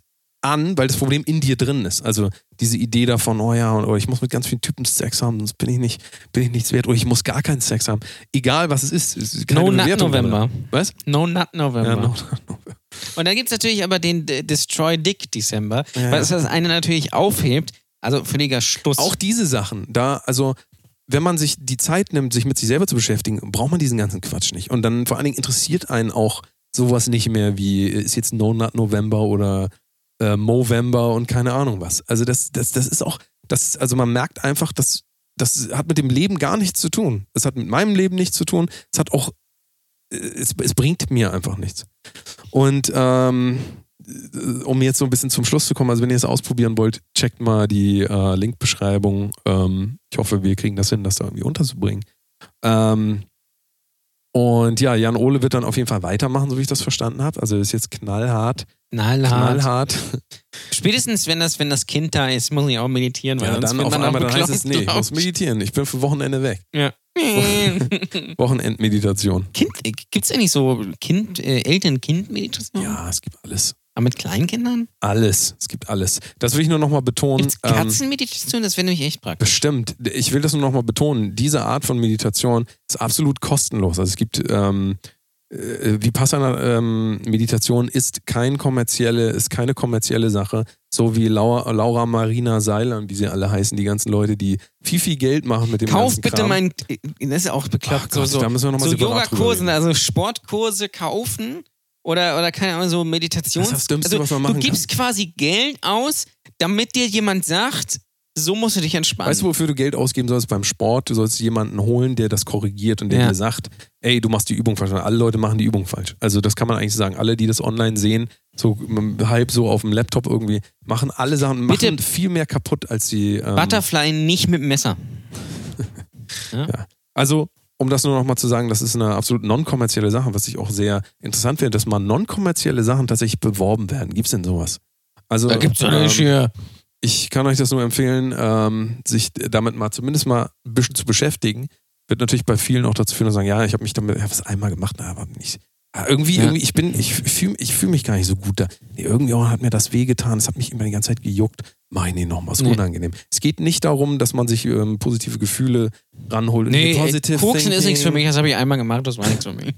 Speaker 2: an, weil das Problem in dir drin ist. Also diese Idee davon, oh ja, oh, ich muss mit ganz vielen Typen Sex haben, sonst bin ich nicht, bin ich nichts wert, oder ich muss gar keinen Sex haben. Egal was es ist. es ist
Speaker 3: No Nut
Speaker 2: Bewertung da
Speaker 3: November.
Speaker 2: drin. Was?
Speaker 3: No Nut November.
Speaker 2: Ja, no, no.
Speaker 3: Und dann gibt es natürlich aber den D- Destroy Dick December,
Speaker 2: Ja,
Speaker 3: was das eine natürlich aufhebt. Also völliger Schluss.
Speaker 2: Auch diese Sachen, da, also, wenn man sich die Zeit nimmt, sich mit sich selber zu beschäftigen, braucht man diesen ganzen Quatsch nicht. Und dann vor allen Dingen interessiert einen auch sowas nicht mehr wie, ist jetzt No Nut November oder äh, Movember und keine Ahnung was. Also, das, das, das ist auch, das, also man merkt einfach, dass das hat mit dem Leben gar nichts zu tun. Es hat mit meinem Leben nichts zu tun. Es hat auch, äh, es, es bringt mir einfach nichts. Und ähm, äh, um jetzt so ein bisschen zum Schluss zu kommen, also wenn ihr es ausprobieren wollt, checkt mal die äh, Linkbeschreibung. Ähm, ich hoffe, wir kriegen das hin, das da irgendwie unterzubringen. Ähm, und ja, Jan Ole wird dann auf jeden Fall weitermachen, so wie ich das verstanden habe. Also ist jetzt knallhart,
Speaker 3: knallhart.
Speaker 2: knallhart.
Speaker 3: Spätestens, wenn das, wenn das Kind da ist, muss ich auch meditieren. Weil
Speaker 2: Ja, dann auf einmal dann heißt es, nee, ich muss meditieren. Ich bin für Wochenende weg.
Speaker 3: Ja.
Speaker 2: Wochenendmeditation.
Speaker 3: kind, Gibt es eigentlich so Kind, äh, Eltern-Kind-Meditation?
Speaker 2: Ja, es gibt alles.
Speaker 3: Aber mit Kleinkindern?
Speaker 2: Alles. Es gibt alles. Das will ich nur nochmal betonen.
Speaker 3: Gibt es
Speaker 2: Ähm,
Speaker 3: Katzenmeditation? Das wäre nämlich echt praktisch.
Speaker 2: Bestimmt. Ich will das nur nochmal betonen. Diese Art von Meditation ist absolut kostenlos. Also es gibt ähm, äh, Vipassana ähm, Meditation ist kein kommerzielle, ist keine kommerzielle Sache. So wie Laura, Laura Marina Seiler und wie sie alle heißen, die ganzen Leute, die viel, viel Geld machen mit dem
Speaker 3: Kauf
Speaker 2: ganzen
Speaker 3: bitte
Speaker 2: Kram.
Speaker 3: mein, äh, das ist ja auch bekloppt,
Speaker 2: Ach Gott,
Speaker 3: so,
Speaker 2: da müssen wir noch mal
Speaker 3: so
Speaker 2: separat drüber
Speaker 3: Yogakurse,
Speaker 2: reden.
Speaker 3: also Sportkurse kaufen oder, oder keine Ahnung, so Meditations...
Speaker 2: Das ist das Dümmste,
Speaker 3: also,
Speaker 2: was man machen
Speaker 3: Du gibst quasi Geld aus, damit dir jemand sagt, so musst du dich entspannen.
Speaker 2: Weißt du, wofür du Geld ausgeben sollst beim Sport? Du sollst jemanden holen, der das korrigiert und der
Speaker 3: Ja.
Speaker 2: dir sagt, ey, du machst die Übung falsch. Alle Leute machen die Übung falsch. Also das kann man eigentlich sagen. Alle, die das online sehen, so halb so auf dem Laptop irgendwie, machen alle Sachen,
Speaker 3: Bitte-
Speaker 2: machen viel mehr kaputt als sie. Ähm,
Speaker 3: Butterfly nicht mit dem Messer.
Speaker 2: Also, um das nur noch mal zu sagen, das ist eine absolut non-kommerzielle Sache, was ich auch sehr interessant finde, dass mal non-kommerzielle Sachen tatsächlich beworben werden. Gibt es denn sowas? Also,
Speaker 4: Da gibt's ja
Speaker 2: ähm,
Speaker 4: nicht hier.
Speaker 2: Ich kann euch das nur empfehlen, ähm, sich damit mal zumindest mal ein bisschen zu beschäftigen. Wird natürlich bei vielen auch dazu führen, dass sie sagen, ja, ich habe mich damit, ich habe es einmal gemacht, na, aber nicht. Ah, Irgendwie,
Speaker 3: Ja.
Speaker 2: irgendwie, ich bin, ich fühle ich fühl mich gar nicht so gut da. Nee, irgendwie hat mir das wehgetan, es hat mich immer die ganze Zeit gejuckt. Nicht nochmal, ist
Speaker 3: Nee.
Speaker 2: unangenehm. Es geht nicht darum, dass man sich ähm, positive Gefühle ranholt.
Speaker 3: Nee, ey, Koksen ist nichts für
Speaker 2: thinking,
Speaker 3: mich, das habe ich einmal gemacht, das war nichts für mich.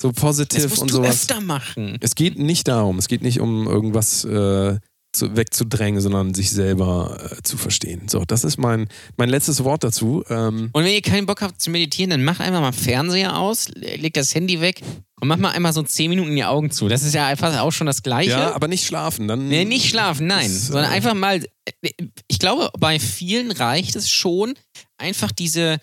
Speaker 2: So
Speaker 3: Das
Speaker 2: positive
Speaker 3: musst
Speaker 2: und
Speaker 3: du
Speaker 2: sowas.
Speaker 3: öfter machen.
Speaker 2: Es geht nicht darum, es geht nicht um irgendwas äh, zu, wegzudrängen, sondern sich selber äh, zu verstehen. So, das ist mein, mein letztes Wort dazu. Ähm,
Speaker 3: Und wenn ihr keinen Bock habt zu meditieren, dann macht einfach mal Fernseher aus, legt das Handy weg und macht mal einmal so 10 Minuten die Augen zu. Das ist ja einfach auch schon das Gleiche.
Speaker 2: ja, aber nicht schlafen. Dann,
Speaker 3: Nee, nicht schlafen, nein.
Speaker 2: Äh,
Speaker 3: sondern einfach mal. Ich glaube, bei vielen reicht es schon, einfach diese,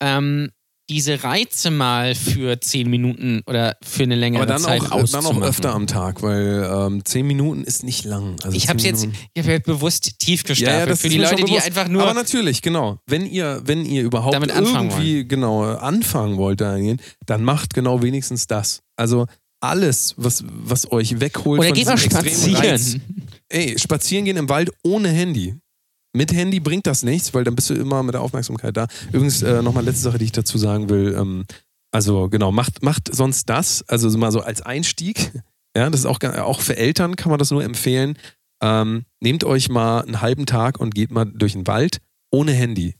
Speaker 3: ähm, diese Reize mal für 10 Minuten oder für eine längere
Speaker 2: aber dann
Speaker 3: Zeit
Speaker 2: auch, dann
Speaker 3: auszumachen.
Speaker 2: auch öfter am Tag, weil ähm, zehn Minuten ist nicht lang. Also
Speaker 3: Ich habe
Speaker 2: zehn
Speaker 3: jetzt, ich habe jetzt bewusst tief
Speaker 2: Ja,
Speaker 3: gestapelt.
Speaker 2: ja, das
Speaker 3: für die Leute, die einfach nur.
Speaker 2: Aber natürlich, genau. Wenn ihr, wenn ihr überhaupt
Speaker 3: Damit
Speaker 2: irgendwie genau anfangen wollt, dann macht genau wenigstens das. Also alles, was, was euch wegholt
Speaker 3: oder
Speaker 2: von
Speaker 3: geht mal
Speaker 2: extremen Reiz.
Speaker 3: spazieren.
Speaker 2: Ey, spazieren gehen im Wald ohne Handy. Mit Handy bringt das nichts, weil dann bist du immer mit der Aufmerksamkeit da. Übrigens, äh, nochmal letzte Sache, die ich dazu sagen will. Ähm, also genau, macht, macht sonst das, also so mal so als Einstieg. Ja, das ist auch, auch für Eltern kann man das nur empfehlen. Ähm, nehmt euch mal einen halben Tag und geht mal durch den Wald ohne Handy.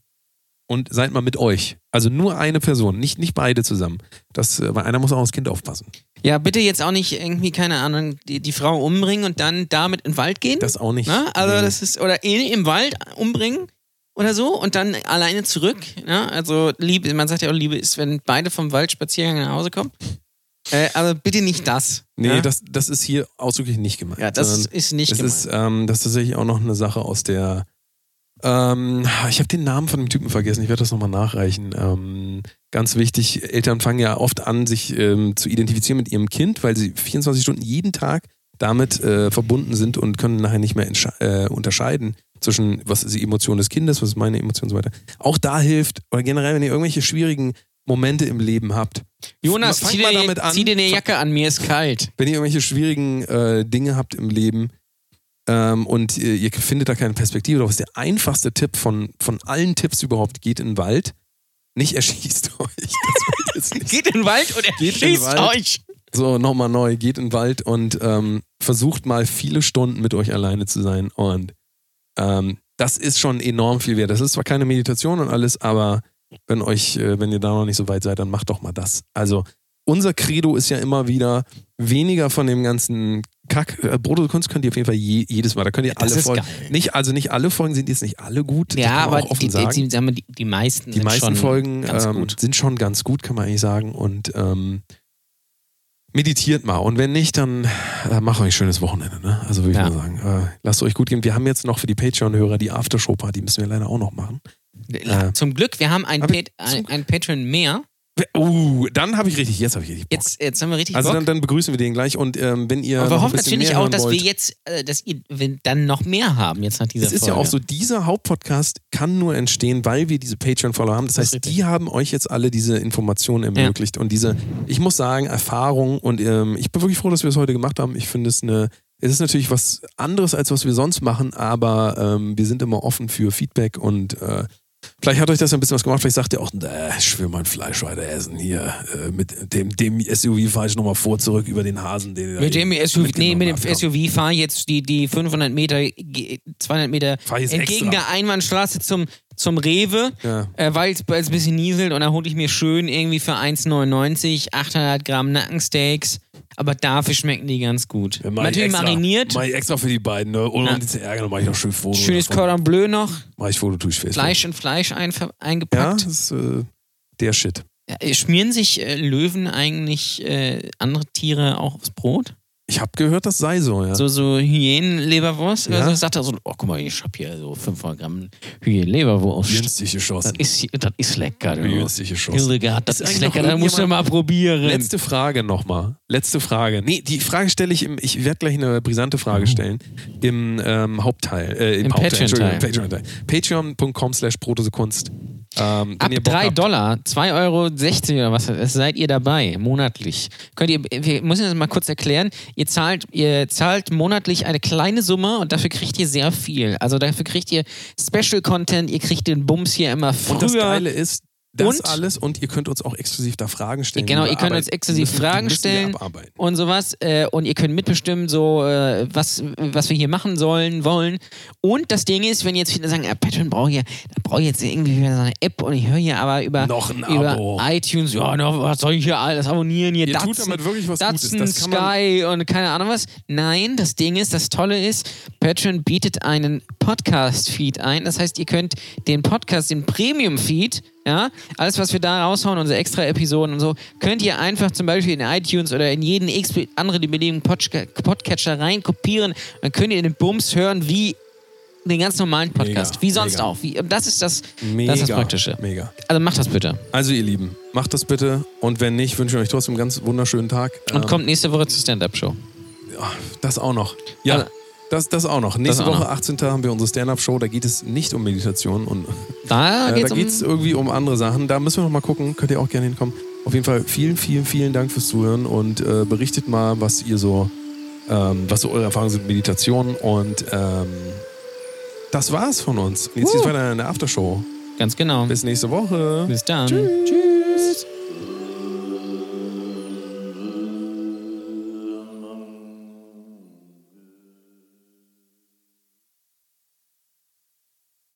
Speaker 2: Und seid mal mit euch. Also nur eine Person, nicht, nicht beide zusammen. Das, äh, weil einer muss auch aufs Kind aufpassen.
Speaker 3: Ja, bitte jetzt auch nicht irgendwie, keine Ahnung, die, die Frau umbringen und dann damit in den Wald gehen.
Speaker 2: Das auch nicht.
Speaker 3: Na, also
Speaker 2: Nee.
Speaker 3: das ist, oder eh im Wald umbringen oder so und dann alleine zurück. Ja? Also Liebe, man sagt ja auch, Liebe ist, wenn beide vom Waldspaziergang nach Hause kommen. Äh, also bitte nicht das.
Speaker 2: Nee,
Speaker 3: ja?
Speaker 2: das, das ist hier ausdrücklich nicht gemeint.
Speaker 3: ja, das ist nicht
Speaker 2: das
Speaker 3: gemeint.
Speaker 2: ist, ähm, das ist tatsächlich auch noch eine Sache aus der. Ähm, ich habe den Namen von dem Typen vergessen, ich werde das nochmal nachreichen. Ähm, ganz wichtig, Eltern fangen ja oft an, sich ähm, zu identifizieren mit ihrem Kind, weil sie 24 Stunden jeden Tag damit äh, verbunden sind und können nachher nicht mehr äh, unterscheiden zwischen, was ist die Emotion des Kindes, was ist meine Emotion und so weiter. Auch da hilft, oder generell, wenn ihr irgendwelche schwierigen Momente im Leben habt.
Speaker 3: Jonas, dir, zieh dir eine Jacke an, mir ist kalt.
Speaker 2: wenn ihr irgendwelche schwierigen äh, Dinge habt im Leben ähm, und ihr, ihr findet da keine Perspektive drauf, ist der einfachste Tipp von, von allen Tipps überhaupt, geht in den Wald. Nicht erschießt euch.
Speaker 3: Geht in den Wald und erschießt
Speaker 2: Wald.
Speaker 3: euch.
Speaker 2: So, nochmal neu, geht in den Wald und ähm, versucht mal viele Stunden mit euch alleine zu sein. Und ähm, das ist schon enorm viel wert. Das ist zwar keine Meditation und alles, aber wenn euch, äh, wenn ihr da noch nicht so weit seid, dann macht doch mal das. Also, unser Credo ist ja immer wieder weniger von dem ganzen Kack. Äh, Brot und Kunst könnt ihr auf jeden Fall je, jedes Mal. Da könnt ihr
Speaker 3: Das
Speaker 2: alle Folgen.
Speaker 3: geil.
Speaker 2: Nicht, also nicht alle Folgen sind jetzt nicht alle gut.
Speaker 3: Ja, aber die, die,
Speaker 2: sagen.
Speaker 3: die, die, die meisten
Speaker 2: Die
Speaker 3: sind
Speaker 2: meisten Folgen ähm, sind schon ganz gut, kann man eigentlich sagen. Und ähm, meditiert mal. Und wenn nicht, dann äh, macht euch ein schönes Wochenende. Ne? Also würde ich
Speaker 3: Ja.
Speaker 2: mal sagen. Äh, lasst euch gut gehen. Wir haben jetzt noch für die Patreon-Hörer die Aftershow-Party, müssen wir leider auch noch machen. äh,
Speaker 3: Zum Glück, wir haben ein,
Speaker 2: hab ich-
Speaker 3: Pat ein, ein Patreon mehr.
Speaker 2: Uh, dann habe ich richtig, jetzt habe ich richtig Bock.
Speaker 3: Jetzt, jetzt haben wir richtig
Speaker 2: also
Speaker 3: Bock.
Speaker 2: dann, dann begrüßen wir den gleich. Und ähm, wenn ihr.
Speaker 3: Aber wir hoffen natürlich auch, dass
Speaker 2: wollt,
Speaker 3: wir jetzt, äh, dass ihr dann noch mehr haben jetzt nach dieser
Speaker 2: Es ist
Speaker 3: Folge.
Speaker 2: ja auch so, dieser Hauptpodcast kann nur entstehen, weil wir diese Patreon-Follower haben. Das
Speaker 3: Das
Speaker 2: heißt, die haben euch jetzt alle diese Informationen ermöglicht und diese, ich muss sagen, Erfahrung und ähm, ich bin wirklich froh, dass wir es heute gemacht haben. Ich finde es eine, es ist natürlich was anderes, als was wir sonst machen, aber ähm, wir sind immer offen für Feedback und äh, Vielleicht hat euch das ein bisschen was gemacht. Vielleicht sagt ihr auch, ich will mein Fleisch weiter essen hier. Äh, mit dem, dem SUV fahre ich nochmal vor, zurück über den Hasen. Den da
Speaker 3: mit dem SUV, nee, mit dem
Speaker 2: habt.
Speaker 3: SUV fahr jetzt die, die 500 Meter, ge- 200 Meter
Speaker 2: ich
Speaker 3: entgegen
Speaker 2: extra.
Speaker 3: der Einbahnstraße zum, zum Rewe,
Speaker 2: Ja.
Speaker 3: äh, weil es ein bisschen nieselt und dann hole ich mir schön irgendwie für 1,99 800 Gramm Nackensteaks. Aber dafür schmecken die ganz gut.
Speaker 2: Ja,
Speaker 3: Natürlich
Speaker 2: extra.
Speaker 3: mariniert.
Speaker 2: Mach ich extra für die beiden, ne? Ohne
Speaker 3: Ja.
Speaker 2: um die zu ärgern, mach ich noch schön Foto.
Speaker 3: Schönes. Cordon Bleu noch.
Speaker 2: Mach ich Foto, tue ich Facebook.
Speaker 3: Fleisch in Fleisch
Speaker 2: Ja,
Speaker 3: eingepackt.
Speaker 2: das ist äh, der Shit.
Speaker 3: Ja, Schmieren sich äh, Löwen eigentlich äh, andere Tiere auch aufs Brot?
Speaker 2: Ich habe gehört, das sei so, ja.
Speaker 3: So, so Hyänenleberwurst.
Speaker 2: Ja.
Speaker 3: Also sagt er so, oh, guck mal, ich hab hier so 500 Gramm Hyänenleberwurst.
Speaker 2: günstig
Speaker 3: Das
Speaker 2: geschossen.
Speaker 3: ist, das ist lecker. du.
Speaker 2: Günstig geschossen.
Speaker 3: Hildegard, das
Speaker 2: Ist
Speaker 3: ist, lecker, da musst du mal probieren.
Speaker 2: Letzte Frage nochmal. Letzte Frage. Nee, die Frage stelle ich im, ich werde gleich eine brisante Frage stellen. Im ähm, Hauptteil. Äh, im,
Speaker 3: Im Patreon-Teil.
Speaker 2: Patreon.com slash Protosekunst. Ähm,
Speaker 3: Ab
Speaker 2: ihr Bock
Speaker 3: 3
Speaker 2: habt-
Speaker 3: Dollar, 2,60 Euro oder was, das seid ihr dabei, monatlich. Könnt ihr, wir müssen das mal kurz erklären. Ihr zahlt, ihr zahlt monatlich eine kleine Summe und dafür kriegt ihr sehr viel. Also dafür kriegt ihr Special Content, ihr kriegt den Bums hier immer früher.
Speaker 2: Und das Geile ist, das
Speaker 3: Und-
Speaker 2: alles und ihr könnt uns auch exklusiv da Fragen stellen.
Speaker 3: Genau, ihr könnt uns exklusiv
Speaker 2: müssen.
Speaker 3: Fragen stellen. und sowas. Äh, und ihr könnt mitbestimmen, so äh, was, was wir hier machen sollen, wollen. Und das Ding ist, wenn jetzt viele sagen, ja, Patreon brauche ich, da brauche ich jetzt irgendwie wieder so eine App und ich höre hier aber über,
Speaker 2: Noch ein
Speaker 3: über iTunes, ja, no, was soll ich hier alles abonnieren? Hier
Speaker 2: Ihr tut
Speaker 3: Datsun,
Speaker 2: damit wirklich was
Speaker 3: Datsun,
Speaker 2: Gutes. Das kann man-
Speaker 3: Sky und keine Ahnung was. Nein, das Ding ist, das Tolle ist, Patreon bietet einen Podcast-Feed ein. Das heißt, ihr könnt den Podcast, den Premium-Feed, ja, alles, was wir da raushauen, unsere extra Episoden und so, könnt ihr einfach zum Beispiel in iTunes oder in jeden x anderen beliebigen Podca- Podcatcher rein kopieren. Dann könnt ihr den Bums hören wie den ganz normalen Podcast.
Speaker 2: Mega,
Speaker 3: wie sonst
Speaker 2: mega.
Speaker 3: auch. Wie, das ist das,
Speaker 2: Mega,
Speaker 3: das ist das Praktische.
Speaker 2: Mega.
Speaker 3: Also macht das bitte.
Speaker 2: Also ihr Lieben, macht das bitte. Und wenn nicht, wünsche ich euch trotzdem einen ganz wunderschönen Tag.
Speaker 3: Und
Speaker 2: Ähm,
Speaker 3: kommt nächste Woche zur Stand-Up-Show.
Speaker 2: Das auch noch. Ja,
Speaker 3: Also-
Speaker 2: das, das auch noch. Nächste
Speaker 3: auch
Speaker 2: Woche,
Speaker 3: noch.
Speaker 2: 18. haben wir unsere Stand-Up-Show. Da geht es nicht um Meditation. Und,
Speaker 3: Da
Speaker 2: äh,
Speaker 3: um
Speaker 2: geht es irgendwie um andere Sachen. Da müssen wir noch mal gucken. Könnt ihr auch gerne hinkommen. Auf jeden Fall vielen, vielen, vielen Dank fürs Zuhören und äh, berichtet mal, was ihr so, ähm, was so eure Erfahrungen sind mit Meditation. Und ähm, das war's von uns. Jetzt geht's weiter in der Aftershow.
Speaker 3: Ganz genau.
Speaker 2: Bis nächste Woche.
Speaker 3: Bis dann. Tschüss.